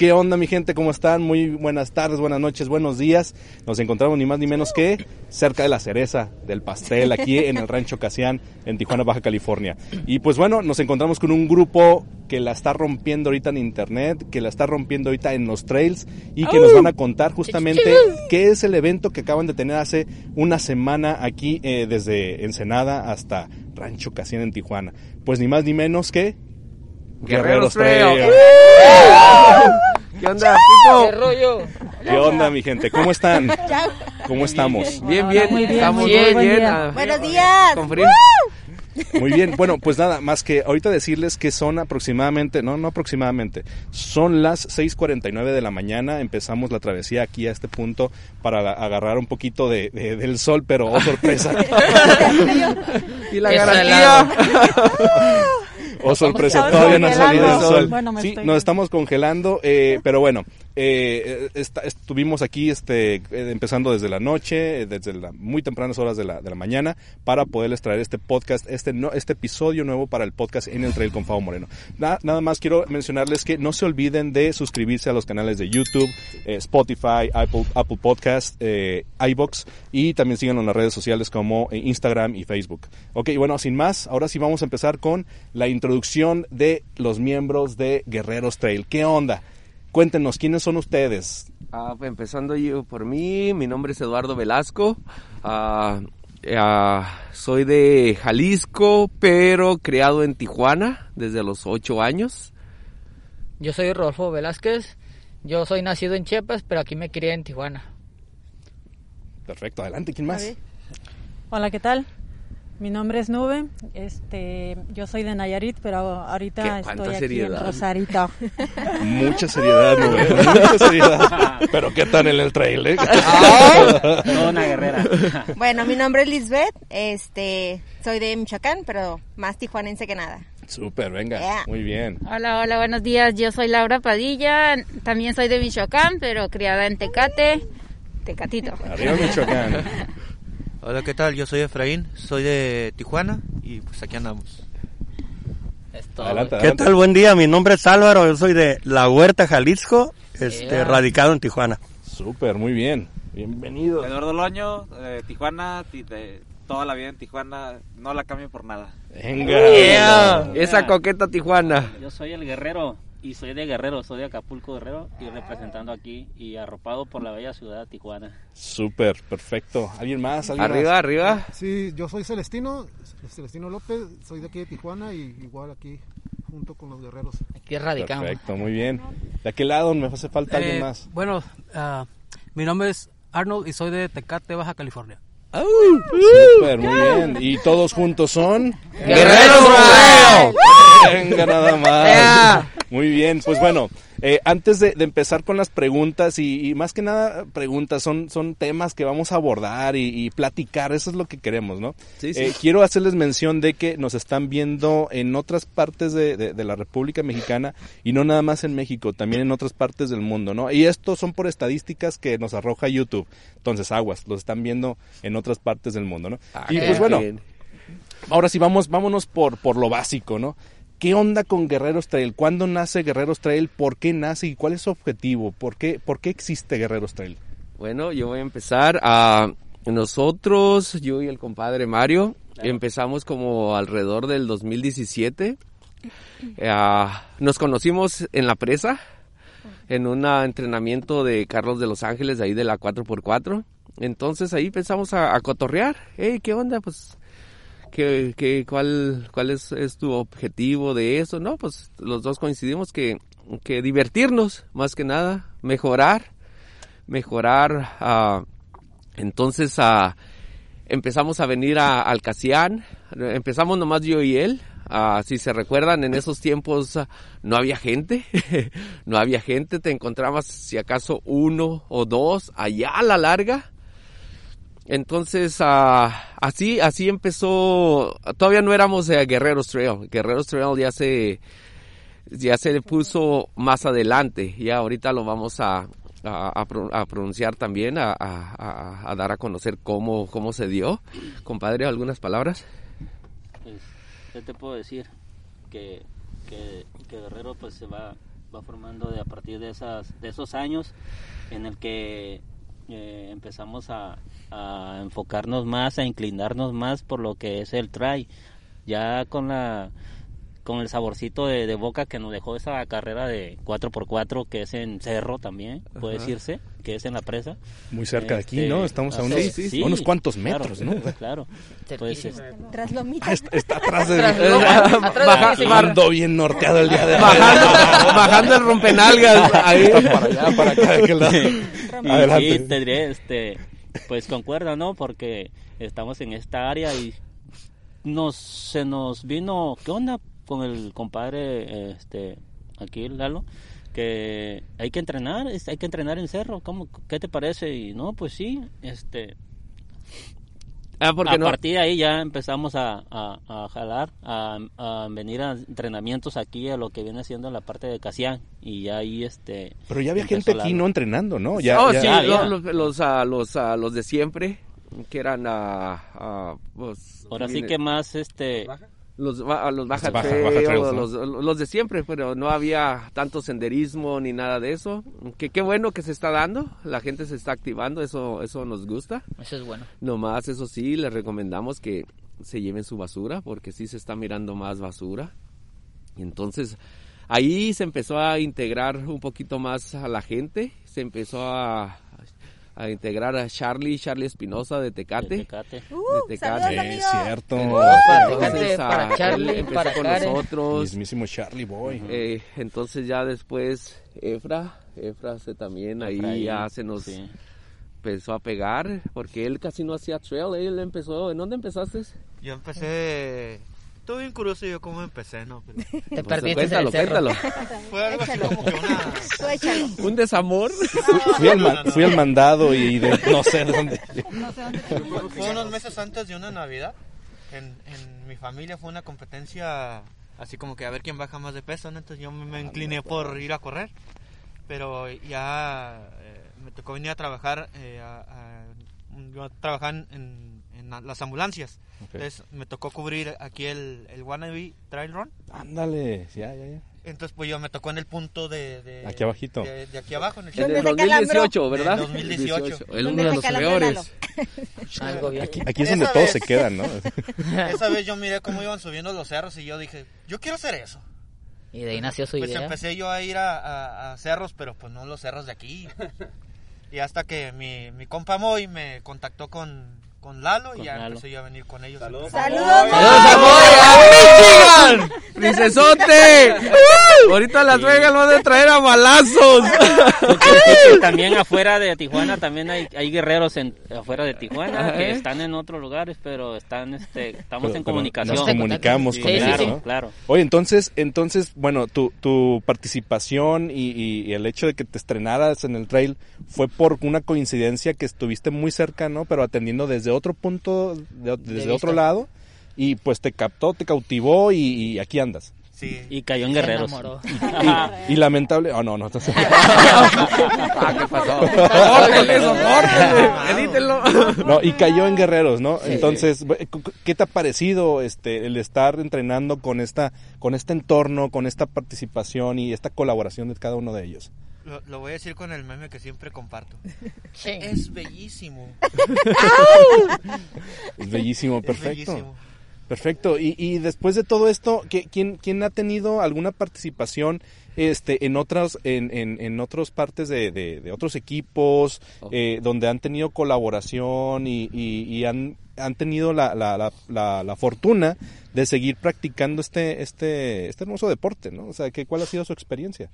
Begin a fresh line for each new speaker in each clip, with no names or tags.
¿Qué onda mi gente? ¿Cómo están? Muy buenas tardes, buenas noches, buenos días. Nos encontramos ni más ni menos que cerca de la cereza del pastel, aquí en el Rancho Casián, en Tijuana, Baja California. Y pues bueno, nos encontramos con un grupo que la está rompiendo ahorita en internet, que la está rompiendo ahorita en los trails y que nos van a contar justamente qué es el evento que acaban de tener hace una semana aquí eh, desde Ensenada hasta Rancho Casián en Tijuana. Pues ni más ni menos que
Guerreros Trail. ¿Qué onda, Pipo?
¿Qué rollo?
¿Qué onda, mi gente? ¿Cómo están? ¿Cómo estamos?
Bien, bien,
Muy bien,
estamos
muy bien, buen
bien.
día.
ah,
Buenos días.
Con frío.
Muy bien. Bueno, pues nada, más que ahorita decirles que son aproximadamente, no, no aproximadamente, son las 6.49 de la mañana. Empezamos la travesía aquí a este punto para la- agarrar un poquito de, de- del sol, pero oh sorpresa,
Y la garantía.
Oh sorpresa, todavía no ha salido el sol.
Bueno,
sí,
estoy-
nos estamos congelando, eh, pero bueno, eh, esta- estuvimos aquí este, eh, empezando desde la noche, eh, desde las muy tempranas horas de la, de la mañana, para poderles traer este podcast, este, no, este episodio nuevo para el podcast en el Trail con Fabo Moreno. Na- nada más quiero mencionarles que no se olviden de suscribirse a los canales de YouTube, eh, Spotify, Apple, Apple Podcast, eh, iBox y también síganos en las redes sociales como eh, Instagram y Facebook. Ok, bueno, sin más, ahora sí vamos a empezar con la introducción de los miembros de Guerreros Trail. ¿Qué onda? Cuéntenos, ¿quiénes son ustedes?
Ah, pues, empezando yo por mí, mi nombre es Eduardo Velasco. Ah, ah, soy de Jalisco, pero criado en Tijuana desde los ocho años.
Yo soy Rodolfo Velázquez. Yo soy nacido en Chiapas, pero aquí me crié en Tijuana.
Perfecto, adelante, ¿quién más?
Hola, ¿qué tal? Mi nombre es Nube. Este, yo soy de Nayarit, pero ahorita estoy aquí
seriedad.
en Rosarito.
Mucha seriedad, seriedad. Pero ¿qué tal en el trail, eh?
Una guerrera.
Bueno, mi nombre es Lisbeth, este, soy de Michoacán, pero más tijuanense que nada.
Súper, venga,
Yeah.
muy bien.
Hola, hola, buenos días. Yo soy Laura Padilla, también soy de Michoacán, pero criada en Tecate, Tecatito.
Arriba Michoacán.
Hola, ¿qué tal? Yo soy Efraín, soy de Tijuana y pues aquí andamos.
Es todo.
Adelante,
¿Qué
adelante.
tal? Buen día, mi nombre es Álvaro, yo soy de La Huerta, Jalisco, este,
Yeah.
radicado en Tijuana.
Súper, muy bien. Bienvenido.
Eduardo Loño, de Tijuana, ti- de toda la vida en Tijuana, no la cambio por nada.
Venga.
Yeah, esa coqueta Tijuana.
Yo soy el guerrero y soy de Guerrero, soy de Acapulco Guerrero y representando aquí y arropado por la bella ciudad de Tijuana.
Súper, perfecto. ¿Alguien más? ¿Alguien
Arriba,
más?
arriba.
Sí, yo soy Celestino, Celestino López, soy de aquí de Tijuana y igual aquí junto con los guerreros.
Aquí radicamos.
Perfecto, muy bien. ¿De aquel lado me hace falta alguien
Eh,
más?
Bueno, ah, mi nombre es Arnold y soy de Tecate, Baja California.
Súper, muy bien. Y todos juntos son...
Guerreros.
Venga, nada más. Muy bien, pues bueno, eh, antes de, de empezar con las preguntas y, y más que nada preguntas, son, son temas que vamos a abordar y, y platicar, eso es lo que queremos, ¿no?
Sí, sí.
Eh, quiero hacerles mención de que nos están viendo en otras partes de, de- de la República Mexicana y no nada más en México, también en otras partes del mundo, ¿no? Y esto son por estadísticas que nos arroja YouTube. Entonces, aguas, los están viendo en otras partes del mundo, ¿no?
Ah,
y pues bueno,
bien.
ahora sí vamos, vámonos por, por lo básico, ¿no? ¿Qué onda con Guerreros Trail? ¿Cuándo nace Guerreros Trail? ¿Por qué nace y cuál es su objetivo? ¿Por qué, por qué existe Guerreros Trail?
Bueno, yo voy a empezar a nosotros, yo y el compadre Mario, empezamos como alrededor del 2017. Ah, nos conocimos en la presa, en un entrenamiento de Carlos de Los Ángeles, de ahí de la 4x4. Entonces ahí empezamos a, a cotorrear. Hey, ¿qué onda? Pues, ¿qué, qué, cuál, ¿cuál es, es tu objetivo de eso? No, pues los dos coincidimos que, que divertirnos, más que nada, mejorar mejorar. ah, entonces ah, empezamos a venir a, al. Empezamos nomás yo y él. Ah, si se recuerdan, en esos tiempos no había gente. no había gente. Te encontrabas, si acaso, uno o dos allá a la larga. Entonces, ah, así, así empezó. Todavía no éramos eh, Guerreros Trail. Guerreros Trail ya se, ya se puso más adelante. Ya ahorita lo vamos a, a, a pro- a pronunciar también, a, dar a conocer cómo, cómo se dio. Compadre, ¿algunas palabras?
Pues, ¿qué te puedo decir? Que, que, que Guerrero pues se va va formando de a partir de esas de esos años en el que eh, empezamos a, a enfocarnos más, a inclinarnos más por lo que es el try, ya con la con el saborcito de, de boca que nos dejó esa carrera de 4x4 que es en cerro también, puede
Ajá.
decirse, que es en la presa.
Muy cerca de aquí,
Este,
¿no? Estamos a
ah,
unos-
sí,
a unos cuantos
claro,
metros, ¿no?
Claro. Pues, es-
Tras lomita.
Está, está atrás de
Tras Loma. Atrás de
Baja-
mí, sí.
Ando bien norteado el día de hoy.
Bajando- bajando el rompenalgas, ahí.
Está para allá, para acá, de aquel lado.
Y
Adelante.
sí, te diré, este, pues concuerda, ¿no? Porque estamos en esta área y nos se nos vino, ¿qué onda con el compadre, este, aquí Lalo? Que hay que entrenar, hay que entrenar en cerro, ¿cómo, qué te parece? Y no, pues sí, este,
Ah, porque
a
no.
partir de ahí ya empezamos a, a, a jalar, a, a venir a entrenamientos aquí a lo que viene siendo la parte de Casián y ya ahí este
Pero ya había gente aquí, ¿no? Entrenando, ¿no? Ya,
oh,
ya-
sí,
ya.
lo- los, los, ah, los, ah, los de siempre, que eran, ah, pues,
ahora sí
viene-
que más este
los, a los baja,
Baja-
trail,
baja trails,
o
¿no?
los, los de siempre, pero no había tanto senderismo ni nada de eso. Que qué bueno que se está dando, la gente se está activando, eso, eso nos gusta.
Eso es bueno.
Nomás, eso sí, les recomendamos que se lleven su basura, porque sí se está mirando más basura. Y entonces, ahí se empezó a integrar un poquito más a la gente, se empezó a, a integrar a Charlie, Charlie Espinosa de Tecate.
de Tecate.
Uh,
de Tecate.
Es cierto.
para
Entonces,
Tecate,
ah,
para Charlie,
él empezó
para
con
Karen.
nosotros.
Mismísimo Charlie Boy.
Eh, entonces ya después Efra, Efra se también ahí
Efraín,
ya se nos
sí.
empezó a pegar porque él casi no hacía trail, él empezó, ¿en dónde empezaste?
Yo empecé... Estuve bien curioso yo cómo empecé, ¿no? Pero
Te
Pues,
perdiste
cuéntalo,
el cerro.
cuéntalo.
fue algo así como que una...
Tú échalo.
Un desamor.
Fui al, ma- fui al mandado y de, no sé de dónde.
Fue unos meses antes de una Navidad. En, en mi familia fue una competencia así como que a ver quién baja más de peso, ¿no? Entonces yo me, me incliné por ir a correr. Pero ya eh, me tocó venir a trabajar, eh, a- a- yo trabajaba en las ambulancias.
Ok.
Entonces me tocó cubrir aquí el, el Wannabe Trail Run.
Ándale, ya, ya, ya.
Entonces pues yo me tocó en el punto de... de-
Aquí abajito.
De, de aquí abajo, en el
En el
¿Dónde se calambró?
2018, ¿verdad?
Del 2018.
Él
¿Dónde
uno de los peores.
Algo bien.
Aquí, aquí es donde todos
vez-
se quedan, ¿no?
Esa vez yo miré cómo iban subiendo los cerros y yo dije, yo quiero hacer eso.
Y de ahí nació su
Pues
idea.
empecé yo a ir a, a- a cerros, pero pues no los cerros de aquí. Y hasta que mi, mi compa Moy me contactó con, con Lalo
Con
y ya
Lalo.
empecé yo a venir con ellos.
Saludos,
¡Saludos,
Moy.
amor! ¡A Michigan! ¡Princesote! Ahorita Las Vegas lo van a traer a balazos.
También afuera de Tijuana también hay, hay guerreros en, afuera de Tijuana
Ajá.
que están en otros lugares, pero están este estamos
Pero-
en
pero
comunicación.
Nos comunicamos
Sí,
con
sí,
ellos,
sí,
¿no?
claro.
Oye, entonces, entonces, bueno, tu, tu participación y, y- y el hecho de que te estrenaras en el trail fue por una coincidencia que estuviste muy cerca, ¿no? Pero atendiendo desde otro punto, de- desde otro lado, y pues te captó, te cautivó y, y aquí andas.
Sí.
Y cayó en guerreros.
Y, y lamentable, oh no, no, entonces-
Ah, ¿qué pasó? Edítenlo.
no, y cayó en guerreros, ¿no? Entonces, ¿qué te ha parecido este el estar entrenando con esta, con este entorno, con esta participación y esta colaboración de cada uno de ellos?
Lo, lo voy a decir con el meme que siempre comparto.
Sí.
Es bellísimo.
Es bellísimo,
Es
perfecto.
bellísimo.
Perfecto. Y, y después de todo esto, ¿qué- ¿quién, quién ha tenido alguna participación este, en otras en, en, en otras partes de, de- de otros equipos eh, donde han tenido colaboración y, y- y han, han tenido la, la, la, la, la fortuna de seguir practicando este, este, este hermoso deporte, ¿no? O sea, ¿qué, ¿cuál ha sido su experiencia?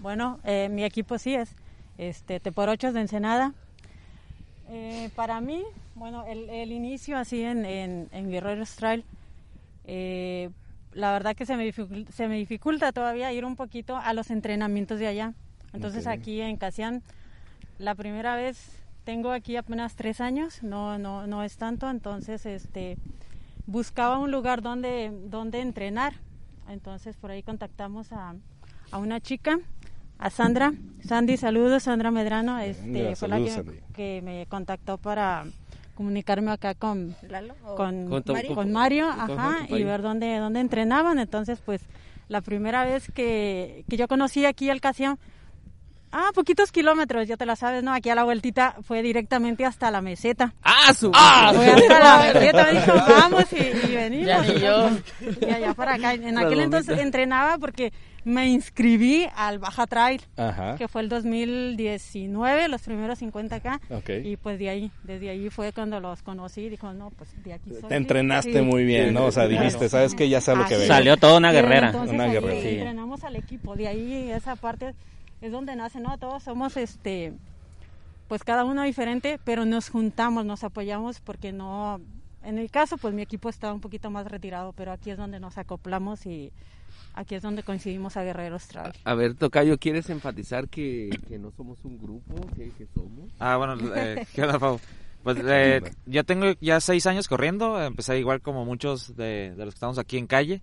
Bueno, eh, mi equipo sí es este, Teporochos de Ensenada. Eh, para mí, bueno, el, el inicio así en, en, en Guerreros Trail, eh, la verdad que se me, dificul- se me dificulta todavía ir un poquito a los entrenamientos de allá. Entonces aquí en Casián, la primera vez tengo aquí apenas tres años, no, no, no es tanto, entonces este, buscaba un lugar donde, donde entrenar. Entonces por ahí contactamos a, a una chica, a Sandra. Sandy, saludos, Sandra Medrano, este, fue la que,
Sandy.
que me contactó para comunicarme acá con,
¿Lalo?
con, Mario,
con-
con Mario,
con-
ajá,
con
y ver dónde, dónde entrenaban. Entonces, pues la primera vez que, que yo conocí aquí el Casión, Ah, poquitos kilómetros, ya te la sabes, ¿no? Aquí a la vueltita fue directamente hasta la meseta.
¡Ah, su
¡Ah! Fue hasta la meseta, me dijo, vamos y, y venimos.
Ya ni yo.
Y allá para acá. En aquel entonces entrenaba porque me inscribí al Baja Trail,
Ajá.
que fue el 2019, los primeros 50K.
Ok.
Y pues de ahí, desde ahí fue cuando los conocí. Dijo, no, pues de aquí soy.
Te entrenaste
Sí.
muy bien, ¿no? O sea, dijiste, ¿sabes qué? Ya sé lo que vengo.
Salió toda una
y
guerrera.
entonces
Una guerrera.
Sí.
entrenamos al equipo, de ahí esa parte es donde nace, ¿no? Todos somos, este, pues cada uno diferente, pero nos juntamos, nos apoyamos porque no, en el caso, pues mi equipo está un poquito más retirado, pero aquí es donde nos acoplamos y aquí es donde coincidimos a Guerreros Trail.
A ver, Tocayo, ¿quieres enfatizar que, que no somos un grupo? ¿Qué, qué somos?
Ah, bueno, eh, ¿qué onda, Pau? Pues eh, yo tengo ya seis años corriendo, empecé igual como muchos de, de los que estamos aquí en calle.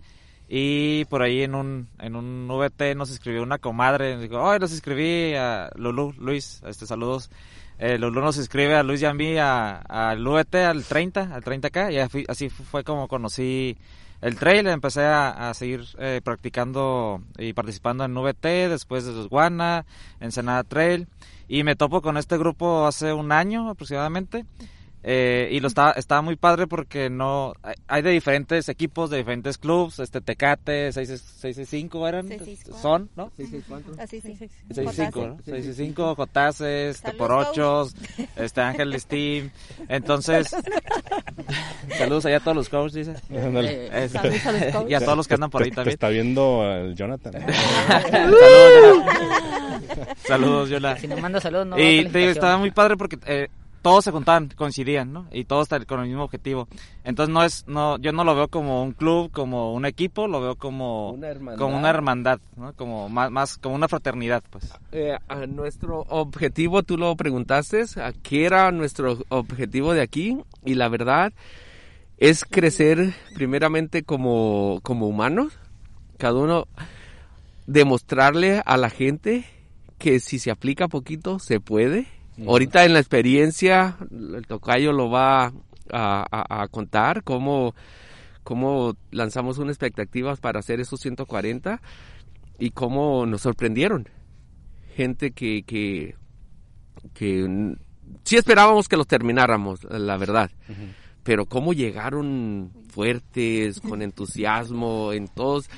Y por ahí en un, en un VT nos escribió una comadre, dijo, hoy los escribí a Lulú, Luis, este saludos. Eh, Lulú nos escribe a Luis y a mí a- al VT, al 30, al 30K, y así- fue como conocí el trail, empecé a, a seguir eh, practicando y participando en VT, después de Guana, Ensenada Trail, y me topo con este grupo hace un año aproximadamente. Eh, y lo está, estaba muy padre porque no hay- de diferentes equipos, de diferentes clubs, este Tecate, 665 eran,
664.
son, ¿no?
Así sí.
665, ¿no? 665, Jotases, este, por ochos, este Ángel Steam. Entonces, saludos allá a todos los coaches, dice.
Ándale.
Este,
Saludos a los coaches.
y a todos los que andan por ahí
te
también.
está viendo el Jonathan.
Saludos, Yola.
Si no manda saludos, no
Y te digo, estaba muy padre porque eh, todos se juntaban, coincidían, ¿no? Y todos con el mismo objetivo. Entonces no es, no, yo no lo veo como un club, como un equipo, lo veo como
Una hermandad.
como una hermandad, ¿no? Como más, más como una fraternidad, pues.
Eh, a nuestro objetivo, tú lo preguntaste, ¿a qué era nuestro objetivo de aquí? Y la verdad es crecer primeramente como, como humanos, cada uno demostrarle a la gente que si se aplica poquito se puede. Ahorita en la experiencia, el tocayo lo va a, a- a contar cómo, cómo lanzamos unas expectativas para hacer esos 140 y cómo nos sorprendieron. Gente que, que, que sí esperábamos que los termináramos, la verdad. Pero cómo llegaron fuertes, con entusiasmo, en todos.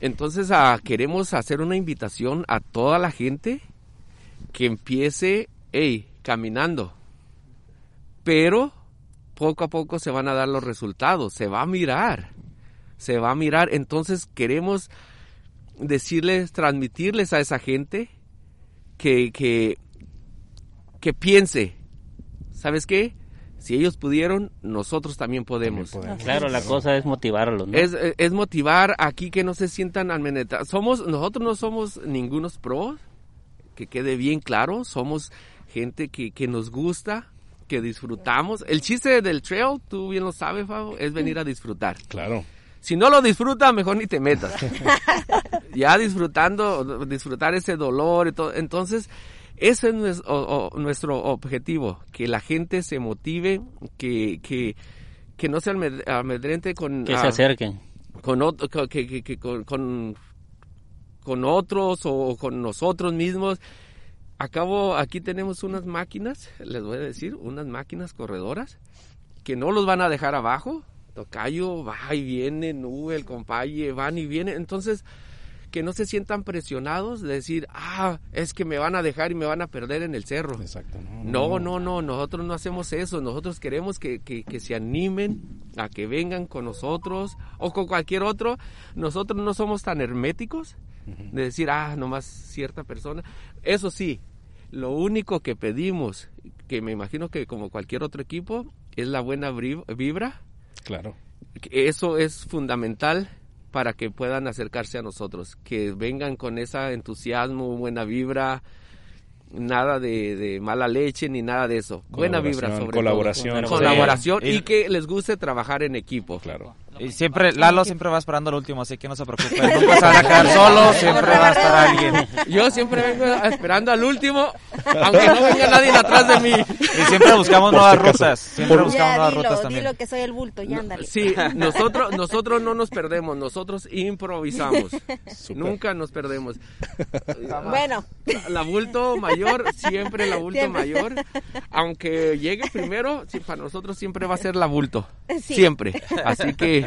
Entonces ah, queremos hacer una invitación a toda la gente que empiece, hey, caminando. Pero poco a poco se van a dar los resultados, se va a mirar, se va a mirar. Entonces queremos decirles, transmitirles a esa gente que, que, que piense, ¿sabes qué? Si ellos pudieron, nosotros también podemos.
Claro, la cosa es motivarlos, ¿no?
Es, es- es motivar aquí que no se sientan almenetados. Somos, nosotros no somos ningunos pros, que quede bien claro, somos gente que, que nos gusta, que disfrutamos. El chiste del trail, tú bien lo sabes, Fabo, es venir a disfrutar.
Claro.
Si no lo disfruta, mejor ni te metas. ya disfrutando, disfrutar ese dolor y todo. Entonces, ese es nues- o- o- nuestro objetivo, que la gente se motive, que, que, que no se amedrente con...
Que se
ah,
acerquen.
Con, ot- co- que, que- que con, con, con otros o con nosotros mismos. Acabo, aquí tenemos unas máquinas, les voy a decir, unas máquinas corredoras que no los van a dejar abajo. Tocayo va y viene, nube, el compaye, van y vienen. Entonces, que no se sientan presionados de decir, ah, es que me van a dejar y me van a perder en el cerro.
Exacto.
No, no, no, nosotros no hacemos eso. Nosotros queremos que, que, que se animen a que vengan con nosotros o con cualquier otro. Nosotros no somos tan herméticos de decir, ah, nomás cierta persona. Eso sí, lo único que pedimos, que me imagino que como cualquier otro equipo, es la buena vibra.
Claro.
Que Eso es fundamental para que puedan acercarse a nosotros, que vengan con ese entusiasmo, buena vibra, nada de, de mala leche ni nada de eso. Buena vibra
Colaboración,
sobre
colaboración.
todo. Colaboración
Sí.
y que les guste trabajar en equipo.
Claro.
Y siempre, Lalo siempre va esperando al último, así que no se preocupen. Nunca se van a quedar solos, siempre va a estar alguien.
Yo siempre vengo esperando al último Aunque no venga nadie atrás de mí.
Y siempre buscamos
Por
nuevas rutas. Siempre buscamos nuevas
dilo,
rutas también.
dilo que soy el bulto, ya ándale.
Sí, nosotros, nosotros no nos perdemos, nosotros improvisamos. Nunca nos perdemos.
Bueno,
La bulto mayor, siempre la bulto
Siempre.
mayor. Aunque llegue primero, sí, para nosotros siempre va a ser la bulto.
Sí.
Siempre. Así que,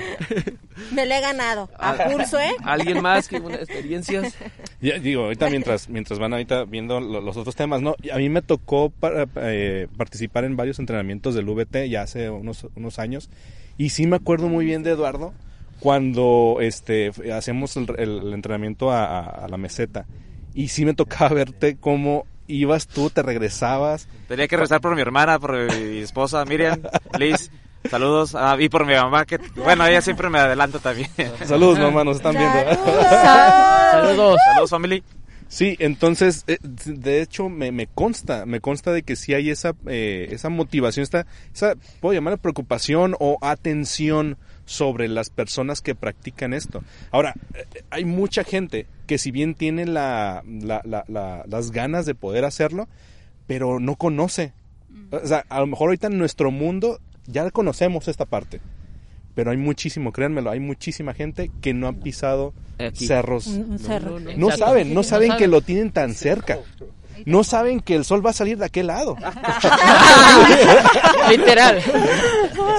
me lo he ganado. A
Ah.
curso, ¿eh?
¿alguien más que una experiencias?
Ya, digo, ahorita mientras, mientras van ahorita viendo lo- los otros temas, ¿no? A mí me tocó para- eh, participar en varios entrenamientos del VT ya hace unos, unos años y sí me acuerdo muy bien de Eduardo cuando este hacemos el, el- el entrenamiento a, a- a la meseta y sí me tocaba verte cómo ibas tú, te regresabas.
Tenía que rezar por mi hermana, por mi esposa Miriam, Liz. Saludos. Ah, y por mi mamá, que bueno, ella siempre me adelanta también.
Saludos, mamá, nos están viendo.
Saludos.
Saludos, family.
Sí, entonces, eh, de hecho, me, me consta, me consta de que sí hay esa, eh, esa motivación, esta, esa, puedo llamarla preocupación o atención sobre las personas que practican esto. Ahora, eh, hay mucha gente que si bien tiene la, la- la- la- las ganas de poder hacerlo, pero no conoce. O sea, a lo mejor ahorita en nuestro mundo ya conocemos esta parte. Pero hay muchísimo, créanmelo, hay muchísima gente que no ha pisado
Aquí.
cerros.
Un, un cerro.
No saben, no
No
saben
saben.
que lo tienen tan cerca. No saben que el sol va a salir de aquel lado.
Literal.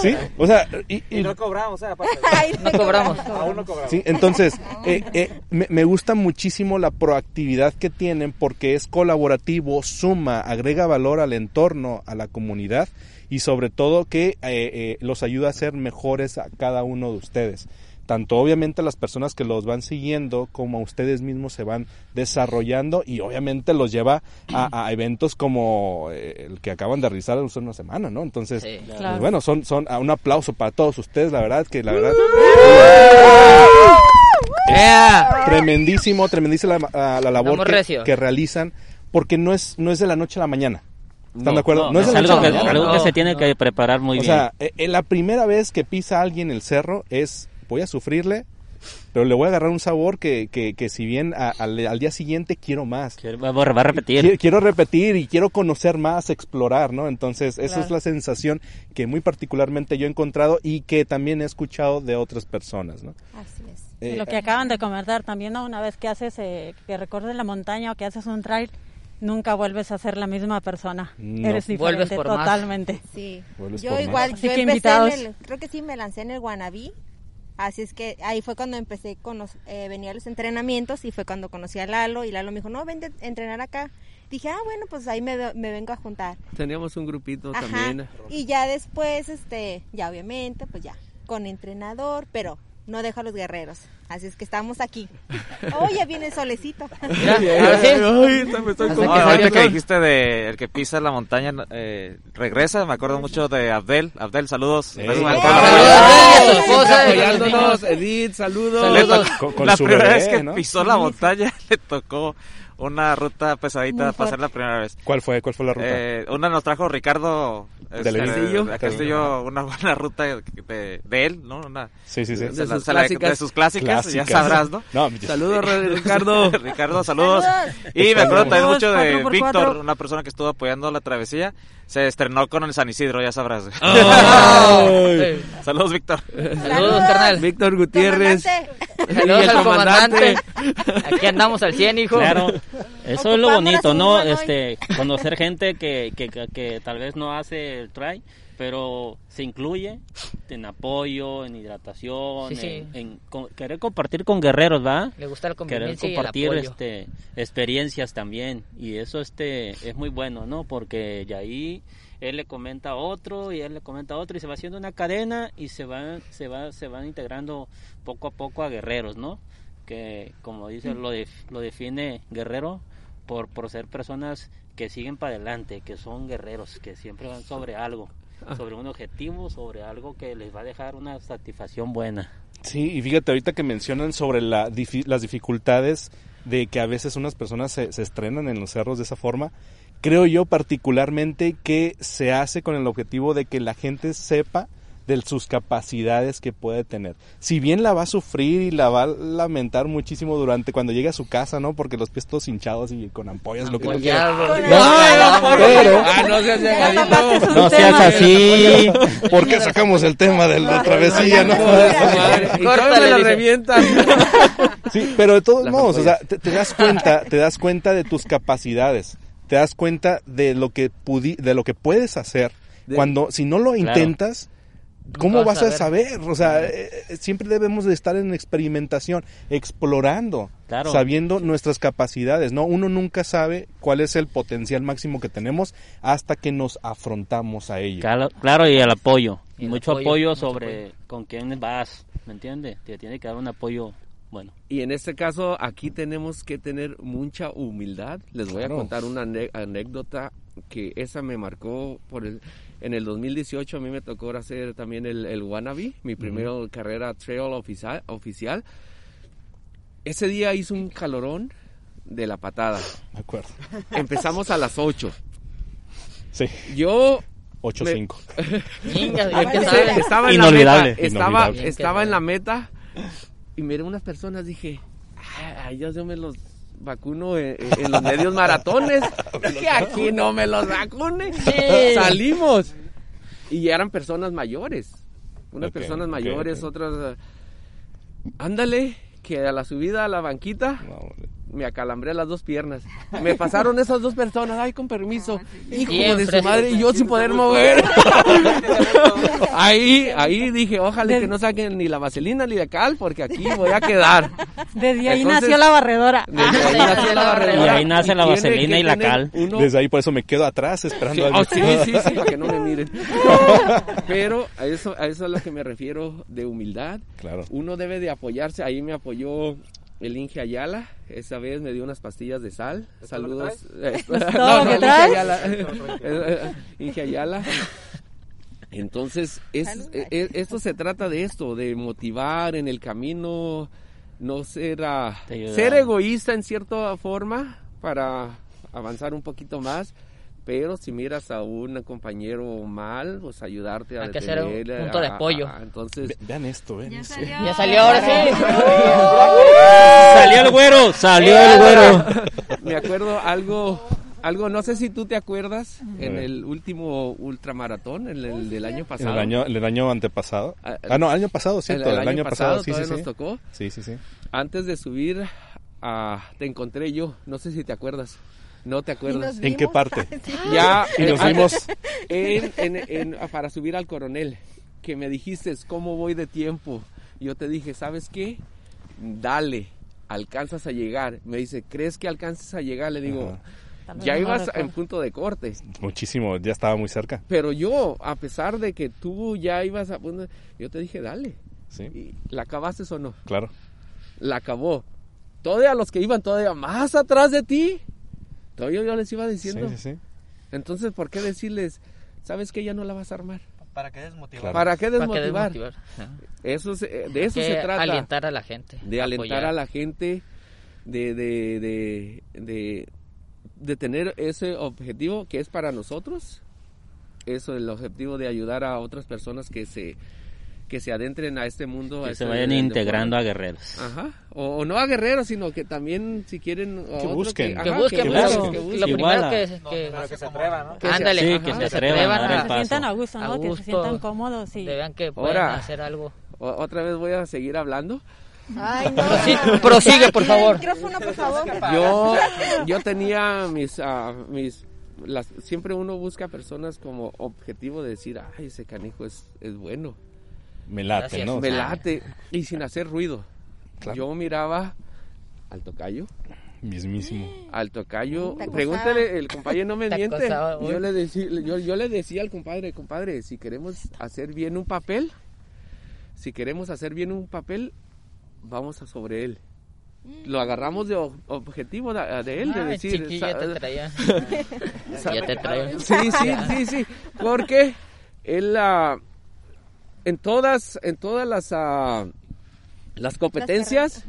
¿Sí? O sea, y, y-
cobramos, ¿eh?
No cobramos.
Aún no cobramos.
sí, entonces, eh, eh, me, me gusta muchísimo la proactividad que tienen porque es colaborativo, suma, agrega valor al entorno, a la comunidad y sobre todo que eh, eh, los ayuda a ser mejores a cada uno de ustedes. Tanto obviamente a las personas que los van siguiendo como a ustedes mismos se van desarrollando y obviamente los lleva a, a eventos como eh, el que acaban de realizar hace una semana, ¿no? Entonces,
Sí.
pues bueno, son, son ah, un aplauso para todos ustedes, la verdad que la verdad
Yeah.
tremendísimo, tremendísima la, la labor que, que realizan, porque no es, no es de la noche a la mañana. ¿Están de acuerdo?
No,
es
es
la
algo que, algo que
No,
se tiene
no.
que preparar muy
o
bien.
sea, eh, eh, la primera vez que pisa alguien el cerro es, voy a sufrirle, pero le voy a agarrar un sabor que, que, que si bien a- al, al día siguiente quiero más.
Quiero- va, a repetir.
Qui- Quiero repetir y quiero conocer más, explorar, ¿no? Entonces, esa es la sensación que muy particularmente yo he encontrado y que también he escuchado de otras personas, ¿no?
Así es.
Y
Eh,
lo que acaban de comentar también, ¿no? una vez que haces, eh, que recorres la montaña o que haces un trail, nunca vuelves a ser la misma persona.
No.
Eres
Vuelves
diferente
por más.
totalmente.
Sí.
Vuelves
Yo igual, yo
que
empecé en el, creo que sí me lancé en el Guanabí. Así es que ahí fue cuando empecé con los, eh, venía a los entrenamientos y fue cuando conocí a Lalo y Lalo me dijo, no, vente a entrenar acá. Dije, ah, bueno, pues ahí me, me vengo a juntar.
Teníamos un grupito
Ajá.
también.
Y ya después, este, ya obviamente, pues ya, con entrenador, pero no dejo a los guerreros. Así es que estamos aquí. Oh, ya viene el solecito.
Sí.
Ay, me estoy
No, ahorita que dijiste de el que pisa la montaña eh, regresa, me acuerdo mucho de Abdel. Abdel, saludos. La-
Saludos, Abdel,
apoyándonos,
niños.
Edith, saludos.
Saludos.
Con- con
la
su
primera
bebé,
vez que
¿no?
pisó la montaña le tocó una ruta pesadita para
fuerte.
la primera vez.
¿Cuál fue? ¿Cuál fue la ruta?
Eh, una nos trajo Ricardo este,
Del
Castillo.
de Castillo, una buena ruta de, de él, ¿no? Una,
sí, sí, sí.
de sus clásicas.
de sus clásicas, ya sabrás, ¿no?
No,
Saludos, Ricardo.
Ricardo, saludos.
Saludos.
Y me acuerdo también mucho de Víctor, una persona que estuvo apoyando la travesía. Se estrenó con el San Isidro, ya sabrás.
Ay.
Saludos, Víctor.
Saludos, carnal.
Víctor Gutiérrez.
Comandante.
Saludos al comandante. Aquí andamos al 100, hijo.
Claro, eso es lo bonito, ¿no? Este, conocer gente que, que, que, que tal vez no hace el try, pero se incluye en apoyo, en hidratación,
Sí, sí.
En, querer compartir con guerreros, ¿va?
Le gusta la
Querer
el
compartir este, experiencias también y eso este es muy bueno, ¿no? Porque ya ahí él le comenta a otro y él le comenta a otro y se va haciendo una cadena y se van se va se van integrando poco a poco a guerreros, ¿no? Que como dice lo def- lo define guerrero por por ser personas que siguen para adelante, que son guerreros, que siempre van sobre algo, sobre un objetivo, sobre algo que les va a dejar una satisfacción buena.
Sí, y fíjate, ahorita que mencionan sobre la, las dificultades de que a veces unas personas se, se estrenan en los cerros de esa forma, creo yo particularmente que se hace con el objetivo de que la gente sepa de sus capacidades que puede tener. Si bien la va a sufrir y la va a lamentar muchísimo durante cuando llegue a su casa, ¿no? Porque los pies todos hinchados y con ampollas, lo que tú quieras. No, pero-
Ah, no seas llamadito.
No seas así. ¿Por qué sacamos el tema de la travesía, no?
Revientan.
Sí, pero de todos modos, o sea, te, te das cuenta, te das cuenta de tus capacidades, te das cuenta de lo que pudi- de lo que puedes hacer
De-
cuando si no lo
Claro.
intentas ¿Cómo vas
vas
a saber? O sea, eh, eh, siempre debemos de estar en experimentación, explorando,
Claro.
sabiendo nuestras capacidades, ¿no? Uno nunca sabe cuál es el potencial máximo que tenemos hasta que nos afrontamos a ello.
Claro, claro, y el apoyo.
Y el
mucho
apoyo,
apoyo,
mucho
sobre con quién vas, ¿me entiendes? Te tiene que dar un apoyo bueno.
Y en este caso, aquí tenemos que tener mucha humildad. Les voy
Claro.
a contar una anécdota que esa me marcó por el, en el 2018 a mí me tocó hacer también el, el wannabe, mi primera carrera trail oficial, oficial. Ese día hizo un calorón de la patada.
De acuerdo.
Empezamos a las 8.
Sí.
Yo
8-5.
Chinga,
Empecé-
bien que sabe.
estaba en
Inolvidable.
la meta, estaba, estaba en la meta y miré unas personas, dije, ay, Dios, yo me los vacuno en, en los medios maratones, que aquí no me los vacune.
Sí.
Salimos. Y eran personas mayores, unas personas mayores, otras, eh, ándale, que a la subida a la banquita me acalambré las dos piernas. Me pasaron esas dos personas, ay, con permiso. Hijo de su madre, y yo sin poder mover. ahí, ahí dije, ojalá que no saquen ni la vaselina ni la cal, porque aquí voy a quedar.
Desde ahí
Entonces-
nació la barredora.
Desde ahí nació la barredora.
Y ahí nace la vaselina y la cal.
uno-
Desde ahí por eso me quedo atrás esperando
oh, sí, sí, sí, para que no me miren. Pero a eso, a eso es a lo que me refiero de humildad.
Claro.
Uno debe de apoyarse. Ahí me apoyó el Inge Ayala. Esa vez me dio unas pastillas de sal. Saludos. Eh,
¿Es todo
no, Inge? Ayala. Eh, Inge Ayala. Entonces, es, eh, eh, esto se trata de esto, de motivar en el camino, no ser, ah,
ayuda.
ser egoísta en cierta forma para avanzar un poquito más, pero si miras a un compañero mal, pues ayudarte a
Hay que hacer un punto de apoyo.
a- entonces,
Ve- Vean esto, vean eso.
Ya salió ahora sí.
Salió el güero, salió el güero.
Me acuerdo algo, algo, no sé si tú te acuerdas, en el último ultramaratón, en el del año pasado.
el año, el antepasado.
Ah,
Ah, no, año pasado, cierto.
el
El,
año
año
pasado
pasado, sí, sí,
nos tocó.
Sí, sí, sí.
Antes de subir, ah, te encontré yo, no sé si te acuerdas. No te acuerdas.
¿En qué parte?
Ya.
Y nos
eh,
vimos.
En, en- en- para subir al coronel, que me dijiste, ¿cómo voy de tiempo? Yo te dije, ¿sabes qué? Dale, alcanzas a llegar. Me dice, ¿crees que alcanzas a llegar? Le digo,
Ajá.
ya ibas en punto de corte.
Muchísimo, ya estaba muy cerca.
Pero yo, a pesar de que tú ya ibas a punto, yo te dije, dale.
Sí.
¿La acabaste o no?
Claro.
La acabó. Todavía los que iban todavía más atrás de ti, todavía yo les iba diciendo.
Sí, sí, sí.
Entonces, ¿por qué decirles, sabes que ya no la vas a armar?
¿Para qué desmotivar?
¿Para qué
¿Para qué
desmotivar? Eso se- eh, de eso se trata.
alientar a la gente,
De alentar
apoyar.
a la gente, de, de, de, de, de tener ese objetivo que es para nosotros. Eso, el objetivo de ayudar a otras personas que se que se adentren a este mundo. a
Que se
este
vayan
deporte.
integrando a guerreros.
Ajá. O, o no a guerreros, sino que también si quieren... a
Que
otro
busquen.
ajá,
Que busquen,
que busquen, que
lo
busquen.
primero
Igual a-
que,
No,
que,
pero que se atrevan, ¿no?
que ándale,
Sí, que se atrevan a dar el
se sientan a gusto, ¿no?
A
que se sientan cómodos y
vean que pueden
Ahora,
hacer algo.
otra vez voy a seguir hablando.
Ay, no.
Prosi- prosigue, por favor.
Micrófono, por favor.
Yo, yo tenía mis, ah, mis las, siempre uno busca personas como objetivo de decir, ay, ese canijo es, es bueno.
Me late,
Gracias.
¿no?
Me late. Y sin hacer ruido.
Claro.
Yo miraba al tocayo.
Mismísimo.
Al tocayo, pregúntale, el compadre no me
Te
miente. Yo le, decía, yo, yo le decía al compadre, compadre, si queremos hacer bien un papel, si queremos hacer bien un papel, vamos a sobre él. Lo agarramos de objetivo de, de él, de
Ay,
decir...
te traía. Ya te traía.
Sí, sí, sí, sí. Porque él, ah, en todas, en todas las, ah, las competencias,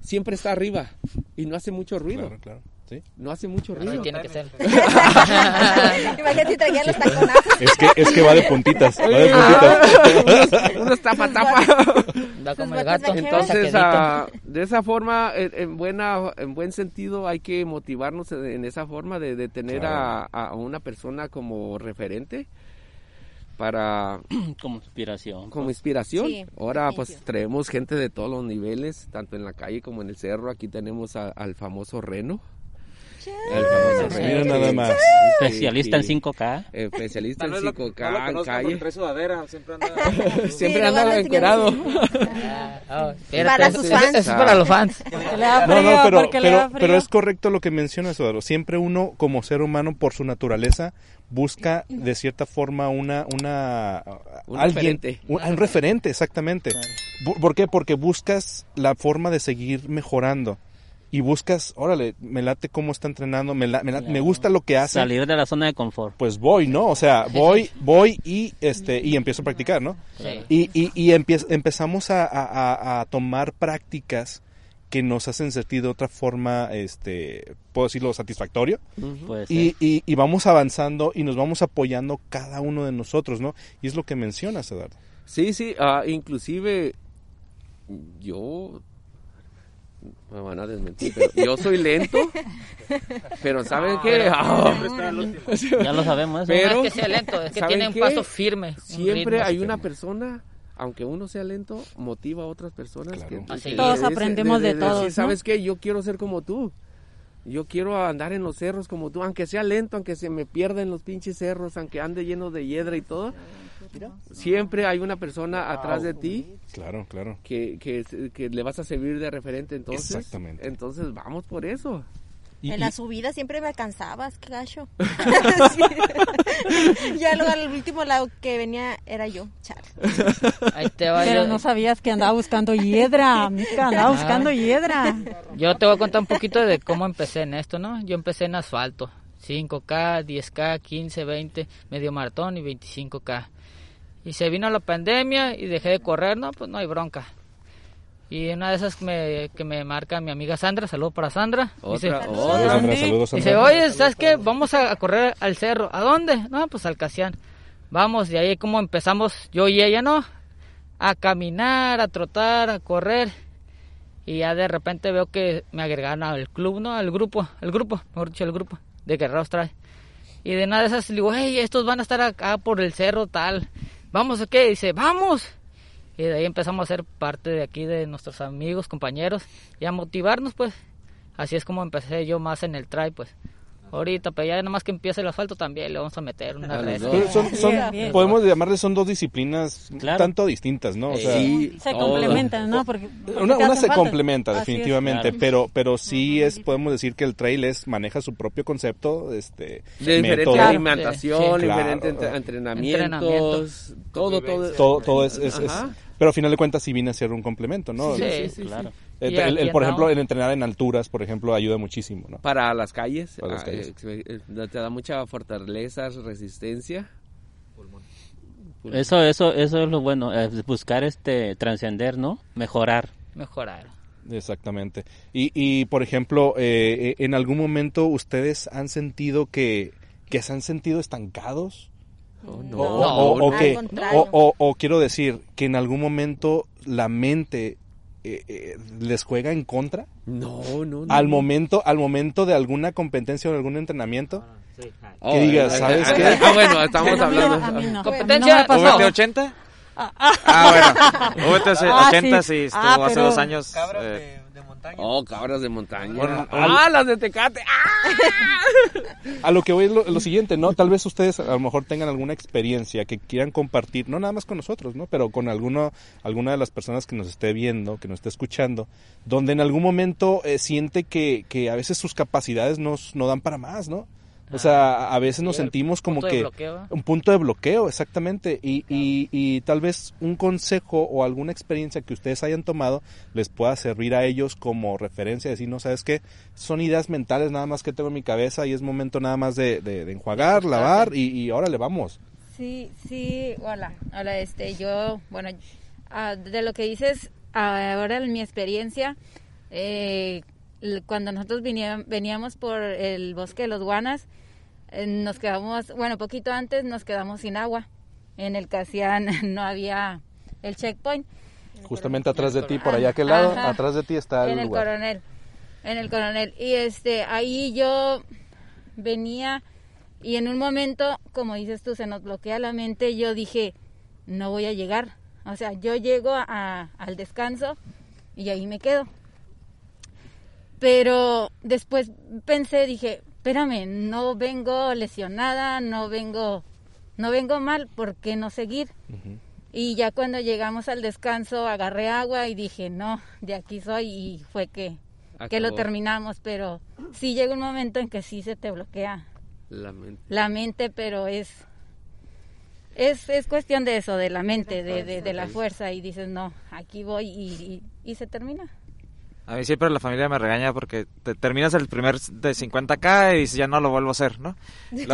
siempre está arriba y no hace mucho ruido.
Claro, claro.
No hace mucho
Así
ruido.
tiene que ser.
Imagínate si traían los taconazos.
Es que, es que va de puntitas. Va de
Ah,
puntitas.
es tapa tapa.
Da como el gato.
Entonces, ah, de esa forma, en, en buena, en buen sentido, hay que motivarnos en, en esa forma de, de tener a, a una persona como referente para
Como inspiración.
como inspiración.
Sí,
Ahora pues traemos gente de todos los niveles, tanto en la calle como en el cerro. Aquí tenemos a- al famoso Reno. El famoso Reno,
nada más.
Especialista en
que-
5K.
eh, Especialista en
Tal vez lo-
5K,
no lo
en calle.
porque trae sudadera, siempre anda...
Siempre
Sí,
anda encuerado.
Ah, espérate,
Para sus fans.
Eso es para los fans.
Porque le da
No,
frío,
no, pero,
porque le da
pero,
frío.
pero es correcto lo que mencionas, Eduardo. Siempre uno, como ser humano, por su naturaleza, busca de cierta forma una... una
Un
alguien,
referente.
Un, un referente, exactamente. ¿Por qué? Porque buscas la forma de seguir mejorando. Y buscas, órale, me late cómo está entrenando, me, la- me, la- me gusta lo que hace.
Salir de la zona de confort.
Pues voy, ¿no? O sea, voy, voy y este y empiezo a practicar, ¿no?
Sí.
Y, y, y empie- empezamos a- a- a tomar prácticas que nos hacen sentir de otra forma, este, puedo decirlo, satisfactorio.
Puede ser.
Y, y, y vamos avanzando y nos vamos apoyando cada uno de nosotros, ¿no? Y es lo que mencionas, Eduardo.
Sí, sí, ah, inclusive yo me van a desmentir, pero yo soy lento, pero ¿saben qué? Ah,
Ya lo sabemos. eso.
Pero-
No es que sea lento, es que
¿saben
tiene un
qué?
paso firme.
siempre hay una persona, aunque uno sea lento, motiva a otras personas.
Claro.
que-
Todos
aprendemos de
decir,
todos, ¿no?
¿Sabes qué? Yo quiero ser como tú. Yo quiero andar en los cerros como tú, aunque sea lento, aunque se me pierda en los pinches cerros, aunque ande lleno de hiedra y todo. Siempre hay una persona atrás de ti
Claro, claro.
que, que, que le vas a servir de referente entonces.
Exactamente.
Entonces vamos por eso.
Y-
En
y-
la subida siempre me alcanzabas, qué gacho. Sí. ya luego al último lado que venía era yo, chale.
Ahí te va.
Pero
yo,
no sabías que andaba buscando hiedra, mica, andaba
Ah.
buscando hiedra.
yo te voy a contar un poquito de cómo empecé en esto, ¿no? Yo empecé en asfalto. 5K, 10K, 15, 20, medio maratón y 25K. Y se vino la pandemia y dejé de correr, no, pues no hay bronca. Y una de esas me, que me marca mi amiga Sandra, saludo para Sandra. Dice,
Otra,
Saludos,
otra.
Sandra, saludos,
Dice,
Sandra.
oye, ¿sabes qué? Vamos a, correr al cerro. ¿A dónde? No, pues al Casián. Vamos, y ahí como empezamos yo y ella, ¿no? A caminar, a trotar, a correr. Y ya de repente veo que me agregaron al club, ¿no? Al grupo, al grupo, mejor dicho, el grupo de Guerreros Trae. Y de nada de esas le digo, hey, estos van a estar acá por el cerro tal. ¿Vamos o qué? Dice, vamos. Y de ahí empezamos a ser parte de aquí de nuestros amigos, compañeros y a motivarnos, pues. Así es como empecé yo más en el try, pues. Ahorita, pero ya nomás que empiece el asfalto también le vamos a meter una
A
red.
son, podemos llamarle, son dos disciplinas
Claro.
tanto distintas, ¿no? O sea,
Sí,
Se complementan, ¿no? Porque, porque
Una, una se
falta.
complementa
es.
definitivamente,
Claro.
pero pero sí es podemos decir que el trail es maneja su propio concepto, este
De diferente
método,
alimentación,
Sí,
claro.
entrenamientos, todo, todo.
todo todo es, es- es-
Ajá.
pero al final de cuentas sí viene a ser un complemento, ¿no?
Sí, sí,
claro.
El- el- por ejemplo, el entrenar en alturas, por ejemplo, ayuda muchísimo, ¿no?
Para las calles,
Para las
ah,
calles.
eh, eh, te da mucha fortaleza, resistencia.
Eso, eso, eso es lo bueno, es buscar este trascender, ¿no? Mejorar.
Mejorar.
Exactamente. Y, y por ejemplo, eh, eh, ¿en algún momento ustedes han sentido que, que se han sentido estancados?
Oh,
O,
no.
o- o- o que-
contrario.
o- o- o quiero decir que en algún momento la mente eh, eh, les juega en contra
No, no, no.
al momento al momento de alguna competencia o algún entrenamiento
Oh,
que digas,
eh,
¿sabes
eh,
qué?
Ah, bueno, estamos
no,
hablando.
no.
Competencia,
no me pasó.
¿VT 80? Ah, bueno. VT
Ah,
80
sí.
sí, estuvo
Ah,
hace
pero-
dos años.
Cabras
eh,
montaña.
Oh, cabras de montaña.
Bueno,
ah, las de Tecate. Ah.
A lo que voy es lo, lo siguiente, ¿no? Tal vez ustedes a lo mejor tengan alguna experiencia que quieran compartir, no nada más con nosotros, ¿no? Pero con alguno, alguna de las personas que nos esté viendo, que nos esté escuchando, donde en algún momento eh, siente que, que a veces sus capacidades nos, no dan para más, ¿no? O sea, a veces nos sentimos como
punto de
que
bloqueo,
un punto de bloqueo, exactamente, y, y, y tal vez un consejo o alguna experiencia que ustedes hayan tomado les pueda servir a ellos como referencia, decir, no sabes qué, son ideas mentales nada más que tengo en mi cabeza y es momento nada más de, de, de enjuagar, lavar y, y órale, vamos.
Sí, sí, hola, hola, este, yo, bueno, ah, de lo que dices, ah, ahora en mi experiencia, eh, cuando nosotros venía- veníamos por el bosque de los guanas, nos quedamos, bueno, poquito antes nos quedamos sin agua. En el Casián no había el checkpoint.
Justamente atrás de ti, por allá aquel lado,
Ajá.
atrás de ti está el
en el
lugar.
coronel en el coronel y este ahí yo venía y en un momento como dices tú se nos bloquea la mente yo dije no voy a llegar o sea yo llego a- al descanso y ahí me quedo pero después pensé dije espérame no vengo lesionada no vengo no vengo mal por qué no seguir y ya cuando llegamos al descanso agarré agua y dije, no, de aquí soy y fue que, que lo terminamos, pero sí llega un momento en que sí se te bloquea
La mente.
la mente, pero es, es, es cuestión de eso, de la mente, de, de, de la fuerza y dices, no, aquí voy y, y, y se termina.
A mí siempre la familia me regaña porque te terminas el primer de 50k y dices, ya no lo vuelvo a hacer, ¿no? Ya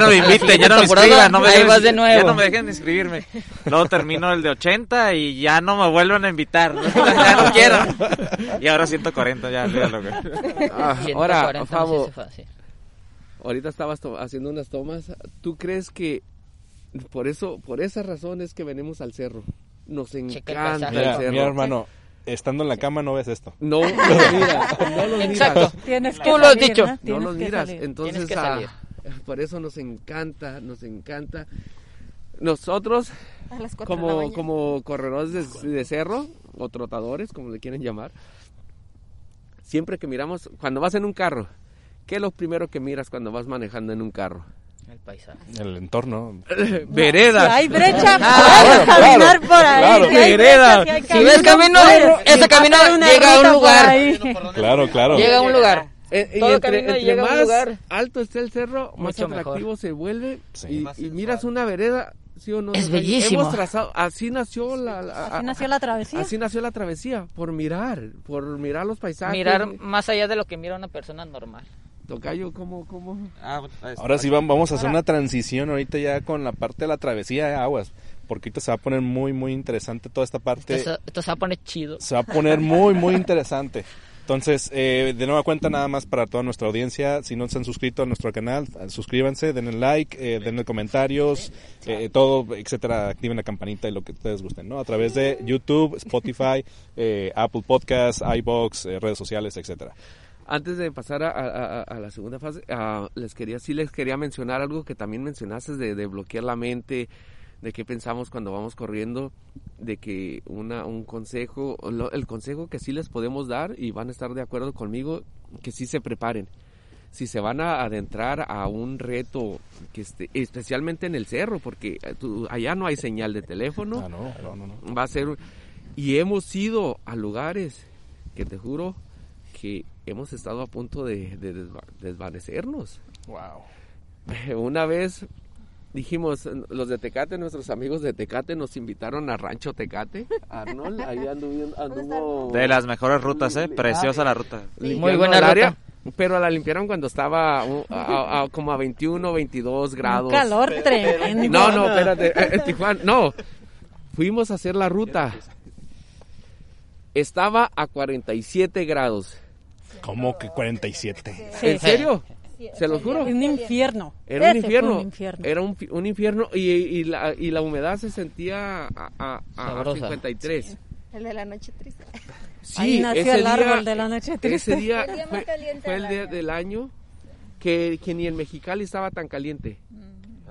no me inviten, ya no me inscriban, no me dejen,
vas de nuevo.
ya no me dejen de inscribirme. Luego termino el de 80 y ya no me vuelven a invitar, ¿no? ya no quiero. Y ahora 140, ya, olvídalo.
Ah,
140
ahora, Fabo, ahorita estabas haciendo unas tomas. ¿Tú crees que por eso, por esa razón es que venimos al cerro? Nos encanta el
Mira,
cerro.
mira, hermano, estando en la cama no ves esto.
No los miras, no los
Exacto.
miras.
Tienes
Tú lo has dicho.
¿no?
No los miras.
salir.
Entonces, ah, por eso nos encanta, nos encanta. Nosotros, como, como corredores de, de cerro, o trotadores, como le quieren llamar, siempre que miramos, cuando vas en un carro, ¿qué es lo primero que miras cuando vas manejando en un carro?
El paisaje.
El entorno.
Veredas.
Si hay brecha,
Ah,
puedes
claro,
caminar
claro,
por ahí.
claro.
Si hay
Vereda.
brecha, si
ves camino, ese camino llega a un
ruta por
lugar.
ahí.
Claro, claro.
Llega a un lugar.
Eh, y
Todo
entre,
camino
entre
llega a un
más
lugar
alto esté el cerro, más
mucho
atractivo
mejor.
se vuelve.
Sí.
Y, y miras una vereda, ¿sí o no?
Es bellísimo.
Hemos trazado, así nació la, la-
Así nació la travesía.
Así nació la travesía, por mirar, por mirar los paisajes.
Mirar más allá de lo que mira una persona normal.
Tocayo, ¿cómo, cómo?
Ah, pues,
Ahora sí vam- vamos a hacer una transición ahorita ya con la parte de la travesía de aguas. Porque ahorita se va a poner muy, muy interesante toda esta parte.
Esto, se- esto se va a poner chido.
Se va a poner muy, muy interesante. Entonces, eh, de nueva cuenta, nada más para toda nuestra audiencia, si no se han suscrito a nuestro canal, suscríbanse, denle like, eh, denle comentarios, eh, todo, etcétera, activen la campanita y lo que ustedes gusten, ¿no? A través de YouTube, Spotify, eh, Apple Podcasts, iBox, eh, redes sociales, etcétera.
Antes de pasar a, a- a- a la segunda fase, ah, les quería, sí les quería mencionar algo que también mencionaste de, de bloquear la mente, de qué pensamos cuando vamos corriendo, de que una, un consejo, el consejo que sí les podemos dar y van a estar de acuerdo conmigo, que sí se preparen. Si se van a adentrar a un reto, que esté, especialmente en el cerro, porque eh, tú- allá no hay señal de teléfono,
Ah, no, no, no, no.
va a ser y hemos ido a lugares que te juro que hemos estado a punto de, de desva- desvanecernos
Wow.
una vez dijimos los de Tecate nuestros amigos de Tecate nos invitaron a Rancho Tecate Arnold ahí anduvo, anduvo
De las mejores rutas, ¿eh? Preciosa la ruta.
Muy buena ruta.
área, pero la limpiaron cuando estaba uh, a- a- como a 21 22 grados
Un calor tremendo.
no, no, espérate, eh, eh, Tijuana, no. Fuimos a hacer la ruta. Estaba a 47 grados.
¿Cómo que 47?
¿En serio? Se los juro.
Un infierno.
Era un infierno.
un infierno.
Era un, fi- un infierno y, y la, y la humedad se sentía a, a, a
Sabrosa.
53.
El de la noche triste.
Sí,
Ahí nació
ese
el
día,
árbol de la noche triste.
Ese día
El día más
fue, el día del año que, que ni en Mexicali estaba tan caliente.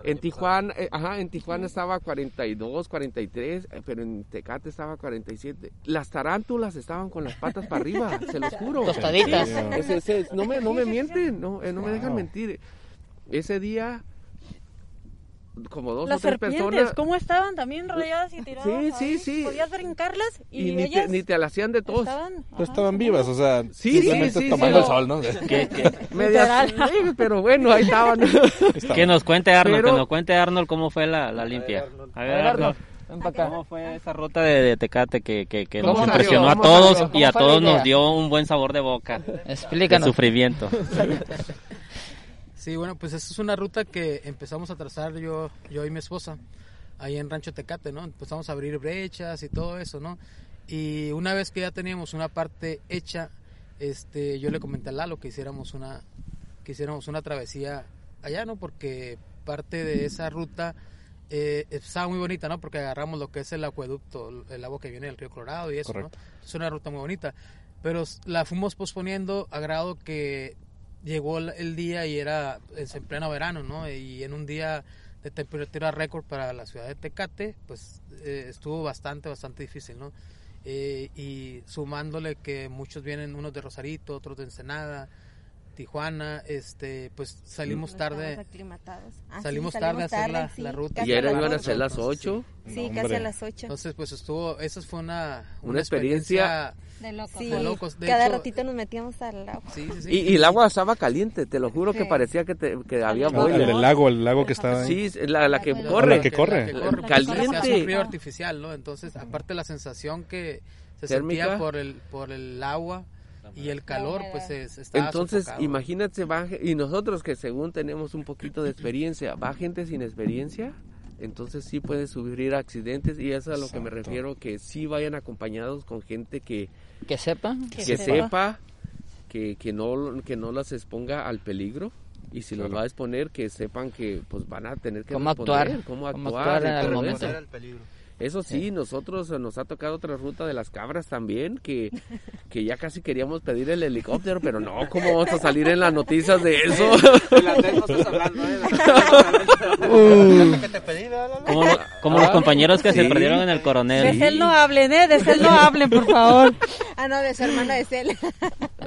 En Tijuana, eh, ajá, en Tijuana estaba a 42, 43, eh, pero en Tecate estaba a 47. Las tarántulas estaban con las patas para arriba, se los juro.
Tostaditas.
Sí, ese- ese- no, me, no me mienten, no, eh, no me dejan mentir. Ese día, como dos
Las
o tres
serpientes,
personas...
¿cómo estaban también rodeadas y tiradas?
Sí, sí,
ahí?
sí.
Podías brincarlas y,
Y ni te, ni te la hacían de tos.
estaban... Ajá,
estaban vivas, o sea,
Sí,
simplemente
sí, sí,
tomando el sol, ¿no?
Medias- sí, pero bueno, ahí estaban.
Que nos cuente Arnold,
Pero-
que nos cuente Arnold cómo fue la, la limpia. A ver, Arnold.
Ven para acá.
¿Cómo fue esa ruta de, de Tecate que, que, que
¿Cómo
nos
salió?
impresionó a
¿Cómo
todos
salió?
y a
¿Cómo fue la
todos nos dio un buen sabor de boca? De
Explícanos.
sufrimiento.
Sí, bueno, pues esa es una ruta que empezamos a trazar yo, yo y mi esposa ahí en Rancho Tecate, ¿no? Empezamos a abrir brechas y todo eso, ¿no? Y una vez que ya teníamos una parte hecha, este, yo le comenté a Lalo que hiciéramos una, que hiciéramos una travesía allá, ¿no? Porque parte de esa ruta eh, estaba muy bonita, ¿no? Porque agarramos lo que es el acueducto, el agua que viene del río Colorado y eso,
Correcto.
¿no? Es una ruta muy bonita. Pero la fuimos posponiendo a grado que llegó el, día y era en pleno verano, ¿no? Y en un día de temperatura récord para la ciudad de Tecate, pues eh, estuvo bastante, bastante difícil, ¿no? Eh, y sumándole que muchos vienen, unos de Rosarito, otros de Ensenada, Tijuana, este, pues salimos
No
tarde.
Ah, sí,
salimos tarde a hacer la,
sí,
la ruta.
Y era-
a las
iban a ser las 8.
Sí, casi a las 8.
Entonces, pues estuvo, esa fue una,
Una experiencia
De locos.
Sí,
de locos. De
cada
hecho-
ratito nos metíamos al agua.
Sí, sí, sí.
Y, y el agua estaba caliente, te lo juro que parecía que, te- que había
El,
boiler.
el lago, el lago que estaba ahí.
Sí, la, la que
La
corre.
La que corre.
La que corre,
Caliente.
porque se hace un frío artificial, ¿no? Entonces, aparte la sensación que se sentía por el, por el agua y el calor, pues se estaba
Entonces,
sofocado.
imagínate, va, y nosotros que según tenemos un poquito de experiencia, va gente sin experiencia, entonces sí puede sufrir accidentes y eso es a lo que me refiero, que sí vayan acompañados con gente que,
Que sepa.
que,
sepa.
sepa, que, que, no, que no las exponga al peligro. Y si los va a exponer, que sepan que pues van a tener que
Cómo
responder,
actuar,
cómo
cómo
actuar,
en el momento.
peligro.
Eso sí, nosotros eh, nos ha tocado otra ruta de las cabras también, que, que ya casi queríamos pedir el helicóptero, pero no, ¿cómo vamos a salir en las noticias de eso?
El Andrés no estás hablando, ¿eh?
Fíjate que te pedí, ¿verdad, Lalo?
Como, como los
Ah,
compañeros que
sí.
se perdieron en el coronel.
De él no hablen, ¿eh? De él no hablen, por favor.
Ah, no, de su hermana de Cel.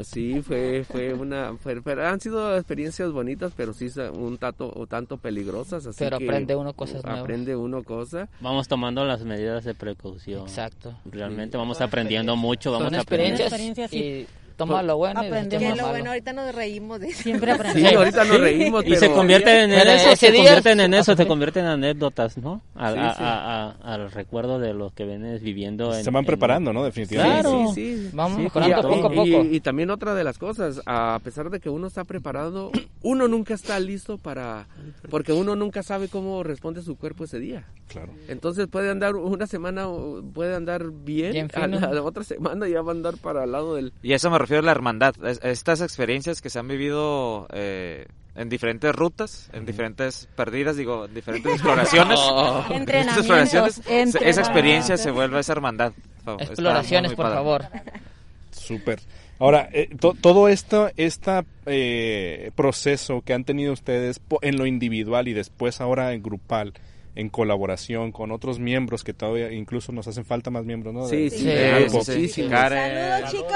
Sí, fue, fue una, fue- pero han sido experiencias bonitas, pero sí un tanto, o tanto peligrosas, así
Pero
que
aprende uno cosas nuevas.
Aprende uno cosas.
Vamos tomando las medidas de precaución.
Exacto.
Realmente vamos aprendiendo mucho, vamos
Son
aprendiendo.
experiencias
Experiencias,
y toma lo bueno y
Aprendemos.
lo
lo
malo.
bueno, ahorita nos reímos de eso.
Siempre
Sí,
aprendemos.
ahorita nos reímos,
Y
pero...
se convierten en
Pero
eso, se convierten en eso, se convierten en anécdotas, ¿no? Al,
Sí,
a-
sí.
a- a- al recuerdo de lo que vienes viviendo. en-
Se van
en-
preparando, ¿no? Definitivamente.
Claro.
Sí, sí, sí.
Vamos
Sí,
mejorando
y-
poco a
y-
poco.
Y, y también otra de las cosas, a pesar de que uno está preparado, uno nunca está listo para... Porque uno nunca sabe cómo responde su cuerpo ese día.
Claro.
Entonces puede andar una semana, puede andar bien,
Bien
a la, a la otra semana ya va a andar para el lado del...
Y eso me refiero a la hermandad. Es- Estas experiencias que se han vivido eh, en diferentes rutas, en diferentes perdidas, digo, en diferentes exploraciones.
Oh.
Entrenamientos,
exploraciones, esa experiencia se vuelve esa hermandad.
Exploraciones, por
padre.
favor.
Súper. Ahora, eh, to- todo esto, este proceso que han tenido ustedes po- en lo individual y después ahora en grupal, en colaboración con otros miembros que todavía incluso nos hacen falta más miembros, ¿no?
Sí, sí, sí, sí, sí.
Karen.
Saludos, chicos.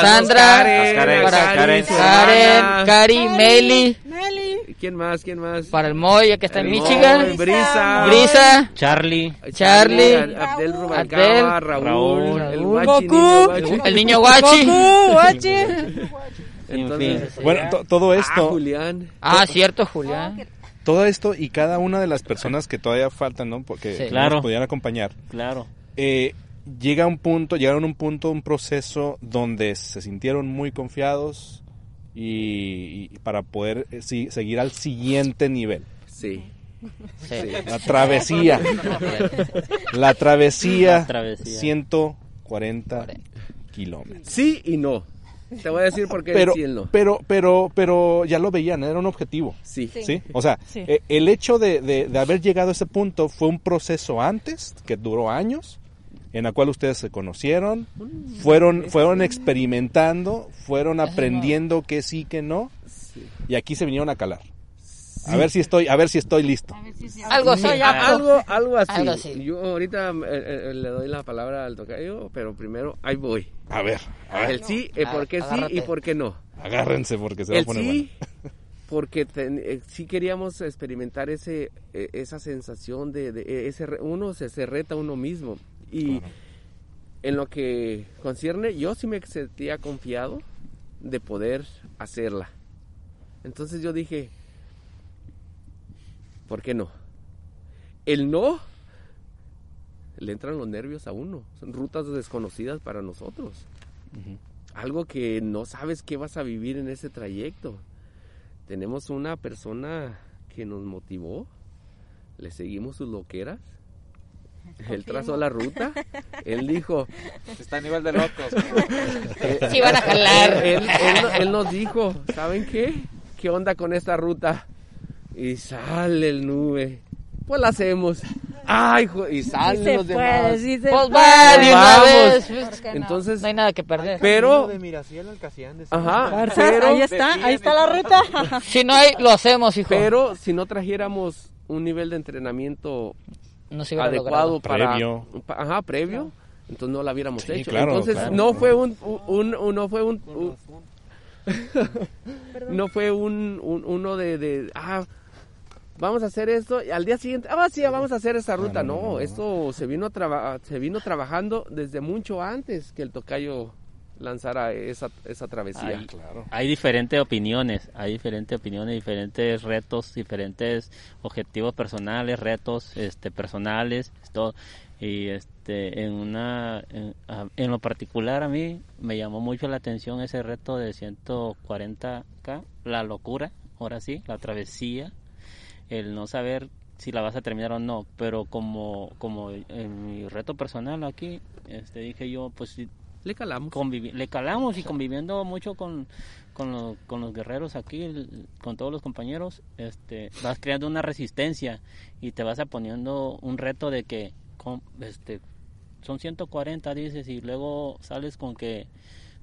Sandra,
Karen,
Karen, Karen.
Cari, Meli,
Meli.
¿Quién más? ¿Quién más?
para el Moya que está en Michigan,
Moy, Brisa.
Brisa,
Charlie,
Charlie,
Abdel Rubalcaba,
Abdel,
Raúl,
Raúl,
el
Goku,
guachi, niño guachi.
el, niño guachi.
Goku, guachi.
Entonces,
Bueno, to- todo
ah,
esto,
Julián.
Ah, cierto, Julián.
Todo esto y cada una de las personas que todavía faltan, ¿no? Porque
Sí.
no
Claro.
nos podían acompañar.
claro.
eh, llega un punto, llegaron a un punto, un proceso donde se sintieron muy confiados y, y para poder eh, sí, seguir al siguiente nivel.
Sí.
Sí.
La travesía. La travesía.
La travesía.
140 kilómetros.
Sí y no. Te voy a decir por qué
Pero, pero, pero, pero ya lo veían, era un objetivo.
Sí.
¿Sí? O sea,
Sí.
eh, el hecho de, de- de haber llegado a ese punto fue un proceso antes, que duró años, en la cual ustedes se conocieron, fueron, fueron experimentando, fueron aprendiendo que sí, que no, y aquí se vinieron a calar. A ver si estoy, a ver si estoy listo.
Algo.
Sí, a- algo, algo así.
Algo así.
Yo ahorita eh, eh, le doy la palabra al tocayo, pero primero ahí voy.
A ver, a ver,
El sí, el
Ah,
por qué sí y por qué no.
agárrense porque se va a
El
poner
sí,
bueno.
porque ten- eh, sí queríamos experimentar ese eh, esa sensación de, de- eh, ese uno se, se reta a uno mismo y
Claro.
en lo que concierne yo sí me sentía confiado de poder hacerla. Entonces yo dije, ¿por qué no? El no le entran los nervios a uno. Son rutas desconocidas para nosotros. Algo que no sabes qué vas a vivir en ese trayecto. Tenemos una persona que nos motivó, le seguimos sus loqueras Él trazó la ruta. Él dijo.
Está a nivel de locos.
Sí van a jalar.
Él, él- él nos dijo, ¿saben qué? ¿Qué onda con esta ruta? Y sale el nube. Pues la hacemos. Ay, y salen los
puede,
demás.
sí se
Pues
puede.
una
Vamos.
vez.
¿Por qué no?
Entonces,
No hay nada que perder.
pero,
de Miracielo al Casián de
ajá, pero,
ahí está, ahí está la ruta.
Si no hay, lo hacemos, hijo.
pero si no trajéramos un nivel de entrenamiento
no se
adecuado para
Previo.
pa- ajá previo entonces no la hubiéramos
Sí,
hecho
claro,
entonces
claro.
no fue un, un, un- no fue un, un- no fue un, un- uno de, de ah vamos a hacer esto y al día siguiente ah sí vamos a hacer esa ruta no,
no, no, no.
esto se vino traba- se vino trabajando desde mucho antes que el tocayo lanzara esa esa travesía
Ay,
Claro.
Hay diferentes opiniones, hay diferentes opiniones, diferentes retos, diferentes objetivos personales, retos este personales, todo. Y este en una en, en lo particular a mí me llamó mucho la atención ese reto de 140K, la locura, ahora sí, la travesía, el no saber si la vas a terminar o no, pero como como en mi reto personal aquí, este dije yo, pues
le calamos.
convivi- le calamos y conviviendo mucho con, con, lo- con los guerreros aquí, el- con todos los compañeros, este, vas creando una resistencia y te vas a poniendo un reto de que con- este, son 140 dices y luego sales con que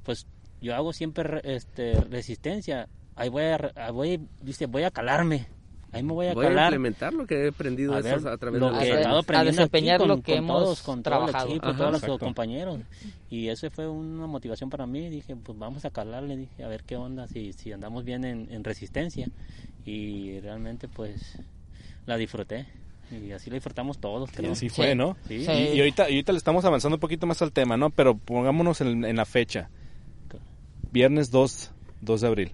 pues yo hago siempre re- este, resistencia, ahí voy a, ahí voy, dice, voy a calarme, ahí me voy a
voy a
calar.
implementar lo que he aprendido
A ver,
a través
lo
de
que he
los
a-
estado
años.
a
aprendiendo
desempeñar
aquí
lo
con-
que
con todos,
hemos
con todo el
trabajado.
equipo,
Ajá,
todos los
exacto.
compañeros y ese fue una motivación para mí dije pues vamos a calarle dije a ver qué onda si, si andamos bien en, en resistencia y realmente pues la disfruté y así la disfrutamos todos
Y
creo
así fue,
Sí.
¿no?
Sí.
Sí.
Y, y ahorita, y ahorita le estamos avanzando un poquito más al tema, ¿no? Pero pongámonos en, en la fecha. Viernes 2, 2 de abril,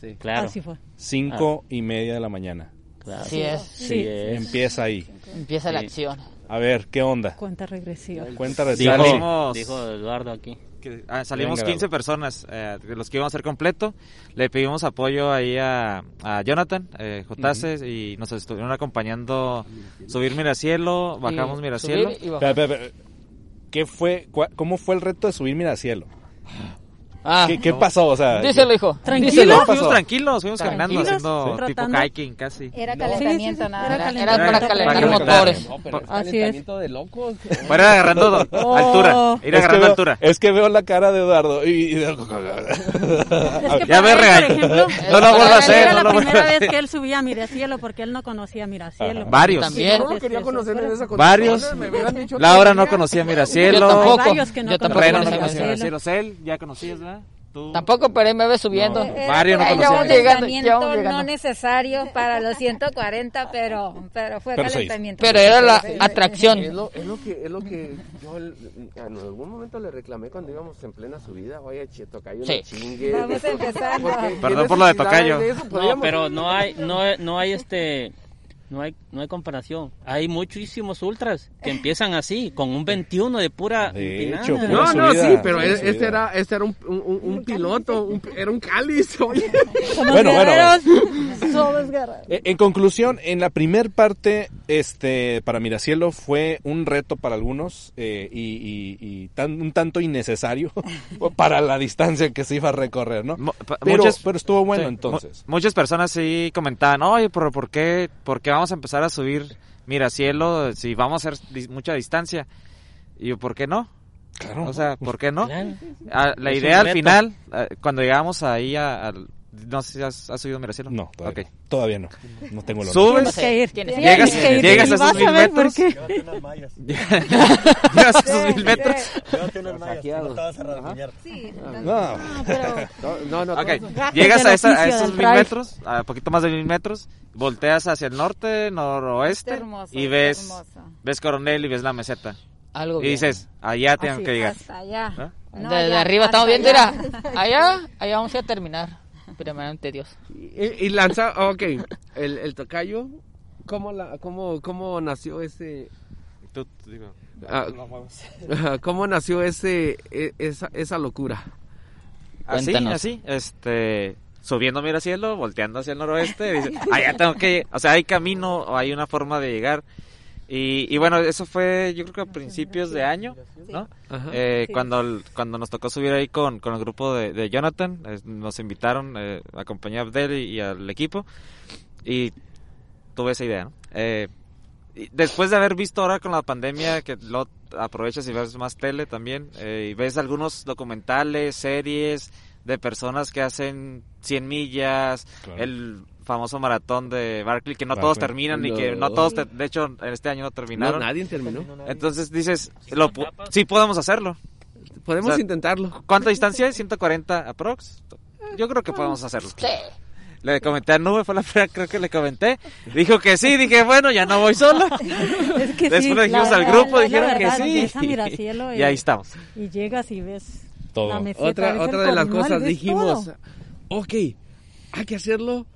Sí.
claro
Así fue.
5 y media de la mañana.
Claro
Así es.
sí es.
Empieza ahí.
Empieza la
Sí.
acción.
A ver, ¿qué onda?
Cuenta regresiva.
Cuenta
dijo,
Salimos-
dijo Eduardo aquí
Que- ah, salimos
Venga,
15
Eduardo.
personas, eh, de los que íbamos a hacer completo. Le pedimos apoyo ahí a, a Jonathan, eh, Jotase, y nos estuvieron acompañando subir Miracielo, bajamos
Y
Miracielo.
subir y bajar.
¿Qué fue, cua- ¿Cómo fue el reto de subir Miracielo?
Ah,
¿Qué, qué pasó? O sea,
díselo, hijo.
Tranquilo.
Díselo.
¿Qué
Fuimos tranquilos, fuimos caminando, haciendo
sí.
tipo hiking casi.
Era calentamiento
sí, sí,
nada
era
para calentar
Para
motores.
No, pero es
Así es.
calentamiento de locos.
Fuera agarrando
Oh.
altura, ir
Es que,
agarrando
veo,
altura.
es que veo la cara de Eduardo y... y-
Es que
Ya
para
me regañó. No lo vuelvo a
para
hacer,
Era
no
la
lo vuelvo a
primera vez
hacer.
que él subía a Miracielo porque él no conocía Miracielo.
Varios.
También.
Yo no quería conocer en esa condición.
Varios.
Que
Laura no conocía
Yo
Miracielo.
tampoco.
Que no
Yo tampoco
Reno no
conocía. Miracielo.
Cel, ya conocías, ¿verdad? Tú.
Tampoco, pero ahí me ve subiendo.
No. Mario no conocía.
calentamiento no necesario para los 140, pero, pero fue
Pero
calentamiento.
Pero era la atracción.
Es lo, es lo que, es lo que yo en algún momento le reclamé cuando íbamos en plena subida. Oye, che, tocayo,
Sí.
no chingue.
Vamos a empezar.
Perdón por lo de tocayo.
no pero no hay no hay- no hay este no hay no hay comparación hay muchísimos ultras que empiezan así con un 21 de pura
De
empinada.
hecho, pura
No, no, sí, pero e- este era, este era un, un, un- un piloto, un- era un cáliz, oye.
Somos
Bueno, bueno,
guerreros. Somos guerreros.
En conclusión, en la primer parte, este, para Miracielo fue un reto para algunos eh, y, y- y tan- un tanto innecesario para la distancia que se iba a recorrer, ¿no?
Mo-
Pero,
muchas-
pero estuvo bueno
Sí,
entonces.
mu- muchas personas sí comentaban, oye, pero ¿por qué, ¿por qué vamos a empezar a subir Miracielo si vamos a hacer dis- mucha distancia? Y yo, ¿por qué no?
Claro.
O sea, ¿por qué no?
Claro.
Ah, la idea al final, ah, cuando llegamos ahí a- al... No sé si has, has subido Miracielo.
no, todavía, no. Todavía no. No tengo el honor.
Subes,
ir.
Llegas-
que ir.
llegas a esos mil metros. llegas a esos mil metros.
No
llegas a, esa- a esos mil metros, a poquito más de mil metros, volteas hacia el norte, noroeste,
hermoso,
y ves, ves Coronel y ves la meseta.
Algo
Y
bien.
dices, allá tengo
Así,
que llegar.
Hasta allá. No,
Desde
allá,
arriba estamos viendo,
allá.
mira. Allá, allá vamos a terminar. Primeramente Dios.
Y, y lanza, ok, el, el tocayo, ¿cómo, la, cómo, cómo nació ese,
Tú, digo,
Ah. cómo nació ese, e- esa, esa locura?
así,
Cuéntanos.
así, este, subiendo mira cielo, volteando hacia el noroeste, dices, allá tengo que, o sea, hay camino o hay una forma de llegar. Y, y bueno, eso fue yo creo que a principios de año, ¿no?
Ajá.
Eh, cuando, cuando nos tocó subir ahí con, con el grupo de, de Jonathan, eh, nos invitaron, eh, acompañé a Abdel y, y al equipo, y tuve esa idea, ¿no? Eh, y después de haber visto ahora con la pandemia que lo aprovechas y ves más tele también, eh, y ves algunos documentales, series de personas que hacen 100 millas,
Claro.
el famoso maratón de Barkley, que no todos
Barkley.
terminan y que
No.
no todos, te- de hecho, en este año no terminaron.
No, nadie terminó.
Entonces dices, lo, sí podemos hacerlo.
Podemos
O sea,
intentarlo.
¿Cuánta distancia es? 140 aprox. Yo creo que podemos hacerlo. Le comenté a Nube, fue la primera creo que le comenté. Dijo que sí, dije, bueno, ya no voy solo.
Es que
Después
sí,
le dijimos
la-
al
la-
grupo,
la
dijeron
verdad,
que sí.
ves a Miracielo
y ahí estamos.
Y llegas y ves
Todo.
la meseta,
Otra,
ves
otra de las cosas dijimos,
todo.
ok, hay que hacerlo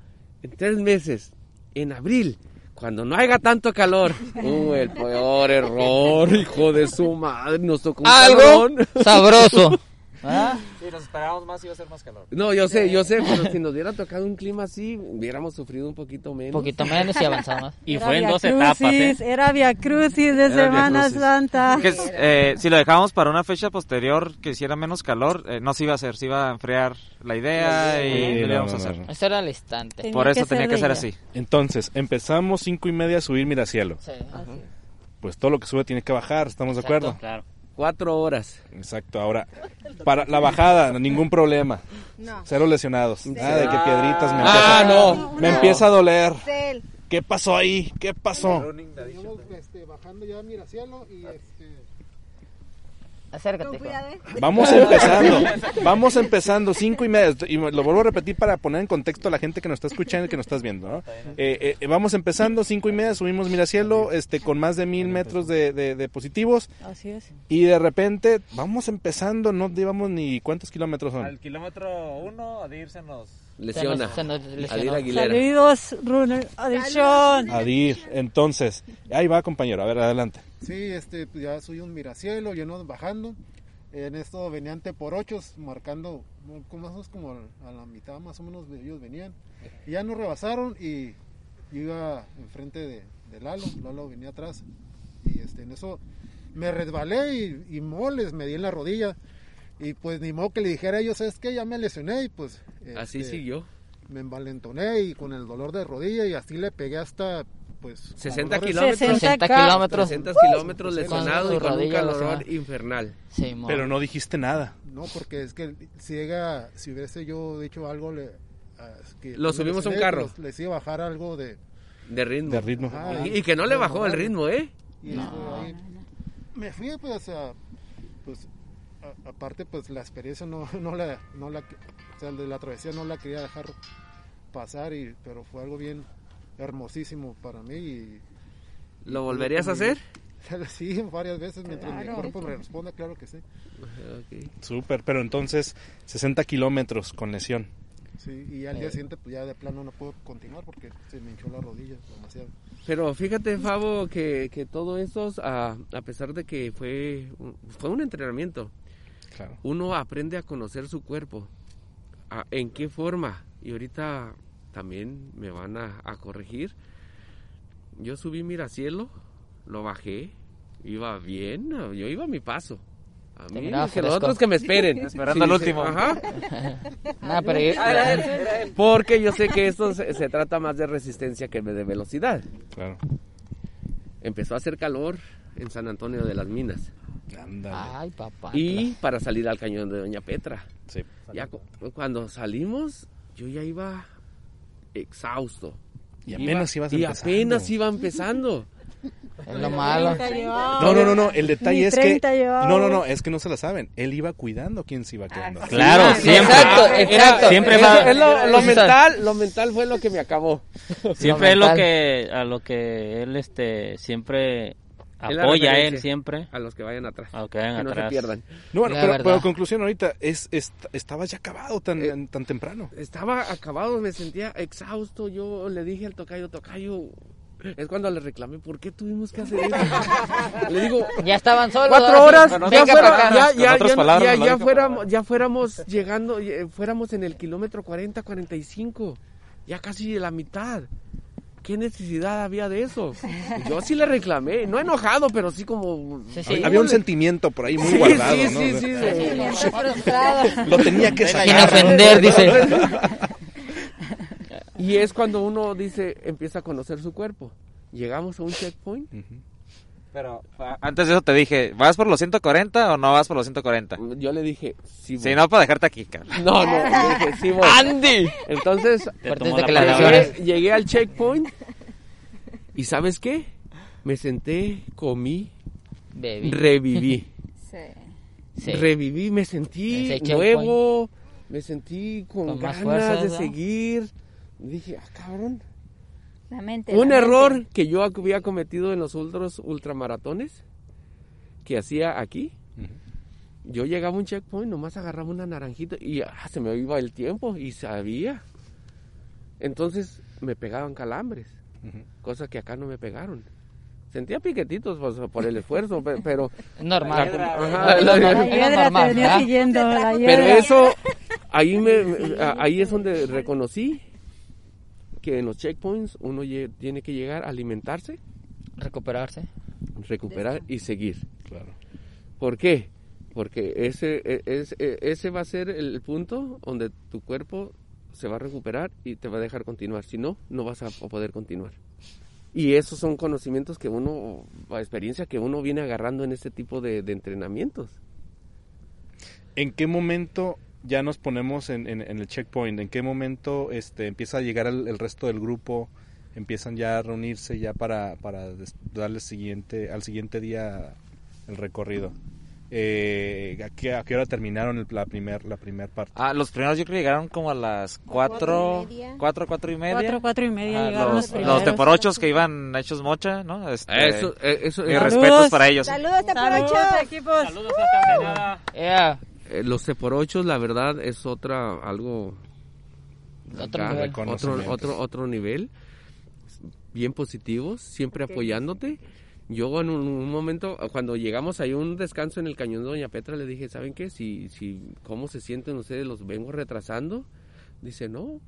en tres meses, en abril, cuando no haya tanto calor. Uh, el peor error, hijo de su madre, nos tocó un
Algo
calorón.
sabroso. ¿Ah?
Si nos esperábamos más, iba a ser más calor.
No, yo sé, yo sé, pero si nos hubiera tocado un clima así, hubiéramos sufrido un poquito menos.
poquito menos y avanzamos.
Y
Era
fue en dos etapas, ¿eh?
Era Via Crucis de
Era
Semana
Crucis.
Santa.
Que, eh, si lo dejábamos para una fecha posterior que hiciera menos calor, eh, no se iba a hacer, se iba a enfriar la idea
Sí,
y
no,
lo íbamos
no,
a hacer.
Ese era el instante.
Tenía
Por eso
que
tenía
ser
que ser así.
Entonces, empezamos cinco y media a subir Miracielo.
Sí.
Pues todo lo que sube tiene que bajar, ¿estamos de acuerdo?
Claro.
Cuatro horas.
Exacto, ahora, para la bajada, ningún problema.
No.
Cero lesionados. Nada de que piedritas me
Ah,
empieza,
no.
me empieza a doler.
Cel.
¿Qué pasó ahí? ¿Qué pasó?
Íbamos este, bajando ya a Miracielo y este,
Acércate.
Con
hijo.
cuidado, ¿eh?
Vamos empezando, vamos empezando, cinco y media, y lo vuelvo a repetir para poner en contexto a la gente que nos está escuchando y que nos estás viendo, ¿no? Eh, eh, vamos empezando, cinco y media, subimos Miracielo, este, con más de mil metros de, de- de positivos,
Así es.
y de repente, vamos empezando, no llevamos ni cuántos kilómetros son.
Al kilómetro uno, a irse nos...
Lesiona.
Se nos- se nos lesionó.
Adil Aguilera.
Saludos, Runner Addiction.
Adir, entonces, ahí va compañero, a ver, adelante.
sí, este, pues ya soy un Miracielo, lleno bajando. En esto venían T por ochos, marcando como, más o menos como a la mitad más o menos de ellos venían. Y ya nos rebasaron y yo iba enfrente de, de Lalo, Lalo venía atrás. Y este, en eso me resbalé y, y moles, me di en la rodilla. Y pues ni modo que le dijera a ellos, es que ya me lesioné y pues...
Así
este,
siguió.
me envalentoné y con el dolor de rodilla y así le pegué hasta pues
60
dolores-
kilómetros.
60
K.
kilómetros.
300 kilómetros
Con
lesionado y con un
lesionada.
infernal.
Sí, mo.
Pero no dijiste nada.
No, porque es que si llega, si hubiese yo dicho algo le que
Lo subimos a un carro.
pues, les iba a bajar algo de
De ritmo.
De ritmo.
Ah,
Y, y que no le bajó el ritmo, ¿eh?
y esto ahí. me fui pues a, pues a- aparte pues la experiencia no no la no la o sea, de la travesía no la quería dejar pasar y pero fue algo bien hermosísimo para mí y
¿Lo volverías a hacer?
Sí, varias veces mientras mi cuerpo me responda, claro que sí.
Ok.
Súper, pero entonces 60 kilómetros con lesión.
Sí, y al día siguiente pues ya de plano no puedo continuar porque se me hinchó la rodilla demasiado.
Pero fíjate, Fabo, que, que todo eso, a, a pesar de que fue, un- fue un entrenamiento,
Claro.
uno aprende a conocer su cuerpo. A- ¿En qué forma? Y ahorita también me van a, a corregir. Yo subí Miracielo, lo bajé, iba bien, yo iba a mi paso. A mí, que los otros que me esperen.
Esperando al último.
Ajá.
Nah, pero yo-
Porque yo sé que esto se, se trata más de resistencia que de velocidad.
Claro.
Empezó a hacer calor en San Antonio de las Minas.
Ándale.
Ay, papá.
Y para salir al cañón de Doña Petra.
Sí.
Ya cu- cuando salimos, yo ya iba exhausto.
Y
Iba-
apenas ibas
Y
empezando.
apenas iba empezando.
Es lo malo.
No, no, no, no, el detalle es que
30 llevaba.
No, no, no, es que no se la saben. Él iba cuidando quién se iba quedando.
Claro,
Sí,
siempre.
Exacto, exacto.
Siempre
Eso
va-
es lo, lo mental, lo mental fue lo que me acabó.
Siempre es lo que a lo que él este siempre apoya a él siempre
A los que vayan atrás.
a lo que vayan
que no
atrás.
se pierdan.
No, bueno, pero, conclusión ahorita, es, es- estabas ya acabado tan,
Eh,
tan temprano.
Estaba acabado, me sentía exhausto. Yo le dije al tocayo, tocayo. Es cuando le reclamé, ¿por qué tuvimos que hacer eso? le digo,
Ya estaban solos.
cuatro horas, ya,
Venga
fuera-
para acá.
ya,
Con
ya,
otras
ya-
palabras,
ya-
nos lo
ya
dijo.
fuéramos, ya fuéramos llegando, eh, fuéramos en el kilómetro 40, 45, ya casi la mitad. ¿qué necesidad había de eso? Yo sí le reclamé, no enojado, pero sí como...
Había un sentimiento por ahí muy
Sí,
guardado,
sí,
¿no?
sí, sí,
Lo tenía que sacar.
Sin ofender, dice.
Y es cuando uno dice, empieza a conocer su cuerpo. Llegamos a un checkpoint.
Pero a- antes de eso te dije, ¿vas por los 140 o no vas por los 140?
Yo le dije, sí.
Si no, para dejarte aquí, cabrón.
No, no, le dije, sí voy.
¡Andy!
Entonces, llegué, llegué al checkpoint y ¿sabes qué? Me senté, comí,
Bebí.
reviví.
Sí.
Reviví, me sentí nuevo, me sentí con,
Con
ganas
fuerzas,
de
¿no?
seguir. Dije, ah, cabrón.
La mente,
Un
la
error
mente.
que yo había cometido en los otros ultramaratones que hacía aquí. Yo llegaba a un checkpoint, nomás agarraba una naranjita y ah, se me iba el tiempo y sabía. Entonces me pegaban calambres, cosa que acá no me pegaron. Sentía piquetitos pues, por el esfuerzo, pe- pero...
Normal.
Pero eso, ahí, me, ahí es donde reconocí que en los checkpoints uno tiene que llegar a alimentarse,
Recuperarse.
recuperar y seguir.
Claro.
¿Por qué? Porque ese, e- e- ese va a ser el punto donde tu cuerpo se va a recuperar y te va a dejar continuar. Si no, no vas a poder continuar. Y esos son conocimientos que uno, experiencia que uno viene agarrando en este tipo de, de entrenamientos.
¿En qué momento ya nos ponemos en, en- en el checkpoint? ¿En qué momento este, empieza a llegar el, el resto del grupo? Empiezan ya a reunirse ya para, para des- darle siguiente, al siguiente día el recorrido. Eh, ¿a, qué, a qué hora terminaron el- la primer, la primer parte?
Ah, los primeros yo creo que llegaron como a las 4, 4, 4 y media.
Cuatro, cuatro y media
Ah,
llegaron
los,
los primeros.
los de por ochos que iban hechos mocha, ¿no? Este,
Eso- eh, eso- Saludos.
respetos para ellos.
Saludos, te
Saludos, equipos.
Saludos hasta.
Yeah.
Eh, los C por ochos, la verdad, es otra, algo...
Otro
acá,
nivel.
otro, otro, otro nivel. Bien positivos, siempre apoyándote. Yo en un, un momento, cuando llegamos ahí a un descanso en el cañón de Doña Petra, le dije, ¿saben qué? Si, si, ¿Cómo se sienten ustedes? ¿Los vengo retrasando? Dice, no,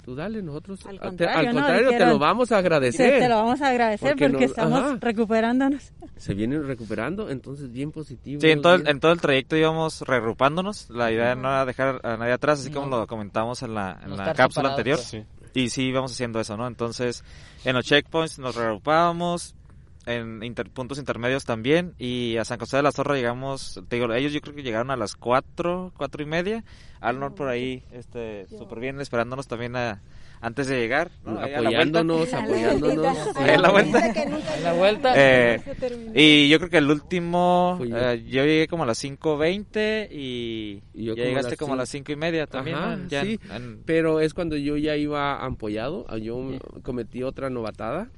tú dale, nosotros...
Al
te-
contrario,
al
¿no?
contrario, te
Dijeron,
lo vamos a agradecer.
Te, te lo vamos a agradecer
Porque
porque,
nos-
estamos
ajá.
recuperándonos.
Se vienen recuperando, entonces bien positivo.
Sí, en todo, el, en todo el trayecto íbamos reagrupándonos. La idea no era dejar a nadie atrás, así como
No.
lo comentamos en la, en
No
la cápsula anterior. Y sí, íbamos haciendo eso, ¿no? Entonces, en los checkpoints nos reagrupábamos, en inter- puntos intermedios también, y a San José de la Zorra llegamos, te digo, ellos yo creo que llegaron a las 4, 4 y media, Alnor por ahí, este, súper bien, esperándonos también a, antes de llegar,
apoyándonos, apoyándonos.
En la vuelta.
En la vuelta.
Eh, y yo creo que el último,
yo.
eh, yo llegué como a las 5.20 y,
Y yo
ya
como
llegaste como a las 5 y media también.
Ajá,
¿no? Ya
sí,
en-
pero es cuando yo ya iba ampollado, ah, yo cometí otra novatada.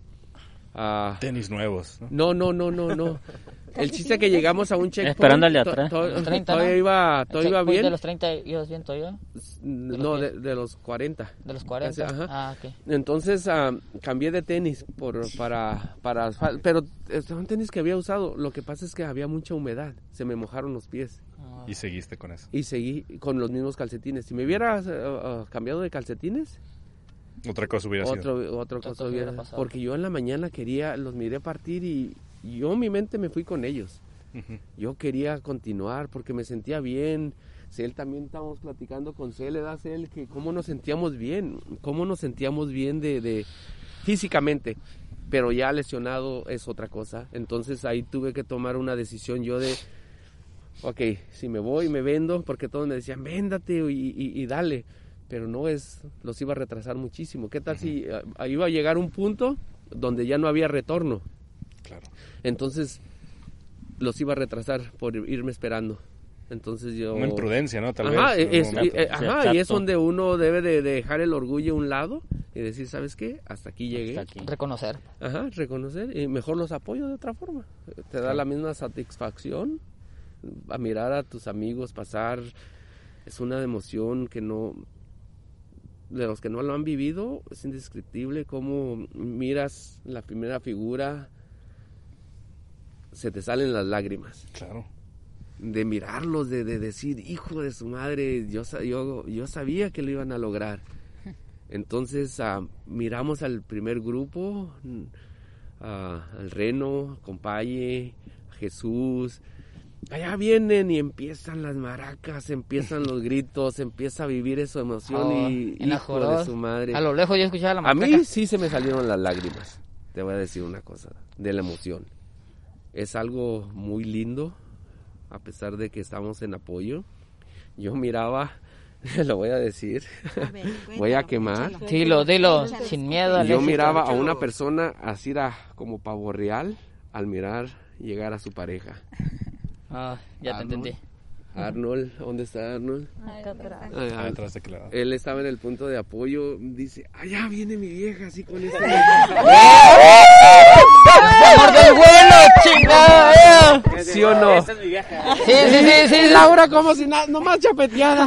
Ah,
Tenis nuevos. ¿no?
no, no, no, no, no. El chiste que llegamos a un checkpoint.
Esperando al de
to-
atrás.
to-
Los 30,
todavía
¿no?
iba, todavía iba bien.
¿De los 30 ibas bien todavía?
No, de,
los
de los 40.
¿De los 40?
Ajá.
Ah, ok.
Entonces ah, cambié de tenis por, para, para pero un tenis que había usado. Lo que pasa es que había mucha humedad, se me mojaron los pies
Ah.
Y seguiste con eso.
y seguí con los mismos calcetines. Si me hubiera ah, ah, cambiado de calcetines,
Otra cosa hubiera sido.
otro, otra
Otra
cosa
cosa
hubiera,
hubiera pasado.
porque yo en la mañana quería, los miré partir y yo mi mente me fui con ellos.
Ujú.
Yo quería continuar porque me sentía bien. Cel también estábamos platicando con Cel, ¿verdad, Cel? Que cómo nos sentíamos bien, cómo nos sentíamos bien de, de físicamente. Pero ya lesionado es otra cosa. Entonces ahí tuve que tomar una decisión yo de, ok, si me voy, me vendo, porque todos me decían, véndate y, y- y dale. Pero no es, los iba a retrasar muchísimo. ¿Qué tal si ah, iba a llegar un punto donde ya no había retorno?
Claro.
Entonces los iba a retrasar por irme esperando. Entonces yo...
Una imprudencia, ¿no? Tal
Ajá,
vez. en
es, eh,
Sí,
ajá, y es donde uno debe de dejar el orgullo a un lado y decir, ¿sabes qué? Hasta aquí llegué.
Hasta aquí.
Reconocer.
Ajá, reconocer y mejor los apoyo de otra forma. Te da la misma satisfacción a mirar a tus amigos pasar. Es una emoción que no... De los que no lo han vivido, es indescriptible cómo miras la primera figura, se te salen las lágrimas
Claro.
de mirarlos, de, de decir, hijo de su madre, yo, yo, yo sabía que lo iban a lograr. Entonces ah, miramos al primer grupo, mm, al Reno, Compaye, a Jesús. Allá vienen y empiezan las maracas, empiezan los gritos, empieza a vivir esa emoción
Oh,
y
en la
hijo de su madre.
A lo lejos yo escuchaba la
A
matraca.
mí sí se me salieron las lágrimas. Te voy a decir una cosa, de la emoción. Es algo muy lindo, a pesar de que estamos en apoyo. Yo miraba, lo voy a decir, voy a quemar.
Dilo, dilo, sin miedo.
Yo miraba a una persona así era como pavo real al mirar llegar a su pareja.
Ah, ya te entendí.
Arnold, ¿dónde está Arnold?
Acá atrás.
Ah,
Ah, atrás de.
Él estaba en el punto de apoyo, dice, allá viene mi vieja así con este...
¡Amor del vuelo, chingada! eh!
¿Sí o no?
Sí, sí, sí, sí.
Laura como si nada, nomás chapeteada.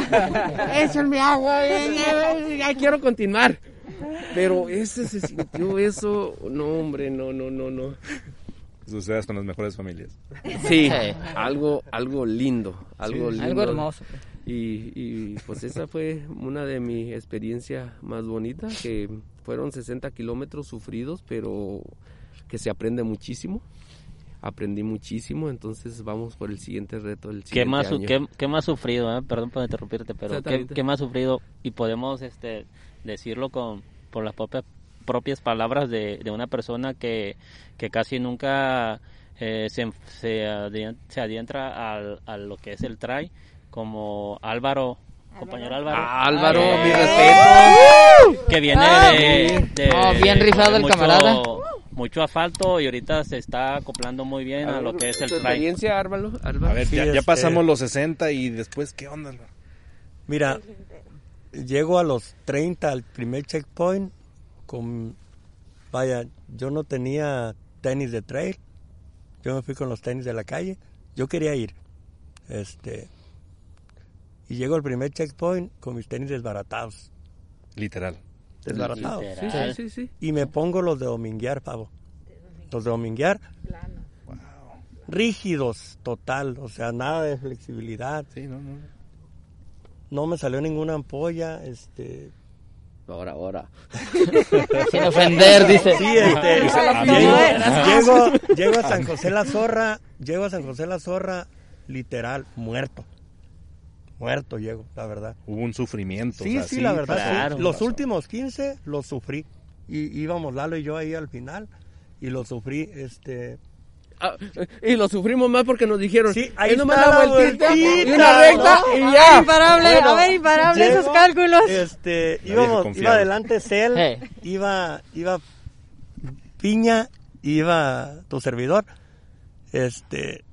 Échenme agua, eh, eh, ya quiero continuar. Pero ese se sintió eso, no hombre, no, no, no, no.
Sucede con las mejores familias.
Sí,
algo, algo lindo, algo
Sí.
lindo.
Algo hermoso.
Y, y pues esa fue una de mis experiencias más bonitas, que fueron 60 kilómetros sufridos, pero que se aprende muchísimo. Aprendí muchísimo, entonces vamos por el siguiente reto del
¿Qué
siguiente
más, su-
año.
qué, qué más sufrido? eh? Perdón por interrumpirte, pero ¿qué, qué más sufrido? Y podemos este, decirlo con por las propias, propias palabras de, de una persona que, que casi nunca eh, se, se, se adentra al, a lo que es el try, como Álvaro, compañero Álvaro.
Ah, Álvaro,
Eh,
mi respeto.
Que viene
Ah,
de, de-
Oh, bien rifado
de
el
mucho-
camarada.
Mucho asfalto y ahorita se está acoplando muy bien a, lo que es el
¿Tu
try.
experiencia, Álvaro? Álvaro?
A ver,
Sí,
ya, ya
este-
pasamos los 60 y después, ¿qué onda?
Mira, llego a los 30 al primer checkpoint con, vaya, yo no tenía tenis de trail, yo me fui con los tenis de la calle, yo quería ir, este, y llego al primer checkpoint con mis tenis desbaratados,
Literal.
desbaratados,
Literal.
Sí, sí, sí.
y me pongo los de dominguear, pavo, los de dominguear, rígidos, total, o sea, nada de flexibilidad,
Sí, no, no.
no me salió ninguna ampolla, este,
Ahora, ahora.
Sin ofender, dice.
Sí, este, llego, llego, llego a San José la Zorra, llego a San José la Zorra, literal, muerto. Muerto llego, la verdad.
Hubo un sufrimiento.
Sí,
o sea,
sí, la verdad. sí.
claro.
Los últimos 15 los sufrí. Y íbamos Lalo y yo ahí al final y los sufrí, este...
Ah, y lo sufrimos más porque nos dijeron,
Sí, ahí
"Es nomás
está
la vueltita, y una recta
¿no?
y
A
ya.
ver, imparable,
Bueno,
a ver, imparable
llego,
esos cálculos.
Este, íbamos, iba adelante Cel, iba, iba Piña, iba tu servidor. Este,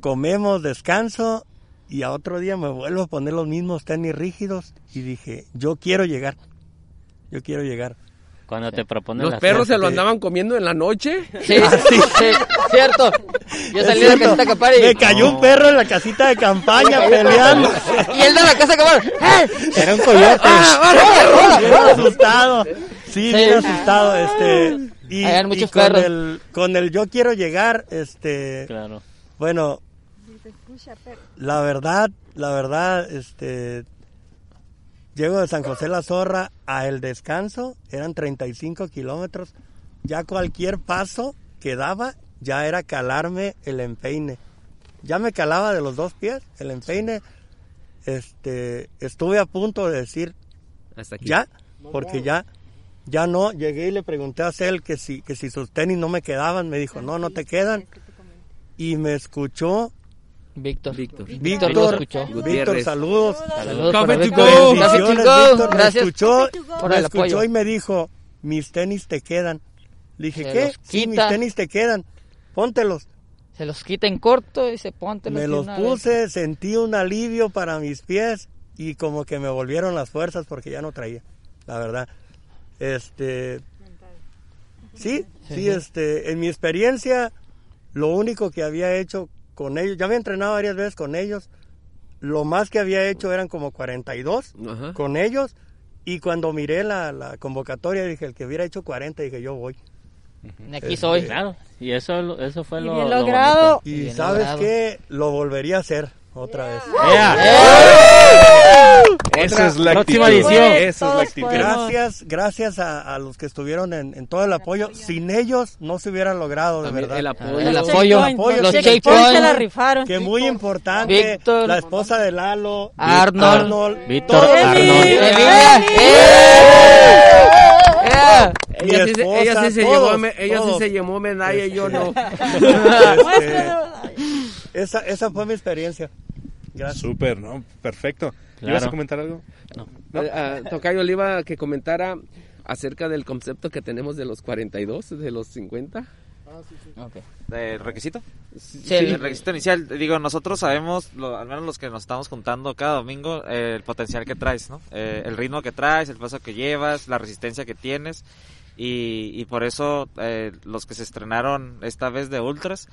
comemos, descanso y a otro día me vuelvo a poner los mismos tenis rígidos y dije, yo quiero llegar, yo quiero llegar.
Cuando te proponen
Los perros se lo andaban comiendo en la noche.
Sí, sí, cierto. Yo salí de la casita de acampar y...
Me cayó un perro en la casita de campaña peleando.
Y él de la casa de acampar. ¡Eh!
Era un coyote.
¡Ah,
Bien asustado. Sí, bien asustado. Este, y,
muchos
con
perros.
el con el yo quiero llegar, este,
Claro.
bueno, la verdad, la verdad, este, llego de San José la Zorra a El Descanso, eran 35 kilómetros, ya cualquier paso que daba ya era calarme el empeine. Ya me calaba de los dos pies el empeine. Este, estuve a punto de decir
Hasta aquí.
ya, porque ya, ya no. Llegué y le pregunté a Cel que si, que si sus tenis no me quedaban. Me dijo, no, no te quedan. Y me escuchó
Víctor.
Víctor.
Víctor.
lo escuchó.
Víctor, saludos.
Saludos
Café to go.
Café to
Bendiciones,
go.
Víctor. Me
Gracias
escuchó,
por
me
el
escuchó
apoyo.
y me dijo, mis tenis te quedan. Le dije,
Se
¿qué? Sí, mis tenis te quedan. Póntelos.
Se los quita en corto y se ponte
Me los puse, sentí un alivio para mis pies y como que me volvieron las fuerzas porque ya no traía, la verdad. Este, sí, sí, este, en mi experiencia, lo único que había hecho con ellos, ya había entrenado varias veces con ellos, lo más que había hecho eran como 42
Ajá.
con ellos y cuando miré la, la convocatoria dije, el que hubiera hecho 40, dije, yo voy.
Aquí soy.
Claro. Y eso, eso fue
Y
lo,
bien
lo
logrado.
bonito.
Y
Bien
sabes
logrado.
qué, lo volvería a hacer otra vez.
¡Ea!
Esa es la
próxima
actitud.
edición.
Esa es la
Todos
actitud.
podemos.
Gracias, gracias a, a los que estuvieron en, en todo el apoyo. Sin ellos no se hubieran logrado, de
También
verdad.
el apoyo.
El
Los
apoyo,
checkpoints,
los
checkpoints
checkpoints.
se la rifaron.
Que muy importante,
Víctor.
la esposa de Lalo,
Arnold.
Víctor
todos
Arnold.
Ella sí, se-
esposa,
ella sí se
todos,
llevó, me- ella sí se llevó medalla y yo no.
Este, esa, esa fue mi experiencia. Gracias.
Súper, ¿no? Perfecto.
Claro.
¿Ibas a comentar algo?
Eh, ah, Tocayo le iba a que comentara acerca del concepto que tenemos de los 42, de los 50.
¿El requisito?
Sí,
el requisito inicial. Digo, nosotros sabemos, lo- al menos los que nos estamos juntando cada domingo, eh, el potencial que traes, ¿no? Eh, el ritmo que traes, el paso que llevas, la resistencia que tienes. Y, y por eso eh, los que se estrenaron esta vez de Ultras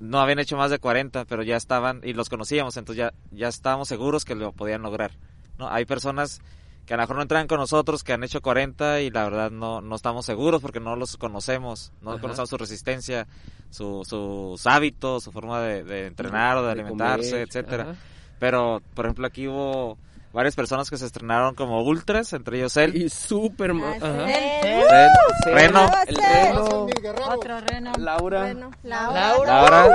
no habían hecho más de 40, pero ya estaban, y los conocíamos, entonces ya, ya estábamos seguros que lo podían lograr. ¿no? Hay personas que a lo mejor no entran con nosotros, que han hecho 40 y la verdad no, no estamos seguros porque no los conocemos, no
Ajá.
conocemos su resistencia, su, sus hábitos, su forma de, de entrenar o de,
De
alimentarse,
comer,
etcétera.
ajá.
Pero, por ejemplo, aquí hubo varias personas que se estrenaron como ultras, entre ellos él,
Y súper. ma-
Ah,
ajá.
Reno,
El. Reno,
Otro reno.
Laura.
Laura.
Laura,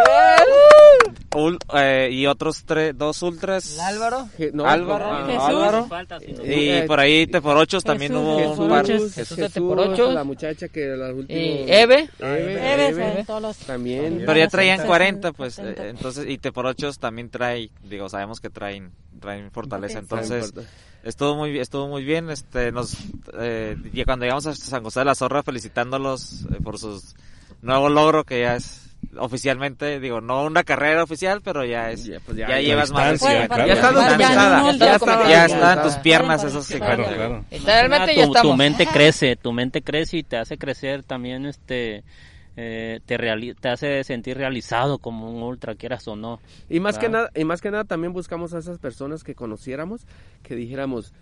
Ul- eh, y otros tres, dos ultras.
Álvaro.
No,
Álvaro,
ah,
Jesús.
Álvaro.
Falta, sí.
Y
Eh,
por ahí te por ocho también
Jesús,
hubo
Jesús,
un par.
Jesús.
Jesús,
Jesús,
te por ocho.
la muchacha que la última.
Y Eve.
Eve,
Eve,
Eve, También.
Pero ya traían 40, pues, eh, entonces, y te por ocho también trae, digo, sabemos que traen, traen fortaleza,
Potencia.
Entonces, estuvo muy, estuvo muy bien, este, nos, eh, y cuando llegamos a San José de la Zorra, felicitándolos eh, por su nuevo logro que ya es oficialmente, digo, no una carrera oficial, pero ya es,
Ya,
ya,
pues ya-
llevas más
claro.
Ya está
ya,
Ya,
ya
está
ya en tus piernas, eso sí.
Claro, claro.
Literalmente
tu,
ya
tu
estamos.
mente crece, tu mente crece y te hace crecer también, este, eh, te, reali- te hace sentir realizado como un ultra, quieras o no.
Y más que nada, y más que nada también buscamos a esas personas que conociéramos, que dijéramos,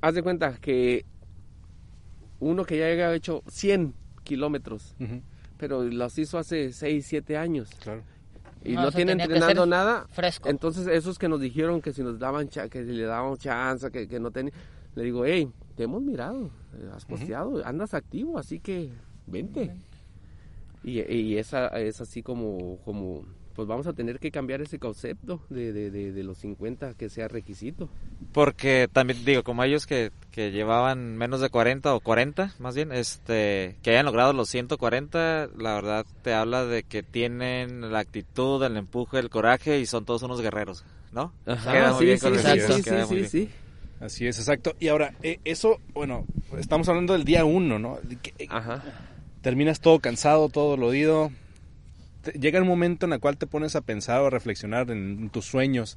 haz de cuenta que uno que ya haya hecho 100 kilómetros, pero los hizo hace 6, 7 años
Claro.
y
No,
no,
eso
tiene
tenía que
entrenando nada,
fresco.
entonces esos que nos dijeron que si nos daban cha- que si le daban chance, que, que no tenían, le digo, hey, te hemos mirado, eh, has posteado, andas activo, así que vente. Y, y esa es así como, como, pues vamos a tener que cambiar ese concepto de, de, de, de los 50 que sea requisito.
Porque también digo, como ellos que, que llevaban menos de 40 o 40 más bien, este, que hayan logrado los 140, la verdad te habla de que tienen la actitud, el empuje, el coraje y son todos unos guerreros, ¿no? Queda muy
sí,
bien
sí, sí, sí, sí, sí.
Así es, exacto. Y ahora, eh, eso, bueno, estamos hablando del día uno, ¿no? Que, eh,
Ajá.
Terminas todo cansado, todo dolorido. Llega el momento en el cual te pones a pensar o a reflexionar en tus sueños.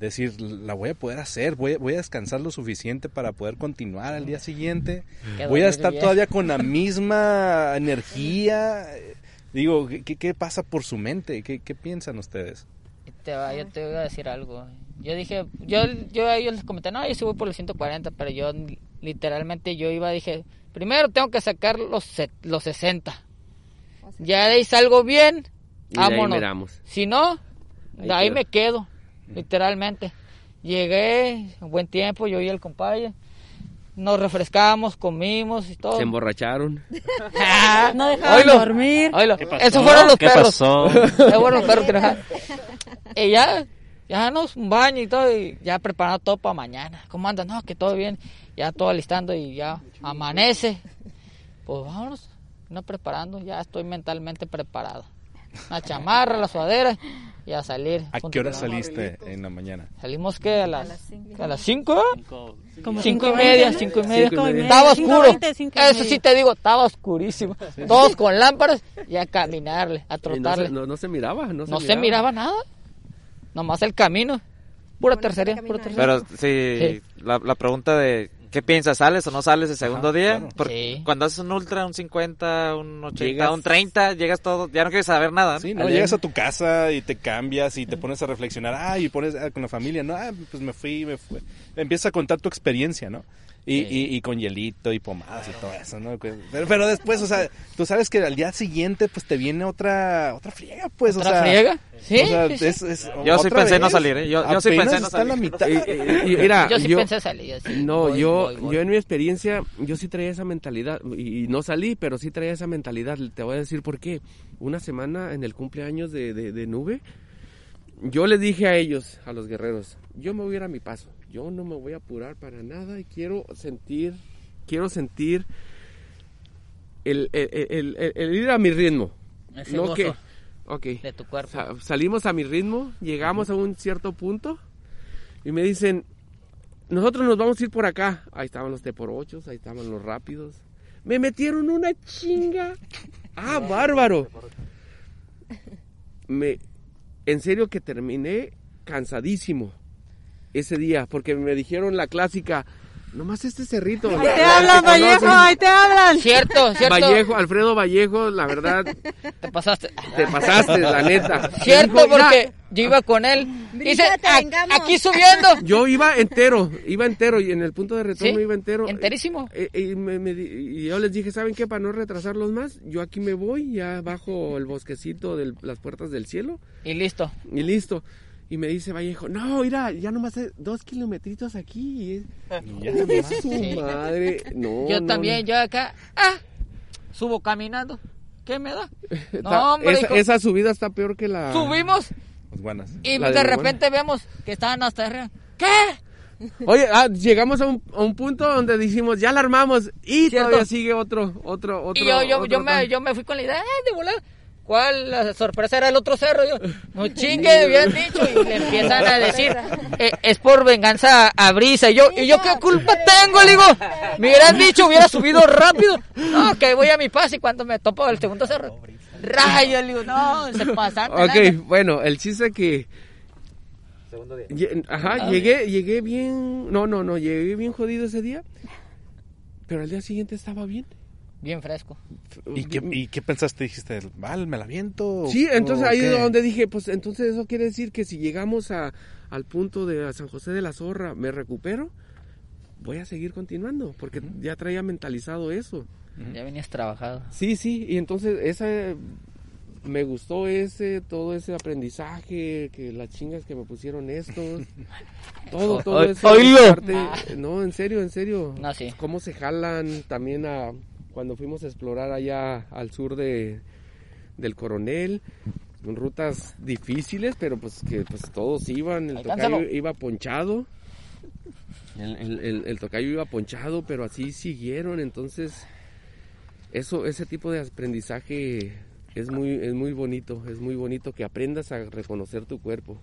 Decir, la voy a poder hacer, voy, a- voy a descansar lo suficiente para poder continuar al día siguiente.
Que
Voy a estar todavía con la misma energía. Digo, ¿qué, qué pasa por su mente? ¿Qué, qué piensan ustedes?
Te va- yo te voy a decir algo. Yo dije, yo, yo a ellos les comenté, no, yo sí voy por los 140, pero yo literalmente yo iba, dije, primero tengo que sacar los, los 60. Ya de ahí salgo bien,
Y de ahí.
Si no,
Ahí
de ahí me quedo, literalmente. Llegué, buen tiempo, yo y el compadre. Nos refrescamos, comimos y todo.
Se emborracharon.
No dejaban
Oílo,
dormir.
oílo.
¿Qué pasó?
Esos fueron los
¿Qué
perros.
pasó?
Esos fueron los perros que nos Y ya, ya nos un baño y todo, y ya preparando todo para mañana. ¿Cómo andas? No, que todo bien. Ya todo alistando y ya amanece. Pues vámonos, no preparando, ya estoy mentalmente preparado. La chamarra, la sudadera y a salir.
¿A qué hora saliste en la mañana?
Salimos que a las a las cinco,
Cinco-
Como
cinco y
cinco
media,
veinte,
cinco y
¿no?
media.
Cinco y media.
Estaba
Cinco
oscuro.
veinte, cinco y
Eso
media.
sí te digo, estaba oscurísimo. Todos con lámparas y a caminarle, a
no,
trotarle.
se, no, no se miraba. No,
No
se,
se miraba nada. Nomás el camino. Pura
camino,
pura tercería.
Pero sí, La, la pregunta de ¿qué piensas? ¿Sales o no sales el segundo
Ajá,
día?
claro.
Porque
Sí.
cuando haces un ultra, un 50, un 80,
Llegas-
un 30, llegas todo, ya no quieres saber nada. ¿no?
Sí, ¿no? Llegas a tu casa y te cambias y te pones a reflexionar, ah, y pones ah, con la familia, no, ah, pues me fui, me fui. Empiezas a contar tu experiencia, ¿no? Y, y, y con hielito y pomadas y todo eso, ¿no? Pero, pero después, o sea, tú sabes que al día siguiente, pues te viene otra otra friega, pues,
¿Otra
o sea.
friega? Sí,
o sea,
sí, sí.
es- es
Yo sí pensé no
vez.
salir, ¿eh? Yo- yo sí pensé no
la
salir.
mitad.
Y- y- mira,
Yo sí pensé salir, sí.
No,
Voy,
yo,
voy, voy.
yo en mi experiencia, yo sí traía esa mentalidad y, y no salí, pero sí traía esa mentalidad. Te voy a decir por qué. Una semana en el cumpleaños de, de, de Nube, yo les dije a ellos, a los guerreros, yo me voy a ir a mi paso. Yo no me voy a apurar para nada y quiero sentir, quiero sentir el, el, el- ir a mi ritmo.
Ese
no
gozo
que, ok.
de tu cuerpo.
Sa- salimos a mi ritmo, llegamos a un cierto punto y me dicen, nosotros nos vamos a ir por acá. Ahí estaban los T por ochos, ahí estaban los rápidos. Me metieron una chinga. Ah, bárbaro. Me, en serio que terminé cansadísimo ese día, porque me dijeron la clásica, nomás este cerrito.
Ahí te
la
hablan, Vallejo, ahí te hablan.
Cierto, cierto.
Vallejo, Alfredo Vallejo, la verdad,
Te pasaste.
te pasaste, la neta.
Cierto,
Me dijo, "Mira,
porque yo iba con él. Dice, aquí subiendo.
Yo iba entero, iba entero y en el punto de retorno
¿Sí?
iba entero.
Enterísimo.
Eh, eh, y, me- me di- y yo les dije, ¿saben qué? Para no retrasarlos más, yo aquí me voy, ya bajo el bosquecito de las puertas del cielo
Y listo.
y listo. Y me dice Vallejo, no, mira, ya nomás es dos kilometritos aquí. y es-
Ya
su madre. No,
yo
no,
también,
no.
yo acá, ah, subo caminando. ¿Qué me da?
Está-
No, hombre,
esa,
hijo.
esa subida está peor que la...
Subimos
Las guanas.
y
La
de
de
repente vemos que estaban hasta arriba. ¿Qué?
Oye, ah, llegamos a un, a un punto donde dijimos, ya la armamos y
Cierto.
todavía sigue otro, otro, otro.
y yo, yo,
otro
yo, me, yo me fui con la idea "Ah, de volar. ¿Cuál? La sorpresa era el otro cerro. Yo, no chingue, habían dicho. Y le empiezan a decir, "Eh, es por venganza a Brisa. Y yo, ¿y yo qué culpa tengo? Le digo, me hubieran dicho, hubiera subido rápido. No, que voy a mi paz y cuando me topo el segundo cerro. Rayo, le digo, no, se pasaron. de
Ok, bueno, el chiste que...
Segundo día.
Ajá,
Ah.
llegué, llegué bien... No, no, no, llegué bien jodido ese día. Pero al día siguiente estaba bien.
Bien fresco.
¿Y qué, ¿Y qué pensaste? Dijiste, ¿mal, me la viento?
Sí, entonces
¿O
ahí es donde dije, pues entonces eso quiere decir que si llegamos a, al punto de San José de la Zorra, me recupero, voy a seguir continuando, porque ya traía mentalizado eso.
Ya venías trabajado.
Sí, sí, y entonces esa me gustó ese, todo ese aprendizaje, que las chingas que me pusieron estos, todo, todo eso. parte- no, en serio, en serio.
No, sí.
Cómo se jalan también a cuando fuimos a explorar allá al sur de del Coronel, rutas difíciles, pero pues que pues todos iban, el tocayo iba ponchado. El, el- el- el tocayo iba ponchado, pero así siguieron, entonces eso ese tipo de aprendizaje es muy es muy bonito, es muy bonito que aprendas a reconocer tu cuerpo.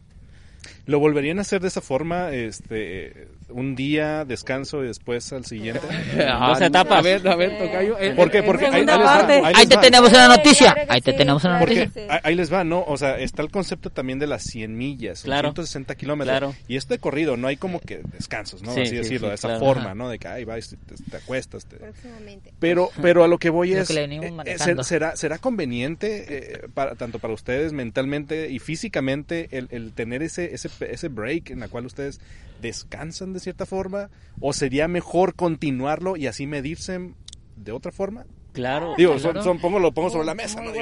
¿Lo volverían a hacer de esa forma? Este, un día, descanso y después al siguiente.
Dos etapas.
A ver, a ver, tocayo. eh,
¿Por qué? Porque ahí, ahí les va,
parte.
ahí
te
va.
tenemos una noticia. Ahí te
sí.
tenemos una
Porque
noticia.
ahí- ahí les va, ¿no? O sea, está el concepto también de las 100 millas,
Claro.
160 kilómetros.
Claro.
Y esto de corrido, no hay como que descansos, ¿no?
Sí,
Así
sí,
decirlo,
sí,
de esa
claro.
forma,
Ajá.
¿no? De que ahí vas, y te, te acuestas. te-
Próximamente.
Pero, pero a lo que voy
Lo
es,
que le venimos
eh, eh, ¿será, será conveniente, eh, para, tanto para ustedes mentalmente y físicamente, el, el tener ese, ese, ese break en la cual ustedes descansan de cierta forma? ¿O sería mejor continuarlo y así medirse de otra forma?
Claro.
Digo,
claro.
son, son- pongo, lo pongo sobre la mesa,
Muy
¿no?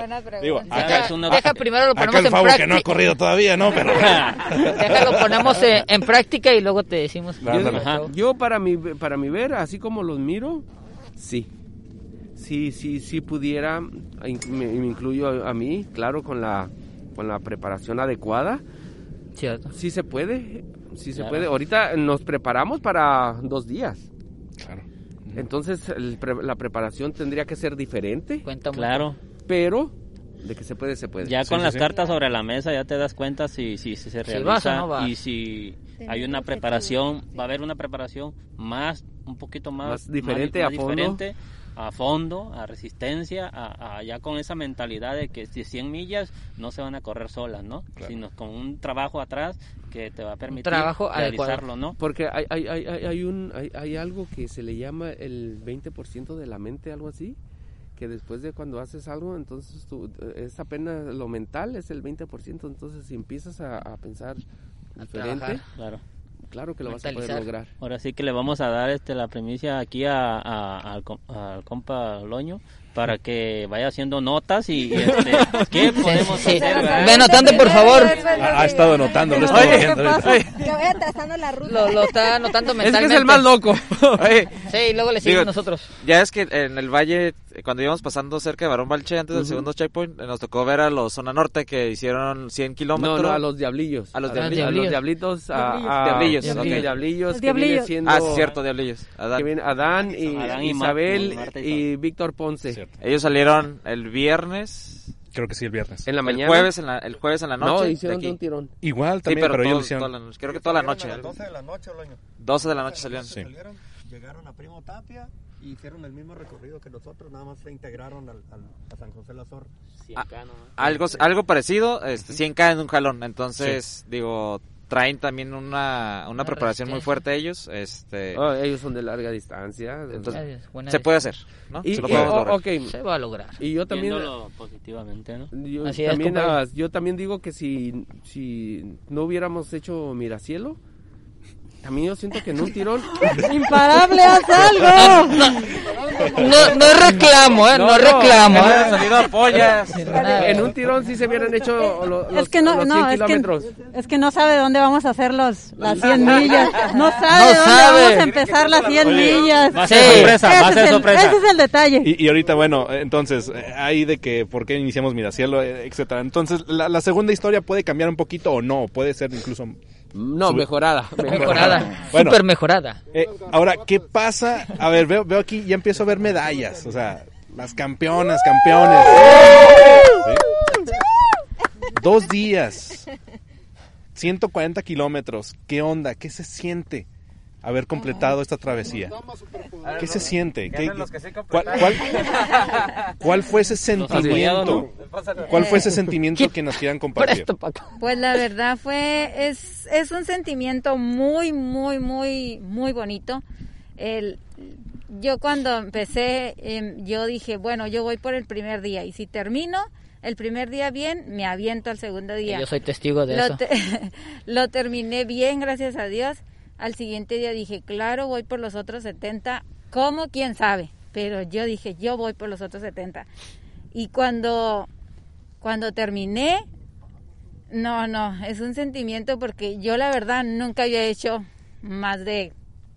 Digo,
buena
acá,
es una-
Deja primero lo
acá
ponemos
el
en
Favo que no ha
práctica.
corrido todavía, ¿no? Pero...
Déjalo ponemos eh, en práctica y luego te decimos.
Yo, yo para mi para mi ver, así como los miro, sí. Sí, sí, sí pudiera, in- me, me incluyo a, a mí, claro, con la con la preparación adecuada.
Cierto.
Sí se puede, sí se
Claro.
puede. Ahorita nos preparamos para dos días.
Claro.
Entonces el pre- la preparación tendría que ser diferente,
Cuenta.
Claro.
pero de que se puede, se puede.
Ya
Sí,
con
sí,
las
sí.
cartas sobre la mesa ya te das cuenta si, si, si se
Si
realiza
vas o no vas.
y si hay
un
una preparación, va a haber una preparación más, un poquito más,
Más diferente, a fondo.
diferente, a fondo, a resistencia, a, a- ya con esa mentalidad de que si 100 millas no se van a correr solas, ¿no?
Claro.
Sino con un trabajo atrás que te va a permitir
trabajo
realizarlo, ¿no?
Porque hay, hay, hay, hay, hay un, hay, hay algo que se le llama el 20% de la mente, algo así, que después de cuando haces algo, entonces tú, es apenas lo mental, es el 20%, entonces si empiezas a, a pensar
A
diferente,
trabajar.
Claro.
Claro que lo vas a poder lograr.
Ahora sí que le vamos a dar este la primicia aquí a, a- al, al compa Loño para que vaya haciendo notas y, y, este, qué podemos
sí.
hacer. ¿verdad?
Ve anotando, por favor.
Ha, ha estado anotando, lo está viendo
trazando la ruta.
Lo, lo está anotando
Es que
mentalmente.
es el más loco.
Sí, y luego le seguimos
Digo,
nosotros.
Ya es que en el valle, eh, cuando íbamos pasando cerca de Barón Balche, antes del segundo checkpoint, eh, nos tocó ver a los Zona Norte que hicieron 100 kilómetros.
No, no, a los diablillos.
A los diablillos.
a los diablitos. A, a-
Diablillos,
sí, diablillos,
Los
que viene
diablillos.
siendo...
Ah, sí, cierto, diablillos. Adán.
Que viene Adán y
Adán y
Isabel y,
y
Víctor Ponce.
Cierto.
Ellos salieron el viernes,
Creo que sí, el viernes.
En la mañana.
el jueves en la, el jueves en la noche.
No, hicieron de un tirón.
Igual
Sí,
también,
pero,
pero, ellos
todo-
lo hicieron.
toda la noche, creo que toda la noche.
A las 12 de la noche, Loño.
12 de la noche salieron.
Sí.
Salieron, llegaron a Primo Tapia hicieron el mismo recorrido que nosotros, nada más se integraron al, al- a San José La Zorra.
Cien
Ah,
K nomás.
Algo, algo parecido, este, 100k en un jalón. Entonces, digo, traen también una, una preparación muy fuerte ellos. Este,
Oh, ellos son de larga distancia.
entonces,
Es buena
se puede hacer, ¿no?
Y,
Se lo
y- oh,
lograr.
ok.
Se va a lograr.
Y yo también...
Viéndolo positivamente, ¿no?
Yo
Así es,
también, ah, yo también digo que si, si no hubiéramos hecho Miracielo, también yo siento que en un tirón...
Imparable, haz algo.
No, no reclamo, ¿eh? No,
No, no,
reclamo.
Me
¿eh?
hubieran salido ampollas.
en un tirón sí se hubieran hecho lo- los,
es que no,
los 100
no, es
kilómetros.
que, es que no sabe dónde vamos a hacer los, las 100 millas. No sabe
No
dónde
sabe.
vamos a empezar las 100
Oye,
millas.
Va a ser
Sí.
sorpresa, va a ser
es el-
sorpresa.
ese es el detalle.
Y, y ahorita, bueno, entonces, ahí de que por qué iniciamos Miracielo, eh, etcétera. Entonces, la, la segunda historia puede cambiar un poquito o no, puede ser incluso...
No, mejorada.
Mejorada.
Bueno.
Súper mejorada.
Eh, ahora, ¿qué pasa? A ver, veo, veo aquí, ya empiezo a ver medallas, o sea, las campeonas, campeones. ¿Sí? Dos días, 140 kilómetros, ¿qué onda? ¿Qué se siente haber completado esta travesía? ¿Qué se siente? ¿Qué-
Ganan los que sí
cuál, cuál- cuál fue ese sentimiento? ¿Cuál fue ese sentimiento que nos quieran compartir?
Pues la verdad fue, es, es un sentimiento muy, muy, muy, muy bonito. El, yo cuando empecé, em, yo dije, bueno, yo voy por el primer día y si termino el primer día bien, me aviento al segundo día.
Yo soy testigo de
lo,
eso.
te- lo terminé bien, gracias a Dios. Al siguiente día dije, claro, voy por los otros 70. ¿Cómo? ¿Quién sabe? Pero yo dije, yo voy por los otros 70. Y cuando, cuando terminé, no, no, es un sentimiento porque yo la verdad nunca había hecho más de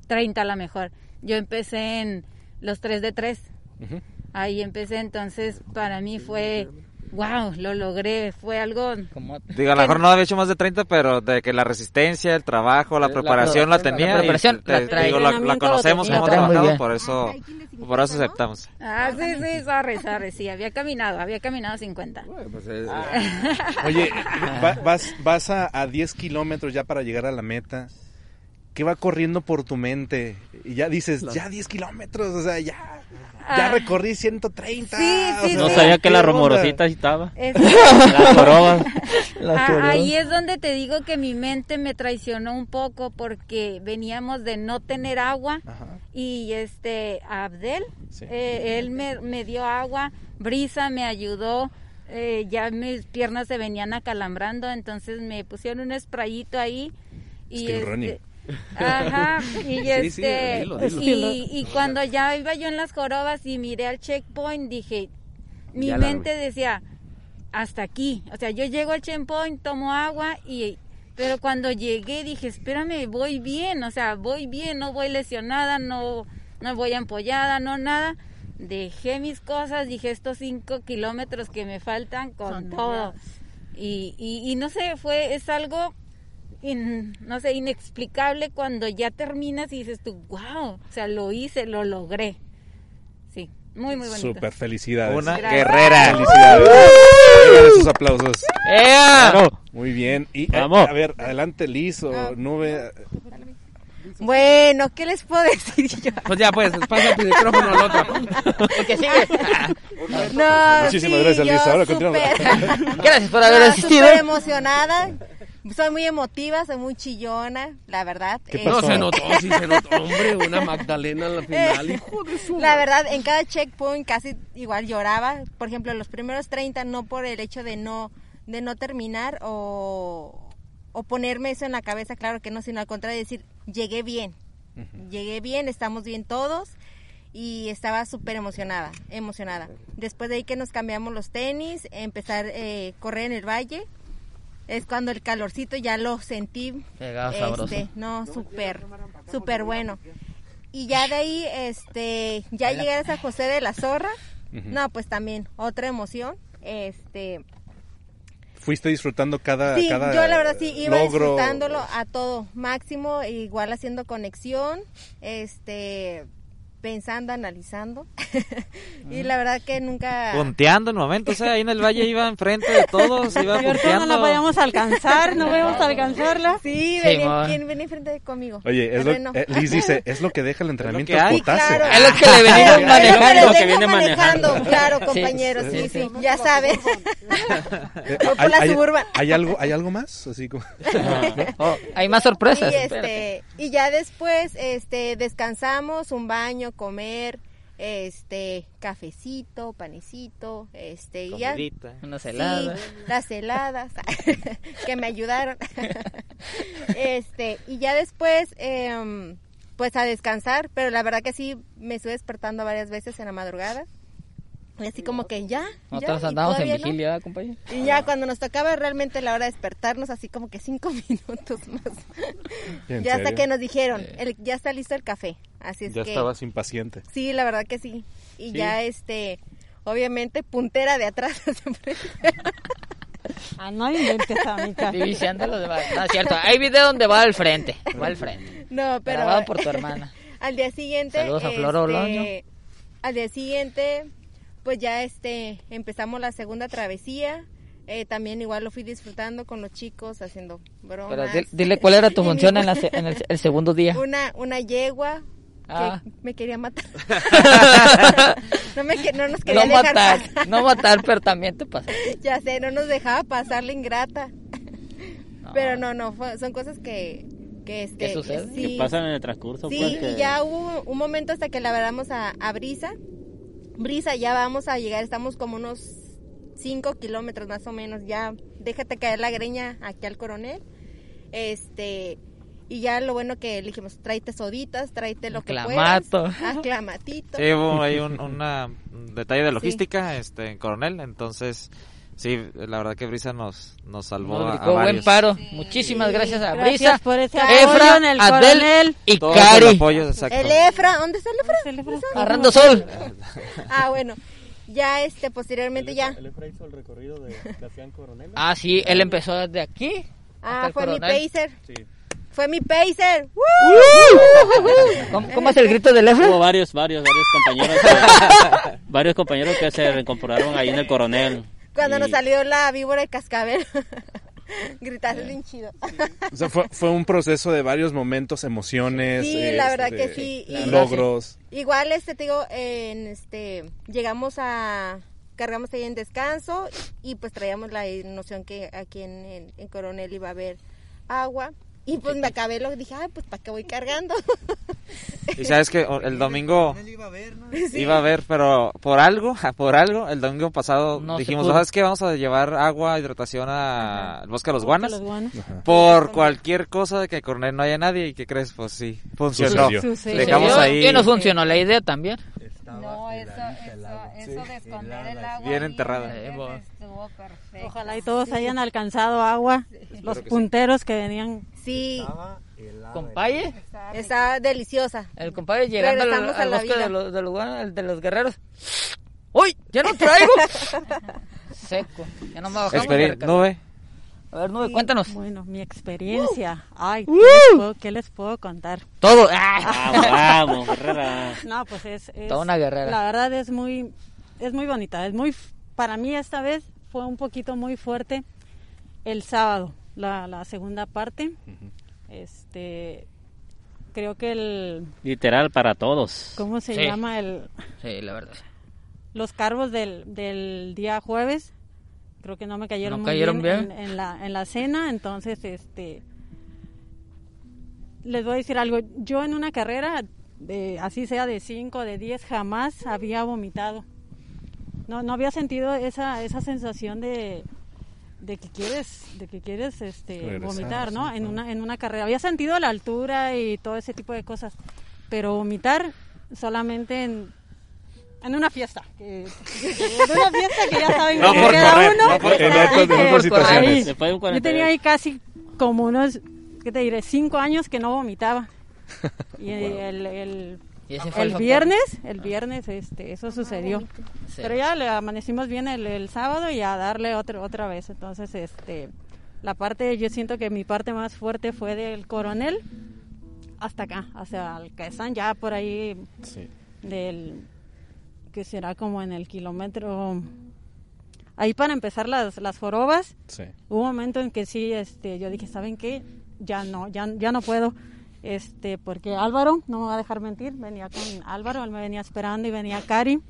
30 a la mejor. Yo empecé en los 3 de 3.
Ujú.
Ahí empecé, entonces para mí fue, wow, lo logré, fue algo...
Como-
Digo, a lo mejor no había hecho más de 30, pero de que la resistencia, el trabajo, la
La
preparación la,
preparación,
tenía.
la preparación
te-
la
te
trae.
digo, la, la conocemos, hemos
La
trabajado,
bien.
por eso,
Ay, ¿quién les
por eso aceptamos.
Ah, sí, sí, sorry, sorry, sí, había caminado, había caminado 50.
Bueno, pues, eh,
Oye, va- vas, vas a, a 10 kilómetros ya para llegar a la meta. ¿Qué va corriendo por tu mente? Y ya dices, ya 10 kilómetros, o sea, ya, ya
Ah.
recorrí 130.
Sí, sí,
sea,
No
sí.
sabía que
¿qué
la
onda?
rumorosita estaba.
Es-
La joroba.
Ah, ahí es donde te digo que mi mente me traicionó un poco porque veníamos de no tener agua
Ajá.
y este Abdel,
Sí.
eh, él me, me dio agua, Brisa me ayudó, eh, ya mis piernas se venían acalambrando, entonces me pusieron un sprayito ahí y este,
running.
Ajá, y
Sí, sí,
este,
dilo, dilo.
y, y cuando ya iba yo en las jorobas y miré al checkpoint, dije, mi
Ya
mente decía, hasta aquí, o sea, yo llego al checkpoint, tomo agua y, pero cuando llegué dije, espérame, voy bien, o sea, voy bien, no voy lesionada, no, no voy ampollada, no nada. Dejé mis cosas, dije, estos cinco kilómetros que me faltan con
Son
todo. Y, y, y no sé, fue, es algo in- no sé, inexplicable cuando ya terminas y dices tú, wow, o sea, lo hice, lo logré. Sí, muy, muy bonito.
Súper felicidades.
Una
Gracias.
guerrera.
Felicidades. Esos aplausos.
¡Ea!
Muy bien. Y eh,
Vamos.
a ver, adelante Liz o Nube.
Bueno, ¿qué les puedo decir yo?
pues ya, pues, pasa tu micrófono al otro.
Porque sigue.
No,
Muchísimas
sí,
gracias,
yo
Liz. Ahora continuamos.
súper-
Gracias por haber
No,
asistido.
súper emocionada. Soy muy emotiva, soy muy chillona, la verdad.
¿Qué
Eh,
No, se notó, sí se notó. Hombre, una Magdalena al final, hijo de su...
La verdad, en cada checkpoint casi igual lloraba. Por ejemplo, los primeros 30 no por el hecho de no de no terminar o o ponerme eso en la cabeza, claro que no, sino al contrario, decir, llegué bien, llegué bien, estamos bien todos y estaba súper emocionada, emocionada. Después de ahí que nos cambiamos los tenis, empezar a eh, correr en el valle, es cuando el calorcito ya lo sentí.
Pegado sabroso.
Este, no, súper, súper bueno. Y ya de ahí, este, ya llegué a San José de la Zorra. No, pues también otra emoción. Este,
Fuiste disfrutando cada,
sí,
cada
yo la verdad sí iba
logro.
disfrutándolo a todo máximo, igual haciendo conexión, este, pensando, analizando. y la verdad que nunca...
Punteando en momentos, o sea, ahí en el valle iba enfrente de todos, iba
ahorita
punteando.
no la vayamos a alcanzar, no a alcanzarla.
Sí,
Sí,
venía,
ma.
¿quién venía enfrente de conmigo?
Oye, es lo,
reno.
eh, Liz dice, es lo que deja el entrenamiento
hay.
Sí, claro.
Es lo que le venimos
Es
manejando.
les
Lo que viene
manejando,
manejando.
claro, compañeros,
sí,
sí,
sí.
ya por
¿hay,
la
hay-
Suburban.
hay algo, ¿Hay algo más? Así como...
Oh, hay más sorpresas.
Y, este, y ya después este, descansamos, un baño, comer, este, cafecito, panecito, este, y ya.
Comidita.
Unas
Sí,
heladas.
las heladas que me ayudaron. este, y ya después, em, pues a descansar, pero la verdad que sí me estuve despertando varias veces en la madrugada. Y así como que ya. ya,
Nosotros
y
andamos en
no.
vigilia, ¿verdad, compañero.
Y ya cuando nos tocaba realmente la hora de despertarnos, así como que cinco minutos más.
¿En
ya hasta que nos dijeron, el, ya está listo el café. Así es
Ya
que.
estabas impaciente.
Sí, la verdad que sí. Y
Sí.
ya este, obviamente puntera de atrás. siempre.
Ah, no inventes, amiga.
Divisiando los demás. No, es cierto. Hay video donde va al frente. Va al frente.
no, pero.
Grabado por tu hermana.
al día siguiente.
Saludos a Flor Oloño.
Al día siguiente, pues ya este, empezamos la segunda travesía. Eh, también igual lo fui disfrutando con los chicos, haciendo bromas.
Pero di- dile cuál era tu función en, la se- en el, el segundo día.
Una, una yegua que
Ah.
me quería matar. no, me, que- no nos quería
No
dejar
matar,
pasar.
no matar, pero también te pasa.
ya sé, no nos dejaba pasar la ingrata. Pero no, no, fue- son cosas que... que este,
¿Qué sucede?
Sí,
Que pasan en el transcurso.
sí,
pues, que-
y ya hubo un momento hasta que la a, a Brisa. Brisa, ya vamos a llegar, estamos como unos 5 kilómetros más o menos, ya déjate caer la greña aquí al coronel. Este, y ya lo bueno que le dijimos, tráete soditas, tráete lo que
Clamato.
puedas. Ah, clamatito.
Sí, hubo ahí un, una- un detalle de logística este, en Coronel, entonces sí, la verdad que Brisa nos, nos salvó
Nos
a, a
brincó buen
varios.
paro. Muchísimas gracias a
Gracias
Brisa,
por ese apoyo
Efra,
en el
Adel
coronel.
y
Todo el
Cari.
El Efra, ¿dónde está el Efra?
Agarrando sol.
Ah, bueno. Ya este posteriormente ya.
El Efra hizo el recorrido de Gracián Coronel.
Ah, sí, él empezó desde aquí.
Ah, fue mi pacer.
Sí.
Fue mi pacer.
¿Cómo, cómo es el grito del Efra?
Hubo varios, varios, varios compañeros. que- varios compañeros que se reincorporaron ahí en el coronel.
Cuando
Y-
nos salió la víbora de cascabel. Gritaste bien chido.
O sea, fue, fue un proceso de varios momentos, emociones.
Sí, la verdad
este,
que sí. Y-
Logros.
Igual este te digo, en este llegamos a cargamos ahí en descanso y pues traíamos la noción que aquí en, en- en Coronel iba a haber agua y pues me acabé lo dije, ay, pues para qué voy cargando.
Y sabes que el domingo
Él iba a ver, ¿no?
Sí.
iba a ver, pero por algo, por algo, el domingo pasado
No
dijimos. ¿sabes qué? Vamos a llevar agua, hidratación a- al Bosque de los Guanas.
Los guanas.
Por cualquier cosa de que Coronel no haya nadie y que crees, pues sí, funcionó.
Sucedió.
Sucedió.
Dejamos ahí
Y nos funcionó la idea también.
No, eso, eso, eso de esconder el agua.
Bien enterrada.
Eh,
estuvo perfecto.
Ojalá y todos hayan alcanzado agua. Los punteros que venían.
Sí,
Estaba.
Compaye,
está deliciosa.
el compadre llegando al, al
la
bosque de los, de, los, de guerreros. ¡Uy! ¡Ya no traigo! Seco. Ya no me bajamos.
Esperi-
de recarga. A ver, Nube, cuéntanos.
Bueno, mi experiencia. Ay, ¿qué,
Uh.
les puedo, qué les puedo contar?
Todo. ¡Ah!
Vamos, vamos, Herrera.
No, pues es, es-
Toda una guerrera.
La verdad es muy, es muy bonita. Es muy, para mí esta vez fue un poquito muy fuerte el sábado, la, la segunda parte. Este, creo que el,
Literal para todos.
¿cómo se
Sí.
llama el,
Sí, la verdad.
los cargos del, del día jueves? Creo que no me cayeron,
¿No
muy
cayeron
bien,
bien?
En, en la, en la cena, entonces, este, les voy a decir algo. Yo en una carrera, de, así sea de 5, de 10, jamás había vomitado. No, no había sentido esa, esa sensación de, de que quieres, de que quieres este,
Regresar,
vomitar, ¿no?
sí,
En
claro.
una, en una carrera. Había sentido la altura y todo ese tipo de cosas, pero vomitar solamente en, en una fiesta. Que, en una fiesta que ya saben
No
que
por
queda
correr,
uno.
no por
En
correr.
otras- en
Ahí,
otras situaciones.
ahí.
Después de un
Yo
48.
tenía ahí casi como unos, ¿qué te diré? Cinco años que no vomitaba. Y el, el,
Y ese fue
el
el factor.
viernes, el viernes, este, eso sucedió.
Sí.
Pero ya le amanecimos bien el, el sábado y a darle otra otra vez. Entonces, este, la parte, yo siento que mi parte más fuerte fue del coronel hasta acá, hacia Alcaezán, ya por ahí
Sí.
del, que será como en el kilómetro, ahí para empezar las, las jorobas,
Sí.
hubo un momento en que sí, este, yo dije, ¿saben qué? Ya no, ya, ya no puedo, este, porque Álvaro, no me va a dejar mentir, venía con Álvaro, él me venía esperando y venía Cari,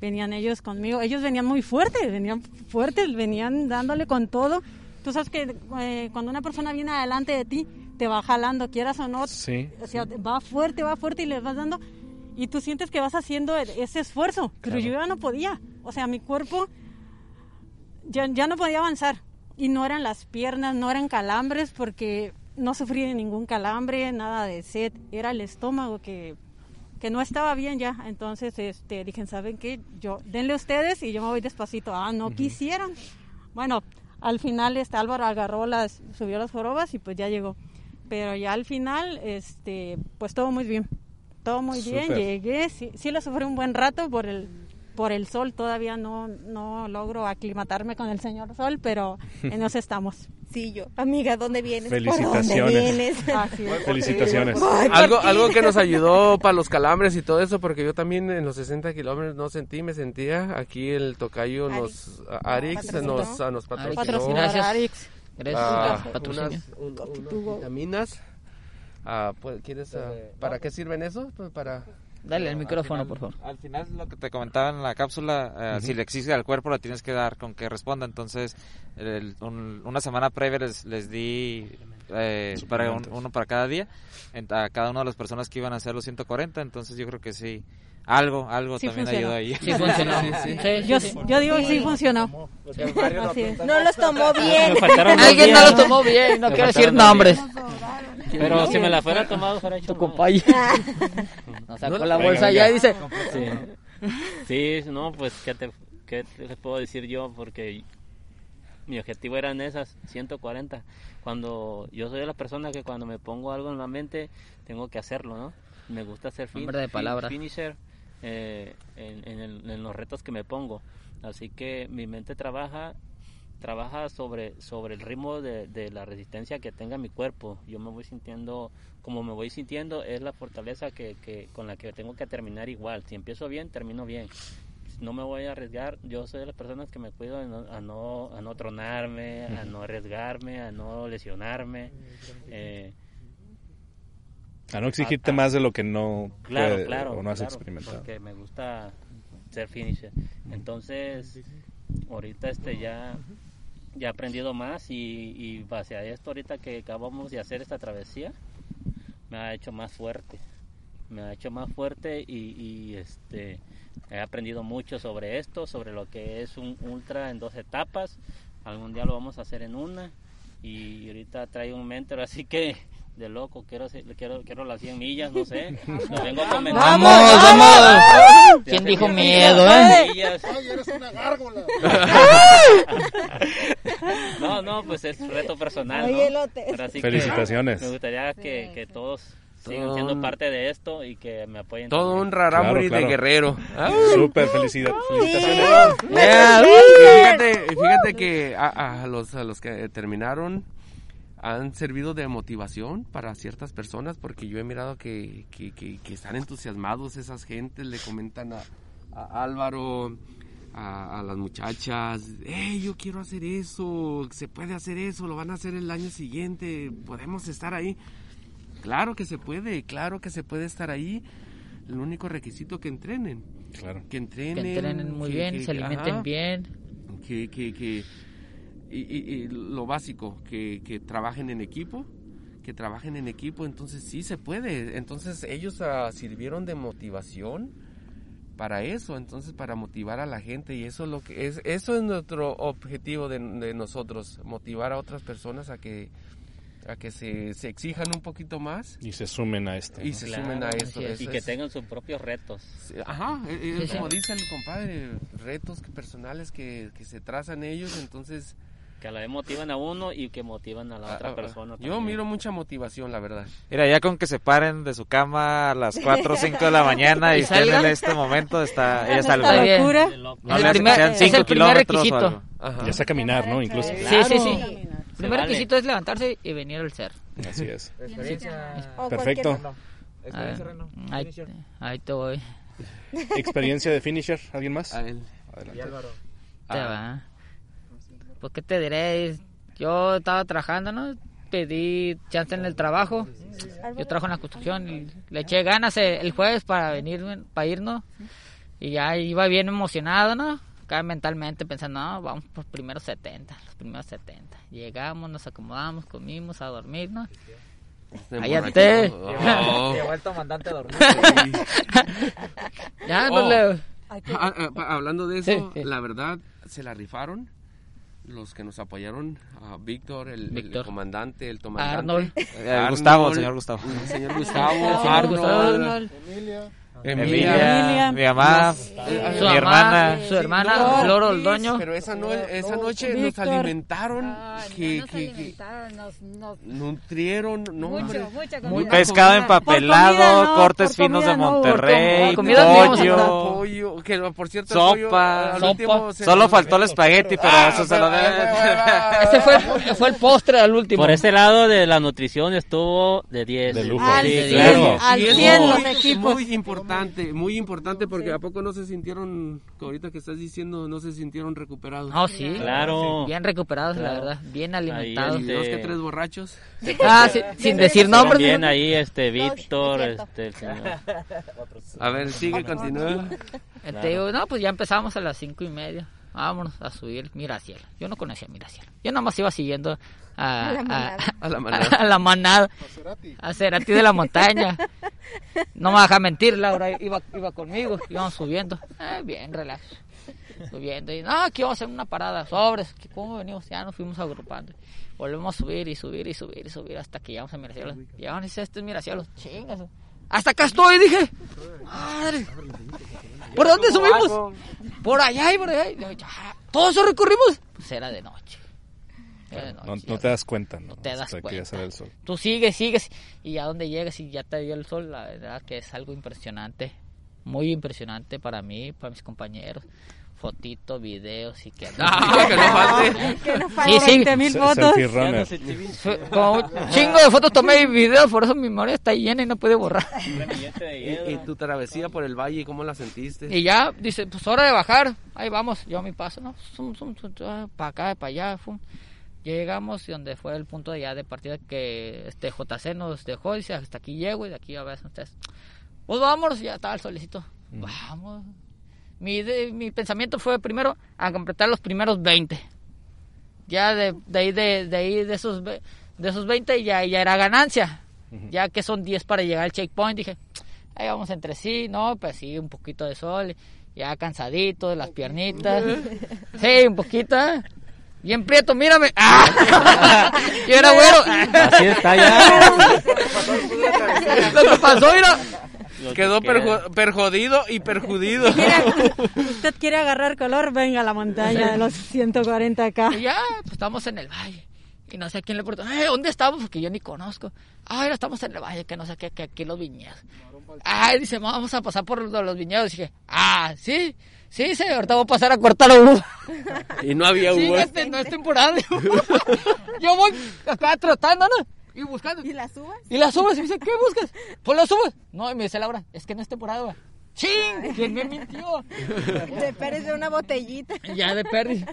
venían ellos conmigo, ellos venían muy fuertes, venían fuertes, venían dándole con todo. Tú sabes que eh, cuando una persona viene adelante de ti, te va jalando, quieras o no,
Sí.
o sea, va fuerte, va fuerte y le vas dando y tú sientes que vas haciendo e- ese esfuerzo, pero yo ya no podía, o sea, mi cuerpo ya, ya no podía avanzar. Y no eran las piernas, no eran calambres porque no sufrí de ningún calambre, nada de sed, era el estómago que, que no estaba bien ya, entonces este, dije, ¿saben qué? Yo, denle ustedes y yo me voy despacito, ah, no quisieron, bueno, al final este Álvaro agarró las, subió las jorobas y pues ya llegó, pero ya al final, este, pues todo muy bien, todo muy bien, llegué, sí, sí lo sufrí un buen rato por el por el sol, todavía no, no logro aclimatarme con el señor sol, pero en eso estamos.
Sí, yo. Amiga, ¿dónde vienes? ¿Por
Felicitaciones.
dónde vienes?
Así es.
Felicitaciones.
Por
Algo, algo que nos ayudó para los calambres y todo eso, porque yo también en los 60 kilómetros no sentí, me sentía. Aquí el tocayo nos, a- Arix nos, a- nos
Arix,
patrocinó
Gracias.
Arix.
Gracias
ah,
por patrocinio.
unas, un- unas vitaminas. Ah, pues, ¿quieres, ah, ¿Para qué sirven eso? Pues para...
Dale el micrófono, por favor.
Al final, lo que te comentaba en la cápsula, eh, si le exige al cuerpo, le tienes que dar con que responda. Entonces, el- un- una semana previa les, les di eh, para un- uno para cada día en- a cada una de las personas que iban a hacer los 140. Entonces, yo creo que sí, algo, algo
Sí
también
funcionó.
ayudó ahí.
Sí funcionó.
Sí, sí.
Sí,
Yo, yo digo que sí funcionó. Así es.
No los tomó bien.
Alguien no
días,
lo tomó bien, no
Me
quiero decir nombres.
Pero si me la fuera tomado, fuera hecho
Tu
más.
compañero. Nos sacó
No,
la bolsa ya y dice,
Sí. Sí, no, pues, ¿qué te, ¿qué te puedo decir yo? Porque mi objetivo eran esas 140. Cuando yo soy de la persona que cuando me pongo algo en la mente, tengo que hacerlo, ¿no? Me gusta hacer fin,
Hombre de
fin-
palabras.
finisher eh, en, en el- en los retos que me pongo. Así que mi mente trabaja trabaja sobre, sobre el ritmo de, de la resistencia que tenga mi cuerpo. Yo me voy sintiendo, como me voy sintiendo, es la fortaleza que, que, con la que tengo que terminar igual. Si empiezo bien, termino bien. No me voy a arriesgar. Yo soy de las personas que me cuido de no- a, no, a no tronarme, a no arriesgarme, a no lesionarme. Eh,
A no exigirte más de lo que no
Claro,
puede-
claro.
o no has
claro,
experimentado.
Porque me gusta ser finisher. Entonces, ahorita este ya, ya he aprendido más y, y base a esto ahorita que acabamos de hacer esta travesía, me ha hecho más fuerte. Me ha hecho más fuerte y, y, este he aprendido mucho sobre esto, sobre lo que es un ultra en dos etapas. Algún día lo vamos a hacer en una y ahorita traigo un mentor, así que de loco, quiero, quiero, quiero las 100 millas, no sé. Lo vengo comentando.
¡Vamos, vamos! ¿Quién dijo
100
miedo, eh?
¡Ay, eres una gárgola!
No, no, pues es reto personal,
Felicitaciones.
me gustaría que, que todos sigan siendo parte de esto y que me apoyen.
Todo
también.
un rarámuri
Claro, claro.
de guerrero. Ah.
Súper felicidad, felicitaciones.
Yeah,
¡Me
y fíjate, fíjate que a, a los, a los que terminaron han servido de motivación para ciertas personas porque yo he mirado que, que, que- que están entusiasmados esas gentes, le comentan a, a Álvaro, a, a las muchachas, hey, yo quiero hacer eso, se puede hacer eso, lo van a hacer el año siguiente, podemos estar ahí. Claro que se puede, claro que se puede estar ahí. El único requisito que entrenen.
Claro.
Que entrenen.
Que entrenen muy
que-
bien,
que-
se alimenten
ajá,
bien.
Que, que, que- y, y- y lo básico, que, que trabajen en equipo, que trabajen en equipo, entonces sí se puede. Entonces ellos ah, sirvieron de motivación para eso, entonces para motivar a la gente y eso es lo que es eso es nuestro objetivo de, de nosotros, motivar a otras personas a que a que se, se exijan un poquito más
Y se sumen a esto.
y
¿no?
se
Claro,
sumen a eso.
y
eso
que
es-
tengan sus propios retos.
Ajá, eh, eh,
sí.
como dice el compadre, retos que- personales que, que se trazan ellos, entonces...
Que a la vez motivan a uno y que motivan a la
Ah,
otra
ah,
persona.
Yo
también.
miro mucha motivación, la verdad.
Mira, ya con que se paren de su cama a las 4 o 5 de la mañana y,
Y
estén en este momento, está, ya es
Está bien.
No
Es el primer-
sean
es
cinco
el primer
kilómetros o
requisito.
Ya sea caminar, ¿no? Incluso.
Sí, sí, sí.
Se
El primer
vale.
requisito es levantarse y venir al cerro.
Así es. Perfecto.
Ah, ahí, ahí te voy.
Experiencia de finisher, ¿alguien más?
A él.
Adelante.
Y Álvaro.
Te va. Pues qué te diré, yo estaba trabajando, ¿no? Pedí chance en el trabajo. Yo trabajo en la construcción y le eché ganas el jueves para venir, para irnos. Y ya iba bien emocionado, ¿no? Acá mentalmente pensando, no, vamos por primeros 70, los primeros 70. Llegamos, nos acomodamos, comimos a dormir, ¿no? Cállate.
Oh.
Llegó el comandante a dormir.
Ya,
Oh.
no le...
Ah, ah, pa- hablando de eso,
Sí, sí.
la verdad, se la rifaron. Los que nos apoyaron, a Víctor, el, comandante, el comandante.
Arnold.
Eh, Gustavo, el señor Gustavo.
El señor Gustavo, Arnold,
Arnold.
Emilia.
Emilia, mi mamá,
Su
mi
mamá,
hermana.
su hermana,
No,
Flor Oldoño.
Pero esa, no- esa noche nos alimentaron, que,
nos
que-
nos, nos-
nutrieron, no,
mucho, comida.
Pescado empapelado,
no,
cortes finos de Monterrey, pollo,
que por cierto, el pollo,
sopa.
se
Solo faltó el espagueti, pero
Ah,
eso se lo
pero-
debe.
Ese fue, fue el postre al último.
Por ese lado de la nutrición estuvo de 10.
De lujo.
Al
Sí, claro.
al
Y es
cien
muy-
los equipos.
Muy importante, muy importante porque a poco no se sintieron, que ahorita que estás diciendo, no se sintieron recuperados.
No, sí.
Claro.
Bien recuperados, la verdad. Bien
Ahí
alimentados.
el-
Dos que tres borrachos.
Ah, sí, sin decir nombres.
bien ahí este Víctor, este el señor.
A ver, sigue, continúa.
Te digo, no, pues ya empezamos a las cinco y media. Vámonos a subir Miracielo. Yo no conocía Miracielo. Yo nada más iba siguiendo a,
A la
a-
manada.
A la manada.
a la manada. A Cerati de la montaña. No me deja mentir, Laura. Iba, iba conmigo. Íbamos subiendo. Eh, bien, relax. Subiendo. Y no, aquí vamos a hacer una parada. Sobres. ¿Cómo venimos? Ya nos fuimos agrupando. Volvemos a subir y subir y subir y subir hasta que llegamos a Miracielo. Llegamos y dice, este es Miracielo. Chingas. Hasta acá estoy, dije. Madre. ¿Por dónde subimos? Por allá y por allá. Y yo, ya, ¿Todo eso recorrimos? Pues era de noche. Era de
No,
noche.
no te das cuenta, ¿no?
te das
Hasta
cuenta.
el sol.
Tú sigues, sigues. Y a donde llegas y ya te dio el sol, la verdad que es algo impresionante. Muy impresionante para mí, para mis compañeros. Fotitos, videos y que...
Ah, que no falte.
Que no
Sí,
falten
sí.
20 mil
Se-
fotos.
Como un chingo de fotos tomé y videos, por eso mi memoria está llena y no puede borrar.
¿Y, y tu travesía por el valle, cómo la sentiste?
Y ya, dice, pues hora de bajar. Ahí vamos, yo a mi paso, ¿no? para acá, para allá. Fum. Llegamos y donde fue el punto de ya de partida que este JC nos dejó. Dice, hasta aquí llego y de aquí a ver ustedes. Pues vámonos, ya estaba el solecito. Vamos. Mi, de- mi pensamiento fue primero a completar los primeros 20. Ya de, de ahí, de, de ahí, de esos, de esos 20 ya, ya era ganancia. Ya que son 10 para llegar al checkpoint, dije, ahí vamos entre sí, ¿no? Pues sí, un poquito de sol, ya cansadito de las piernitas. Sí, un poquito. Bien prieto, mírame. ¡Ah! Yo era güero.
Así está ya.
Lo que pasó, mira.
Lo que
Quedó
queda.
perju- perjodido y perjudido.
Usted quiere agarrar color, venga a la montaña de los 140K.
Y ya, pues estamos en el valle. Y no sé a quién le preguntó, "Eh, ¿dónde estamos? Porque yo ni conozco. Ah, mira, estamos en el valle, que no sé qué, que aquí los viñedos. Ay, dice, vamos a pasar por los los viñedos. Y dije, ah, sí, sí, sí, ahorita voy a pasar a cortar la uva.
Y no había
Sí,
uvas.
este no es temporada uva. Yo voy acá tratando, ¿no? Y buscando.
¿Y las uvas?
¿Y las uvas? Y me dice, ¿qué buscas? Pues las uvas. No, y me dice Laura, es que no es temporada, güey. ¡Ching! ¿Quién me mintió?
De Pérez de una botellita.
Ya de perdi.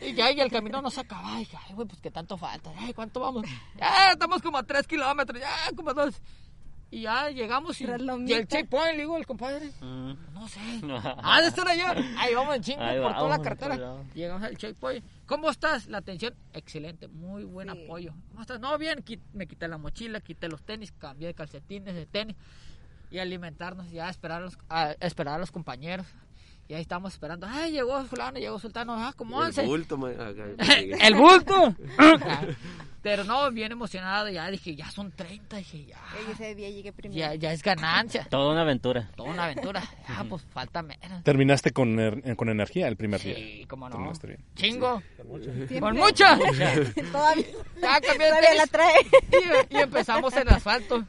Y ya, y el camino no se acaba. Y ay, güey, pues qué tanto falta. Ay, ¿cuánto vamos? Ya, estamos como a tres kilómetros, ya, como a dos. Y ya llegamos y, y el checkpoint, le digo al compadre,
Mm.
no sé. Ah, de estar allá. Ahí vamos en chingo por toda la
allá.
Llegamos al checkpoint. ¿Cómo estás? La atención, excelente. Muy buen
Sí.
apoyo. ¿Cómo estás? No, bien. Me quité la mochila, quité los tenis, cambié de calcetines, de tenis. y alimentarnos, ya esperar a los, a esperar a los compañeros. Y ahí estamos esperando. ¡Ay, llegó fulano, llegó sultano! ¡Ah, como
El
once!
bulto, ma- acá.
¡El bulto! Pero no, bien emocionado, ya dije, ya son 30, dije, ya,
ese día llegué primero.
ya, ya es ganancia.
Toda una aventura.
Toda una aventura. Ah, pues falta menos.
Terminaste con, er- con energía el primer día.
Sí, cómo no.
Terminaste bien.
Chingo.
Siempre.
Con mucha.
Todavía,
Ya cambié
todavía la trae.
Y, y empezamos en asfalto.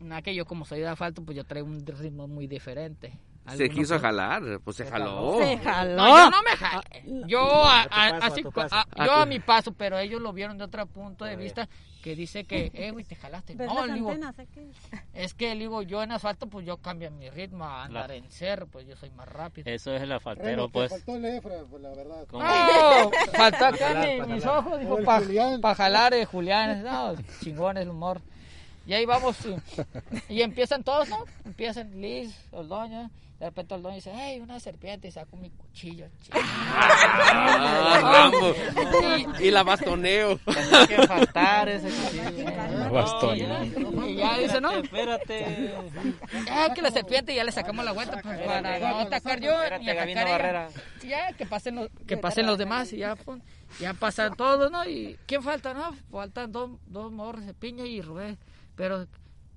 Nada que yo como soy de asfalto, pues yo traigo un ritmo muy diferente.
Se quiso jalar, pues se jaló.
Se No, yo no me jalé. Yo a,
A tu
a-
paso, a
así,
tu paso.
a- yo a mi paso, pero ellos lo vieron de otro punto de vista que dice que, eh, güey, te jalaste.
¿Ves
No, digo,
antenas
es que le digo, yo en asfalto, pues yo cambio mi ritmo a andar en cerro, pues yo soy más rápido.
Eso es el asfaltero,
te
pues.
faltó el Efra, pues, la verdad.
¿Cómo?
No, faltó acá
jalar,
mis
jalar.
ojos, dijo, para
Julián.
jalar de Julián, no, chingón el humor. Y ahí vamos, y, y empiezan todos, ¿no? Empiezan Liz, Oldoño, de repente Oldoño dice, hey, una serpiente, y saco mi cuchillo.
Ah. Y, y la bastoneo.
Tenía que faltar ese cuchillo.
La bastoneo.
Y ya dice, no,
Espérate.
ya que la serpiente ya le sacamos la vuelta pues, para no atacar yo ni atacar ya que pasen los, que pasen los demás y ya pum, ya pasan todos, ¿no? Y quién falta, no, faltan dos dos morros, Piña y Rubén, pero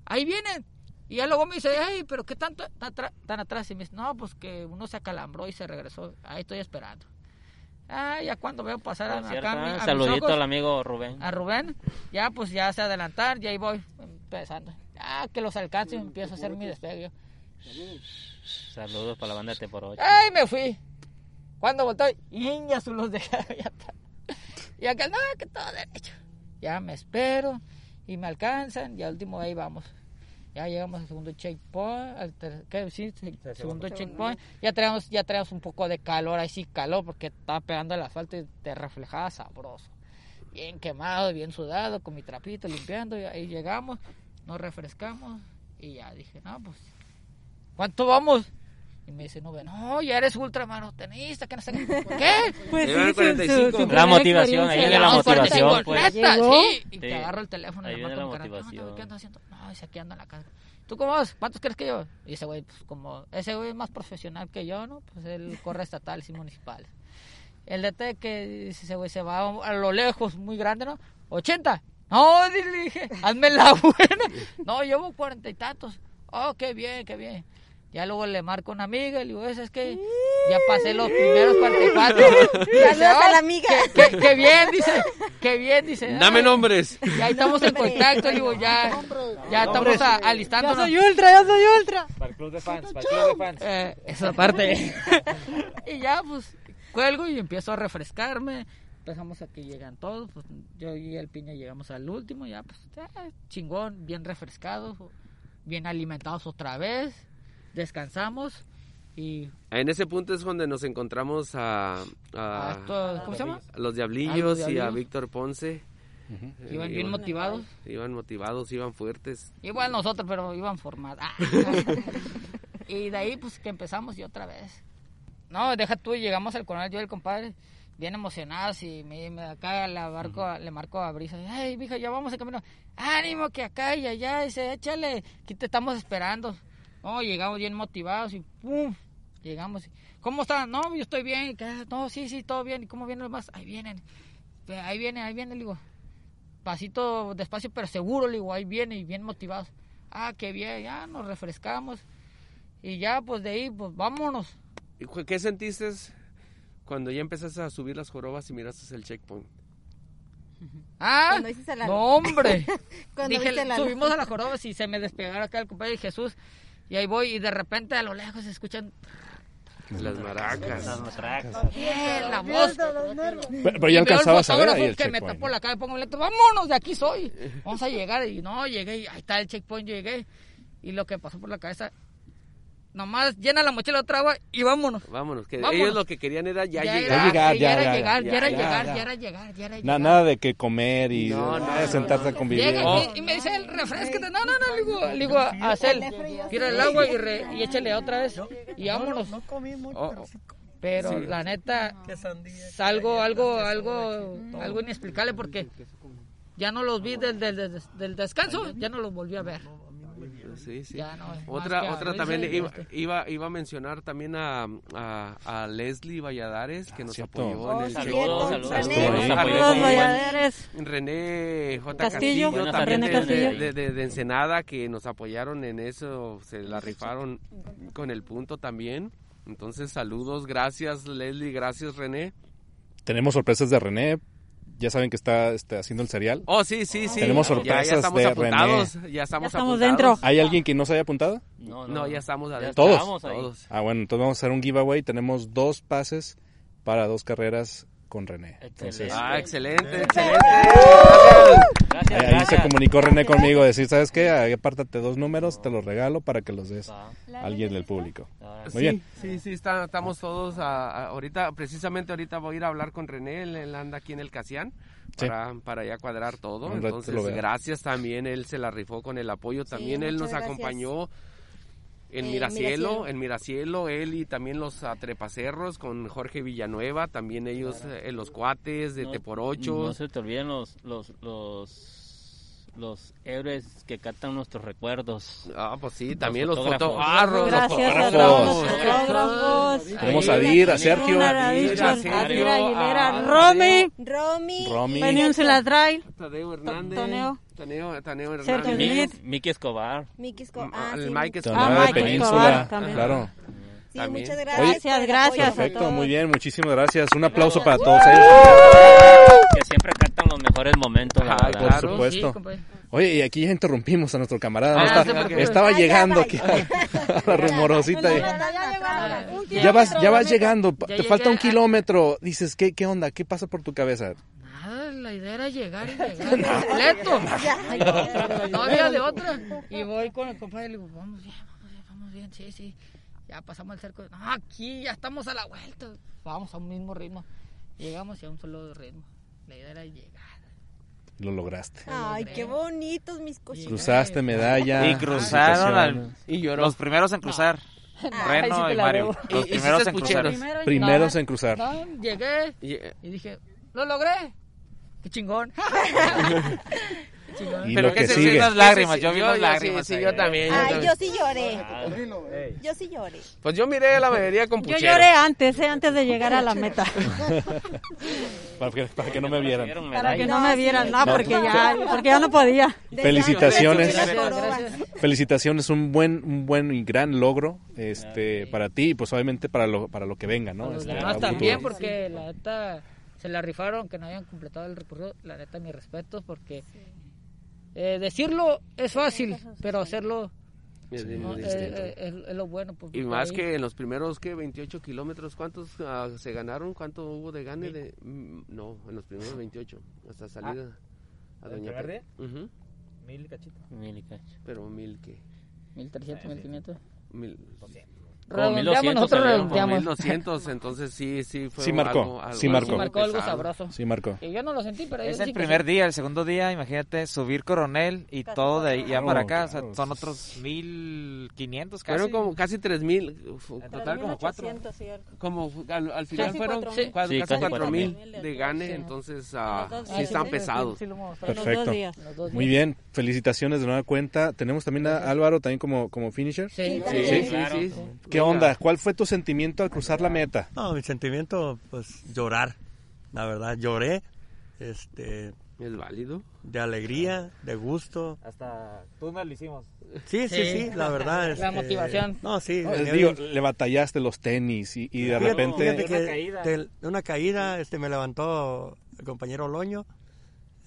ahí vienen. Y ya luego me dice, ay, pero qué tanto tan, atrás y me dice, no, pues que uno se acalambró y se regresó. Ahí estoy esperando. Ah, ya cuando veo pasar a, acá
cierto,
a mi- a
¿eh?
mis
Saludito
ojos,
al amigo Rubén.
a Rubén, ya pues ya se adelantar, ya ahí voy empezando. Ya que los alcance y empiezo a hacer mi despegue.
Saludos para la banda de por 8.
¡Ay, me fui! Cuando volteé, ¡Iña, su los dejé allá atrás! Y acá, no, que todo derecho. Ya me espero y me alcanzan y al último ahí vamos. Ya llegamos al segundo checkpoint, al ter- ¿qué? Sí, sí, segundo checkpoint. Ya traemos, ya traemos un poco de calor, ahí sí calor, porque estaba pegando el asfalto y te reflejaba sabroso. Bien quemado, bien sudado, con mi trapito limpiando, y ahí llegamos, nos refrescamos y ya dije, no, pues, ¿cuánto vamos? Y me dice, no, ve, no, ya eres ultramaratonista, que no sé qué. ¿Qué?
Pues sí, su-
45.
su- su
La motivación, ahí viene la motivación,
45,
pues.
neta,
¿Llegó?
sí. Y
Sí.
te agarro el teléfono y
Ahí
le
viene
marco
la
a mi carnal, "No. ¿Qué andas haciendo? No, dice aquí anda en la casa. ¿Tú cómo vas? ¿Cuántos crees que yo? Y ese güey, pues como, ese güey es más profesional que yo, ¿no? Pues él corre estatales y municipales. El DT que dice ese güey se va a lo lejos, muy grande, ¿no? 80. No, le dije, hazme la buena. No, llevo cuarenta y tantos. Oh, qué bien, qué bien. Ya luego le marco a una amiga y le digo, "Esa es que ya pasé los primeros 44.
Saludos a la amiga.
Qué, qué- qué bien, dice. Qué bien, dice.
Dame nombres.
Ya estamos en contacto, le digo, ya, ya estamos a-
Ya
alistándonos.
soy ultra, ya soy ultra.
Para el club de fans, para el club de fans.
Eh, esa parte. y ya, pues, cuelgo y empiezo a refrescarme. Empezamos a que llegan todos. Pues yo y el piña llegamos al último. Ya, pues, ya, chingón, bien refrescados, bien alimentados otra vez. Descansamos y
En ese punto es donde nos encontramos a,
a
a-
estos, ¿cómo se llama?
a los Diablillos y a. Víctor Ponce.
Iban
Eh,
bien
iban-
motivados.
Iban motivados, iban fuertes.
Igual nosotros, pero iban formados. Ah. y de ahí, pues, que empezamos y otra vez. No, deja tú, y llegamos al coronel, yo y el compadre, bien emocionados, y me, me- acá le marco, a- le marco a Brisa, ay, mija, ya vamos en camino. Ánimo, que acá y allá, dice, échale, aquí te estamos esperando. No, llegamos bien motivados y pum, llegamos. ¿Cómo están? No, yo estoy bien. ¿Qué? No, sí, sí, todo bien. ¿Y cómo vienen los más? Ahí vienen. Ahí vienen, ahí vienen, le digo pasito despacio pero seguro, le digo, ahí viene y bien motivados. Ah, qué bien, ya nos refrescamos. Y ya, pues de ahí, pues vámonos.
¿Y ¿Qué sentiste cuando ya empezaste a subir las jorobas y miraste el checkpoint?
Ah,
la-
no, hombre.
Cuando
Dije, subimos a las jorobas y se me despegaron acá el compadre Jesús. Y ahí voy y de repente a lo lejos se escuchan
Las maracas.
Las matracas.
eh, la voz.
Pero, ya
el
alcanzabas a ver ahí el
que me
checkpoint.
tapó la cara y pongo lento, vámonos, de aquí soy. Vamos a llegar. Y no, llegué y ahí está el checkpoint, yo llegué. Y lo que pasó por la cabeza, nomás llena la mochila de otra agua y vámonos.
Vámonos, que
Vámonos.
ellos lo que querían era ya,
Ya
llegar.
era, ya era llegar,
ya,
ya era llegar,
ya.
era llegar, ya era llegar.
nada de que comer y
No, no,
sentarte a convivir.
Llega
Oh.
y, y me dice él, refrescate. No, no, no, le digo, le digo a Cel, tira el agua y, re- y échale otra vez. Y vámonos.
No comí mucho,
Oh,
pero sí
Pero
Sí.
la neta,
sandía.
es algo, algo, algo, algo inexplicable porque ya no los vi del, del, del- del descanso, ya no los volví a ver.
Sí, sí.
Ya no,
otra otra también iba,
este.
iba, iba a mencionar también a, a, a Leslie Valladares, que nos
cierto.
apoyó
Oh,
en el
cierto.
show.
Saludos,
Saludos.
Saludos,
René.
Valladares.
René J.
Castillo.
Castillo,
Buenas
también
René
de,
Castillo.
de, de- de Ensenada, que nos apoyaron en eso, se la rifaron con el punto también. Entonces, saludos, gracias Leslie, gracias René.
Tenemos sorpresas de René. Ya saben que está este, haciendo el cereal.
Oh, sí, sí, sí.
Tenemos
Ya-
sorpresas
ya, estamos
de
apuntados,
René.
Ya estamos,
Ya estamos
apuntados.
dentro.
¿Hay alguien que no se haya apuntado?
No,
No, ya estamos
Ya
adentro.
¿Todos?
ahí.
Todos.
Ah, bueno, entonces vamos a hacer un giveaway. Tenemos dos pases para dos carreras con René. Entonces,
Excelente.
Ah, excelente, excelente.
Gracias,
ahí, ahí se comunicó René conmigo, decir, ¿sabes qué? Ahí apártate dos números, te los regalo para que los des a alguien del público. Muy
sí,
bien.
sí, sí, está- estamos todos a- a- ahorita, precisamente ahorita voy a ir a hablar con René, él, él anda aquí en el Casián
Sí.
para, para ya cuadrar todo. Entonces, gracias también, él se la rifó con el apoyo. También él nos
gracias.
acompañó en
Eh,
Miracielo,
Miracielo.
en Miracielo, él y también los atrepacerros con Jorge Villanueva, también ellos, eh, los cuates de
No-
Te por Ocho.
No se te olviden los, los, los, los héroes que cantan nuestros recuerdos.
Ah, pues sí, también los
fotógrafos.
fotógrafos. los
Gracias a
fotógrafos.
los fotógrafos.
Tenemos a Dir, a Sergio,
Sergio,
Aguilera,
a-
Romy.
Romy.
Romy.
Se la trae.
Tadeo Hernández.
Toneo.
Taneo, Taneo Hernández.
Miki Escobar.
Miki Esco-
Mm,
ah,
el
sí,
Mike
Ah,
de Península,
Escobar
claro.
Sí,
También.
muchas
Oye,
gracias. el
Gracias, gracias a
Perfecto,
todos.
muy bien, muchísimas gracias. Un aplauso para todos ellos.
Que siempre mejores momentos, la
Ah.
Por supuesto.
Sí.
Oye, y aquí ya interrumpimos a nuestro camarada.
Ah,
¿no? Está-
no se preocupe.
estaba llegando aquí a la rumorosita. y-
Ah,
Ya vas, ya vas llegando,
Ya
te falta un
a-
kilómetro. Dices, ¿qué, ¿qué onda? ¿Qué pasa por tu cabeza?
Nada, la idea era llegar y llegar completo. No había de otra. Y voy con el compadre y le digo, vamos bien, vamos bien, vamos bien, sí, sí. Ya pasamos el cerco. No, aquí ya estamos a la vuelta. Vamos a un mismo ritmo. Llegamos y a un solo ritmo. La idea era llegar.
Lo lograste.
Ay, qué bonitos mis cositas.
Cruzaste medalla.
Y cruzaron al-.
Y lloró.
Los primeros en cruzar.
Ay, sí
Reno y Mario.
debo.
Los
Y- y
primeros en cruzar.
escucharon.
Primeros
No,
en cruzar.
No, llegué
Y,
y dije, lo logré. Qué chingón.
Y
Pero
lo
que
que
se
sigue.
las lágrimas, yo vi las
sí,
lágrimas
Sí,
ahí.
yo también. yo
Ay,
también.
yo sí lloré. Yo sí lloré.
Pues yo miré la mayoría con
Yo
puchero.
lloré antes, eh, antes de llegar a la meta.
Para que, para que no me vieran.
Para que no me vieran, no, porque ya, porque ya no podía.
Felicitaciones. Felicitaciones, un buen, un buen y gran logro este, para ti y pues obviamente para lo, para lo que venga, ¿no? Este,
también, porque la neta se la rifaron que no hayan completado el recorrido. La neta, mis respetos, porque eh, decirlo es fácil, pero hacerlo
Es bien
no, eh,
distinto.
eh, es, es lo bueno. pues,
Y más
ahí.
que en los primeros, ¿qué? 28 kilómetros, ¿cuántos ah, se ganaron? ¿Cuánto hubo de gane? De, mm, no, en los primeros 28, hasta salida a
¿el
Doña Pe-
día?
Ujú,
Mil cachito.
Mil y cacho.
Pero mil que...
1300, 1500.
Mil,
Como
Redondeamos,
1200
nosotros redondeamos.
1200, entonces sí, sí fue
Sí marcó,
algo, algo-
sí marcó.
Sí marcó algo sabroso.
Sí, Marco.
Y yo no lo sentí, pero
Es el
sí
primer
sí.
día, el segundo día, imagínate, subir Coronel y todo de allá
Claro,
para acá, o sea,
claro.
son otros 1500 casi.
Fueron como casi 3000,
En total como cuatro.
como al, al final
Casi
fueron
cuatro
cua-
mil.
casi
Sí, casi
4000
cuatro
de gane,
Sí.
entonces
dos
sí están
Sí,
pesados.
sí, sí.
Perfecto. Muy bien, felicitaciones de nueva cuenta. Tenemos también a Álvaro también como, como finisher.
Sí,
Sí,
sí.
¿Qué onda? ¿Cuál fue tu sentimiento al cruzar la meta?
No, mi sentimiento, pues llorar. La verdad, lloré. Este,
Es válido.
de alegría, de gusto.
Hasta túnel lo hicimos.
Sí, sí,
Sí.
sí, la verdad.
La
este,
motivación.
No, sí.
No,
venía
digo, le batallaste los tenis y, y de
Fíjate-
repente...
fíjate
De
que
una caída.
de- de una caída este, me levantó el compañero Loño.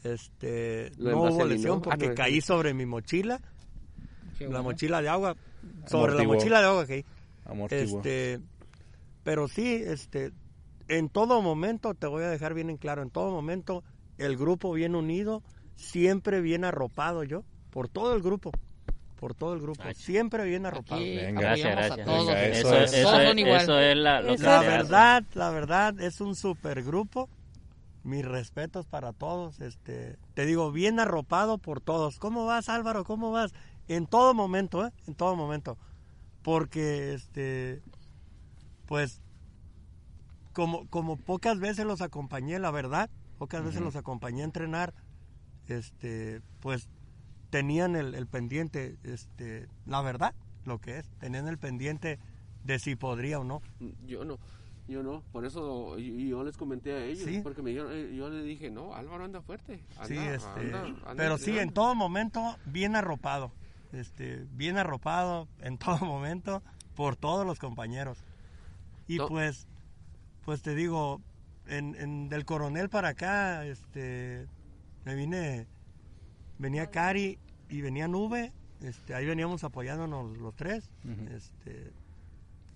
Este,
Lo
no hubo lesión
Ah,
porque
no,
caí sobre mi mochila,
Qué
la mochila de agua, sobre la mochila de agua que
Amortiguó.
este, pero sí, este, en todo momento te voy a dejar bien en claro, en todo momento el grupo bien unido, siempre bien arropado yo, por todo el grupo, por todo el grupo,
Ay.
siempre bien arropado.
Venga.
Gracias,
apoyamos a
gracias.
todos.
Venga, eso
Eso,
es.
eso, es,
son igual.
eso es la, lo que
La verdad, la verdad es un super grupo. Mis respetos para todos. Este, te digo, bien arropado por todos. ¿Cómo vas, Álvaro? ¿Cómo vas? En todo momento, ¿eh? En todo momento. Porque, este, pues, como, como pocas veces los acompañé, la verdad, pocas veces los acompañé a entrenar, este, pues, tenían el, el pendiente, este, la verdad, lo que es, tenían el pendiente de si podría o no.
Yo no, yo no, por eso yo les comenté a ellos,
Sí.
porque me eh, yo les dije, no, Álvaro anda fuerte. Anda,
Sí, este,
anda- anda
pero sí, en
entrenando".
todo momento bien arropado, este, bien arropado en todo momento por todos los compañeros. Y
No.
pues, pues te digo, en, en del coronel para acá, este, me vine, venía Cari y venía Nube, este, ahí veníamos apoyándonos los tres, este,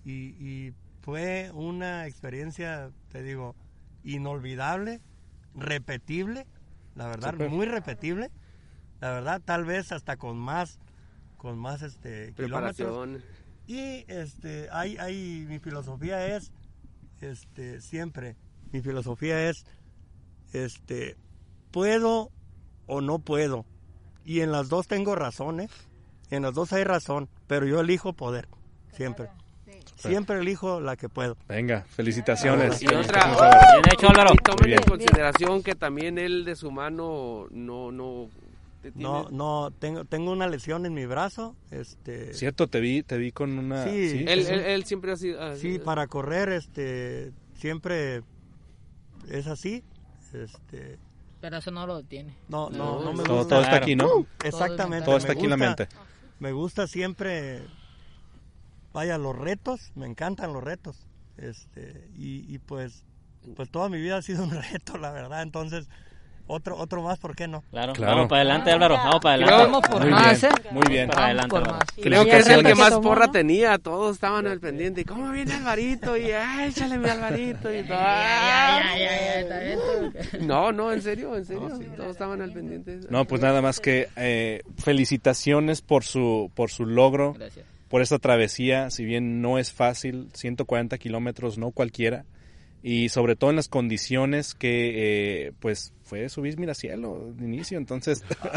y, y fue una experiencia, te digo, inolvidable, repetible, la verdad, muy repetible, la verdad, tal vez hasta con más, con más este kilómetros.
Preparación.
Y este, hay, hay, mi filosofía es, este, siempre, mi filosofía es, este, puedo o no puedo. Y en las dos tengo razones, en las dos hay razón, pero yo elijo poder, siempre. Siempre elijo la que puedo.
Venga, felicitaciones.
Y otra,
Álvaro.
y tomen
bien.
en consideración que también él de su mano no, no,
No, no, tengo, tengo una lesión en mi brazo, este...
Cierto, te vi, te vi con una...
Sí,
él,
sí.
él, él siempre ha sido, ah,
Sí, para correr, este, siempre es así, este...
Pero eso no lo detiene.
No, no, no me
Todo-
gusta.
todo está aquí, ¿no?
Exactamente.
Todo está
me
aquí en la
gusta-
mente.
Me gusta siempre, vaya, los retos, me encantan los retos. Este, y, y pues, pues toda mi vida ha sido un reto, la verdad. Entonces, otro, otro más, ¿por qué no?
Claro, vamos para adelante, Álvaro, vamos para
Creo-
adelante.
Vamos por más, ¿eh?
Muy bien.
Para adelante.
Creo que es el que más porra tenía, todos estaban al pendiente. ¿Cómo viene Alvarito? Y ay, échale mi Alvarito. Y todo. No, no, en serio, en serio. Todos estaban al pendiente.
No, pues nada más que eh, felicitaciones por su, por su logro,
Gracias.
por esta travesía, si bien no es fácil, 140 kilómetros, no cualquiera, y sobre todo en las condiciones que, eh, pues, fue subir miracielo de inicio, entonces...
¿Por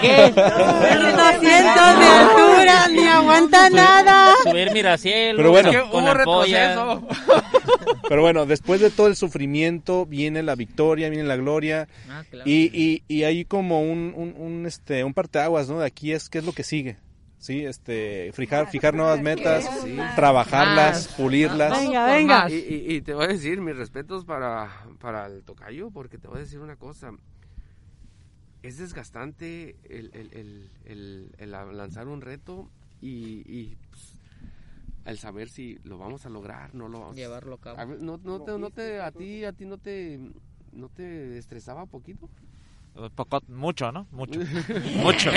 qué?
200 de altura, ni aguanta nada.
Subir miracielo,
Pero bueno.
con ampolla.
Pero bueno, después de todo el sufrimiento viene la victoria, viene la gloria
Ah, claro.
y, y, y hay como un, un, un, este, un parteaguas, ¿no? De aquí es qué es lo que sigue. Sí, este, fijar, fijar nuevas metas, trabajarlas,
Más.
pulirlas.
Venga, venga.
Y, y- y te voy a decir, mis respetos para, para el tocayo, porque te voy a decir una cosa. Es desgastante el, el- el- el- el lanzar un reto y, y, pues, el saber si lo vamos a lograr, no lo vamos
Llevarlo a cabo.
A no, no te, no te- a ti, a ti no te, no te estresaba poquito.
Poco, mucho, ¿no? Mucho. mucho.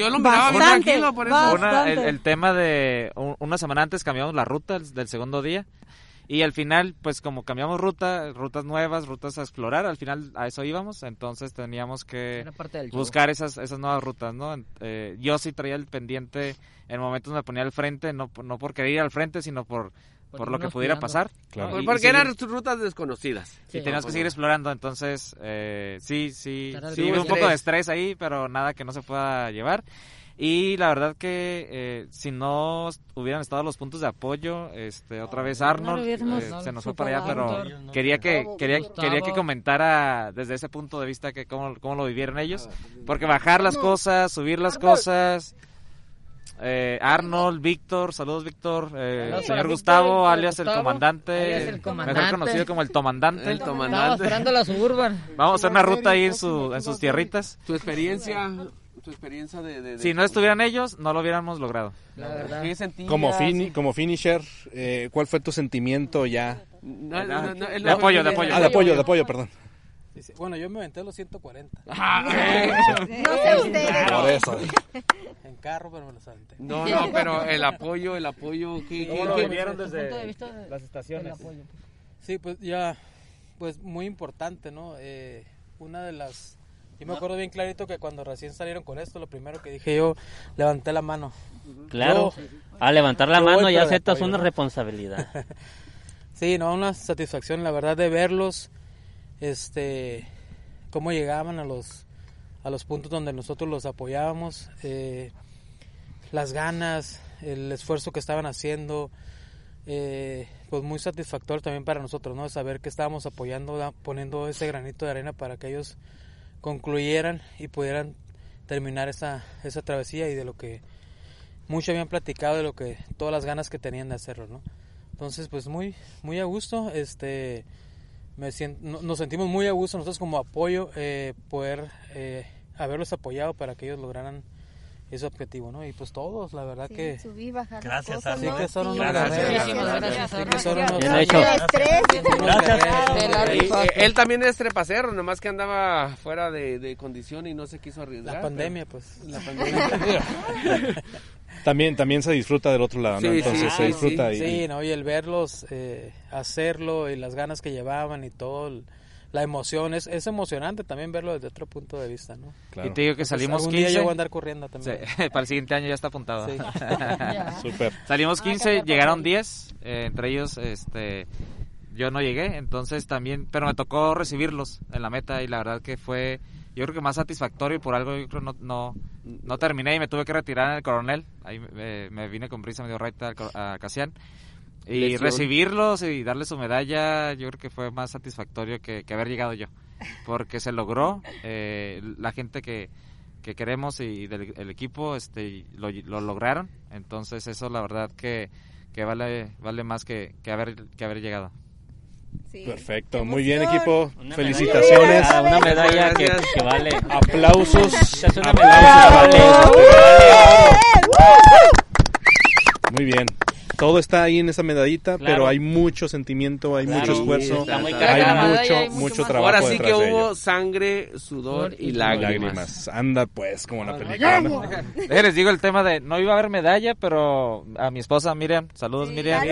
Yo lo miraba tranquilo, por eso.
Una- el, el tema de un- una semana antes cambiamos la ruta del, segundo día y al final, pues como cambiamos ruta, rutas nuevas, rutas a explorar, al final a eso íbamos, entonces teníamos que buscar esas, esas nuevas rutas, ¿no? En- eh, yo sí traía el pendiente, en momentos me ponía al frente, no, no por querer ir al frente, sino por, por lo que pudiera
cuidando.
pasar.
Claro.
Y- y
Porque
seguir-
eran rutas desconocidas.
y teníamos que seguir explorando, entonces eh, sí, sí, sí hubo un poco de
estrés.
ahí, pero nada que no se pueda llevar. Y la verdad que eh, si no hubieran estado los puntos de apoyo, este, otra vez Arnold eh, se nos fue para allá, pero quería que quería quería que comentara desde ese punto de vista que cómo, cómo lo vivieron ellos, porque bajar las cosas, subir las cosas. Eh, Arnold, Víctor, saludos Víctor, eh,
Saludos
señor Gustavo,
Víctor,
alias el comandante,
alias el comandante.
mejor conocido como el tomandante.
El
Estaba
comandante.
esperando la suburban.
Vamos a hacer una ruta ahí en, su, en sus tierritas.
Tu experiencia, tu experiencia de... de- de-
Si no estuvieran ellos, no lo hubiéramos logrado.
La verdad.
¿Qué sentías?
Como, fini- como finisher, eh, ¿cuál fue tu sentimiento ya?
No, no, no, no, él
De apoyo, de apoyo.
Ah, de apoyo, de apoyo, perdón.
Sí, sí. Bueno, yo me aventé los 140.
Ah,
No sé ustedes.
Por eso.
En carro, pero me los aventé.
No, no, pero el apoyo, el apoyo, ¿qué,
¿Cómo
qué-
lo
qué-
vivieron
desde de vista de-
las estaciones? Sí, pues ya, pues muy importante, ¿no? Eh, una de las... Yo me acuerdo bien clarito que cuando recién salieron con esto, lo primero que dije yo, levanté la mano.
Claro,
Yo-
al levantar la mano ya aceptas
apoyo,
una
¿no?
responsabilidad.
Sí, no, una satisfacción, la verdad, de verlos, este, cómo llegaban a los, a los puntos donde nosotros los apoyábamos, eh, las ganas, el esfuerzo que estaban haciendo, eh, pues muy satisfactorio también para nosotros, ¿no? Saber que estábamos apoyando, poniendo ese granito de arena para que ellos concluyeran y pudieran terminar esa, esa travesía y de lo que mucho habían platicado, de lo que todas las ganas que tenían de hacerlo, ¿no? Entonces, pues muy, muy a gusto, este, me siento, no- nos sentimos muy a gusto nosotros como apoyo eh, poder eh, haberlos apoyado para que ellos lograran ese objetivo, ¿no? Y pues todos, la verdad
Sí,
que...
subí, bajar
Gracias,
cosas,
Sí,
¿no?
que son
Sí,
unos
gracias,
gracias,
Sí, que son unos
Bien hecho.
Eh, él también es trepacero, nomás que andaba fuera de, de condición y no se quiso arriesgar.
La pandemia, pues.
La pandemia.
También, también se disfruta del otro lado, ¿no?
Sí,
Entonces
sí,
se
sí,
disfruta y,
Sí, ¿no? Y el verlos eh, hacerlo y las ganas que llevaban y todo, el- la emoción, es, es emocionante también verlo desde otro punto de vista, ¿no?
claro.
Y te digo que
Entonces,
salimos
algún
15.
día yo voy a andar corriendo
Sí,
también.
para el siguiente año ya está apuntado.
Sí.
Súper.
Salimos
Ah,
15,
qué
llegaron
papel.
10, eh, entre ellos este yo no llegué, entonces también, pero me tocó recibirlos en la meta y la verdad que fue yo creo que más satisfactorio y por algo yo creo no no, no terminé y me tuve que retirar en el coronel, ahí me vine con prisa, me dio right al cor- a Casian. Y
Lesión.
recibirlos y darles su medalla, yo creo que fue más satisfactorio que, que haber llegado yo, porque se logró, eh, la gente que, que queremos y del el equipo este lo, lo lograron entonces eso la verdad que, que vale vale más que, que haber que haber llegado
Sí.
Perfecto, muy bien equipo.
Una
Felicitaciones.
medalla, una medalla que, que vale.
Aplausos.
Es una medalla que vale.
Muy bien. Todo está ahí en esa medallita,
Claro.
pero hay mucho sentimiento, hay
Claro,
mucho esfuerzo,
está muy
hay mucho,
Hay mucho
mucho trabajo
Ahora sí que hubo sangre, sudor y lágrimas.
lágrimas. Anda pues, como la película. ¿no?
Les digo el tema de no iba a haber medalla pero a mi esposa Miriam saludos Miriam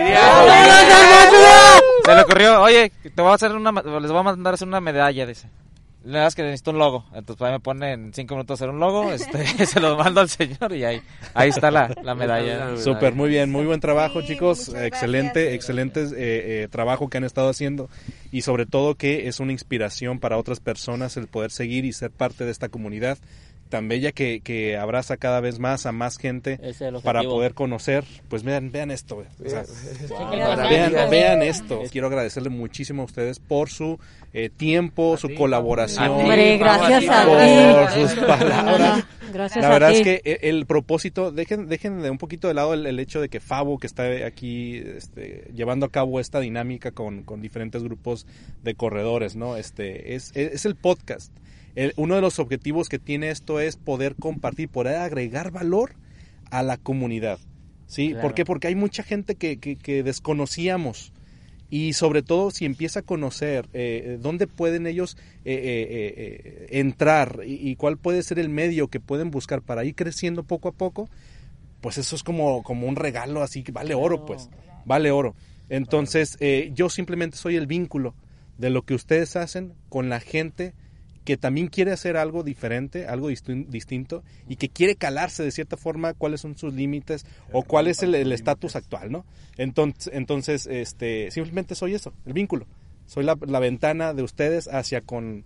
se le ocurrió oye te voy a hacer una les voy a mandar hacer una medalla dice la verdad es que necesito un logo. Entonces pues, ahí me pone en cinco minutos hacer un logo este se lo mando al señor y ahí ahí está la, la medalla.
Súper, muy bien, muy buen trabajo
Sí,
chicos, excelente,
gracias.
excelente eh, eh, trabajo que han estado haciendo. Y sobre todo que es una inspiración para otras personas el poder seguir y ser parte de esta comunidad tan bella que, que abraza cada vez más a más gente para poder conocer, pues vean, vean esto. O sea,
Wow.
vean, vean esto. Quiero agradecerle muchísimo a ustedes por su eh, tiempo, su colaboración,
A ti,
Hombre, gracias
a ti,
por sus palabras.
Gracias
La
a
verdad
ti.
es que e- el propósito, dejen, dejen de un poquito de lado el, el hecho de que Fabo, que está aquí este, llevando a cabo esta dinámica con, con diferentes grupos de corredores, ¿no? Este, es, es, es el podcast. El- uno de los objetivos que tiene esto es poder compartir, poder agregar valor a la comunidad. ¿Sí?
Claro.
¿Por qué? Porque hay mucha gente que, que, que desconocíamos. Y sobre todo si empieza a conocer eh, dónde pueden ellos eh, eh, eh, eh, entrar y, y cuál puede ser el medio que pueden buscar para ir creciendo poco a poco, pues eso es como, como un regalo así que vale oro, pues, vale oro. Entonces eh, yo simplemente soy el vínculo de lo que ustedes hacen con la gente que también quiere hacer algo diferente, algo distin- distinto y que quiere calarse de cierta forma cuáles son sus límites o cuál es el estatus actual, ¿no? Entonces, entonces este, simplemente soy eso, el vínculo. Soy la, la ventana de ustedes hacia con...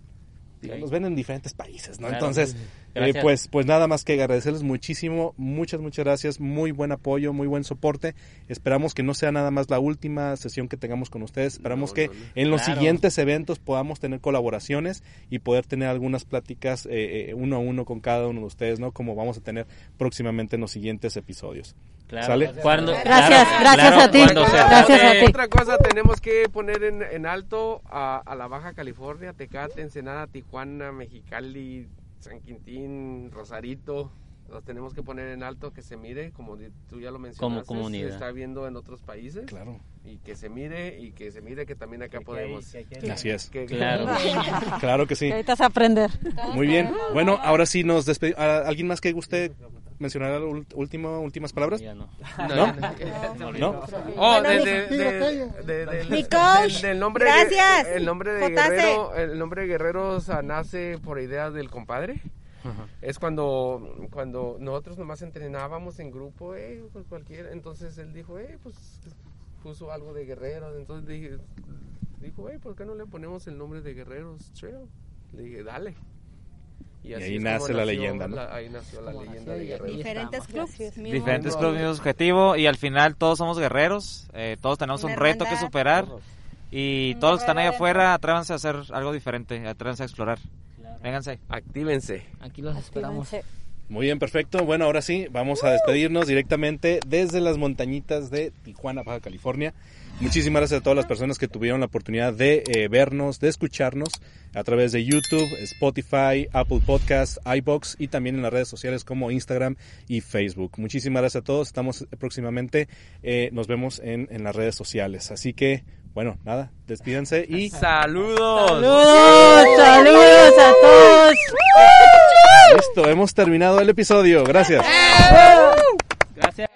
Nos ven en diferentes países, ¿no?
Claro.
Entonces, eh, pues, pues nada más que agradecerles muchísimo, muchas, muchas gracias, muy buen apoyo, muy buen soporte. Esperamos que no sea nada más la última sesión que tengamos con ustedes. Esperamos
No,
que
no, no.
en los
Claro.
siguientes eventos podamos tener colaboraciones y poder tener algunas pláticas eh, eh, uno a uno con cada uno de ustedes, ¿no? Como vamos a tener próximamente en los siguientes episodios.
Claro.
¿Sale?
Cuando-
Gracias,
claro,
gracias
claro,
a ti. Gracias a ti.
Otra cosa tenemos que poner en, en alto a, a la Baja California, Tecate, Ensenada, Tijuana, Mexicali, San Quintín, Rosarito. Los tenemos que poner en alto, que se mire, como di- tú ya lo mencionaste.
comunidad.
Se está viendo en otros países.
Claro.
Y que se mire, y que se mire que también acá podemos.
Así es.
Que-
Claro.
Claro que sí.
Que ahorita aprender.
Muy bien. Bueno, ahora sí nos despedimos. ¿Alguien más que guste mencionar ult- último, últimas palabras?
Ya no.
¿No? ¿No?
Oh,
Bueno,
de, de-
mi-
de- de- del-
Mi coach,
del- del nombre
gracias.
el nombre de. Guerrero, el nombre de Guerrero nace por idea del compadre. Es cuando cuando nosotros nomás entrenábamos en grupo, eh, pues cualquiera, entonces él dijo, eh, pues puso algo de Guerreros, entonces dije, dijo, eh, ¿por qué no le ponemos el nombre de Guerreros Trail? Le dije, dale.
Y
así
ahí nace la
nació
leyenda, ¿no?
la- ahí nació la leyenda de Guerreros.
Diferentes clubes. mismo-
diferentes clubes, mismo objetivo y al final todos somos guerreros, eh, todos tenemos un
Una
reto que superar y todos los que están ahí afuera atrévanse a hacer algo diferente, atrévanse a explorar. Vénganse.
Actívense.
Aquí los esperamos.
Muy bien, perfecto. Bueno, ahora sí, vamos a despedirnos directamente desde las montañitas de Tijuana, Baja California. Muchísimas gracias a todas las personas que tuvieron la oportunidad de eh, vernos, de escucharnos a través de YouTube, Spotify, Apple Podcasts, iBox y también en las redes sociales como Instagram y Facebook. Muchísimas gracias a todos. Estamos próximamente, eh, nos vemos en, en las redes sociales. Así que, bueno, nada, despídense y
saludos.
Saludos, saludos a todos.
Listo, hemos terminado el episodio. Gracias.
Gracias.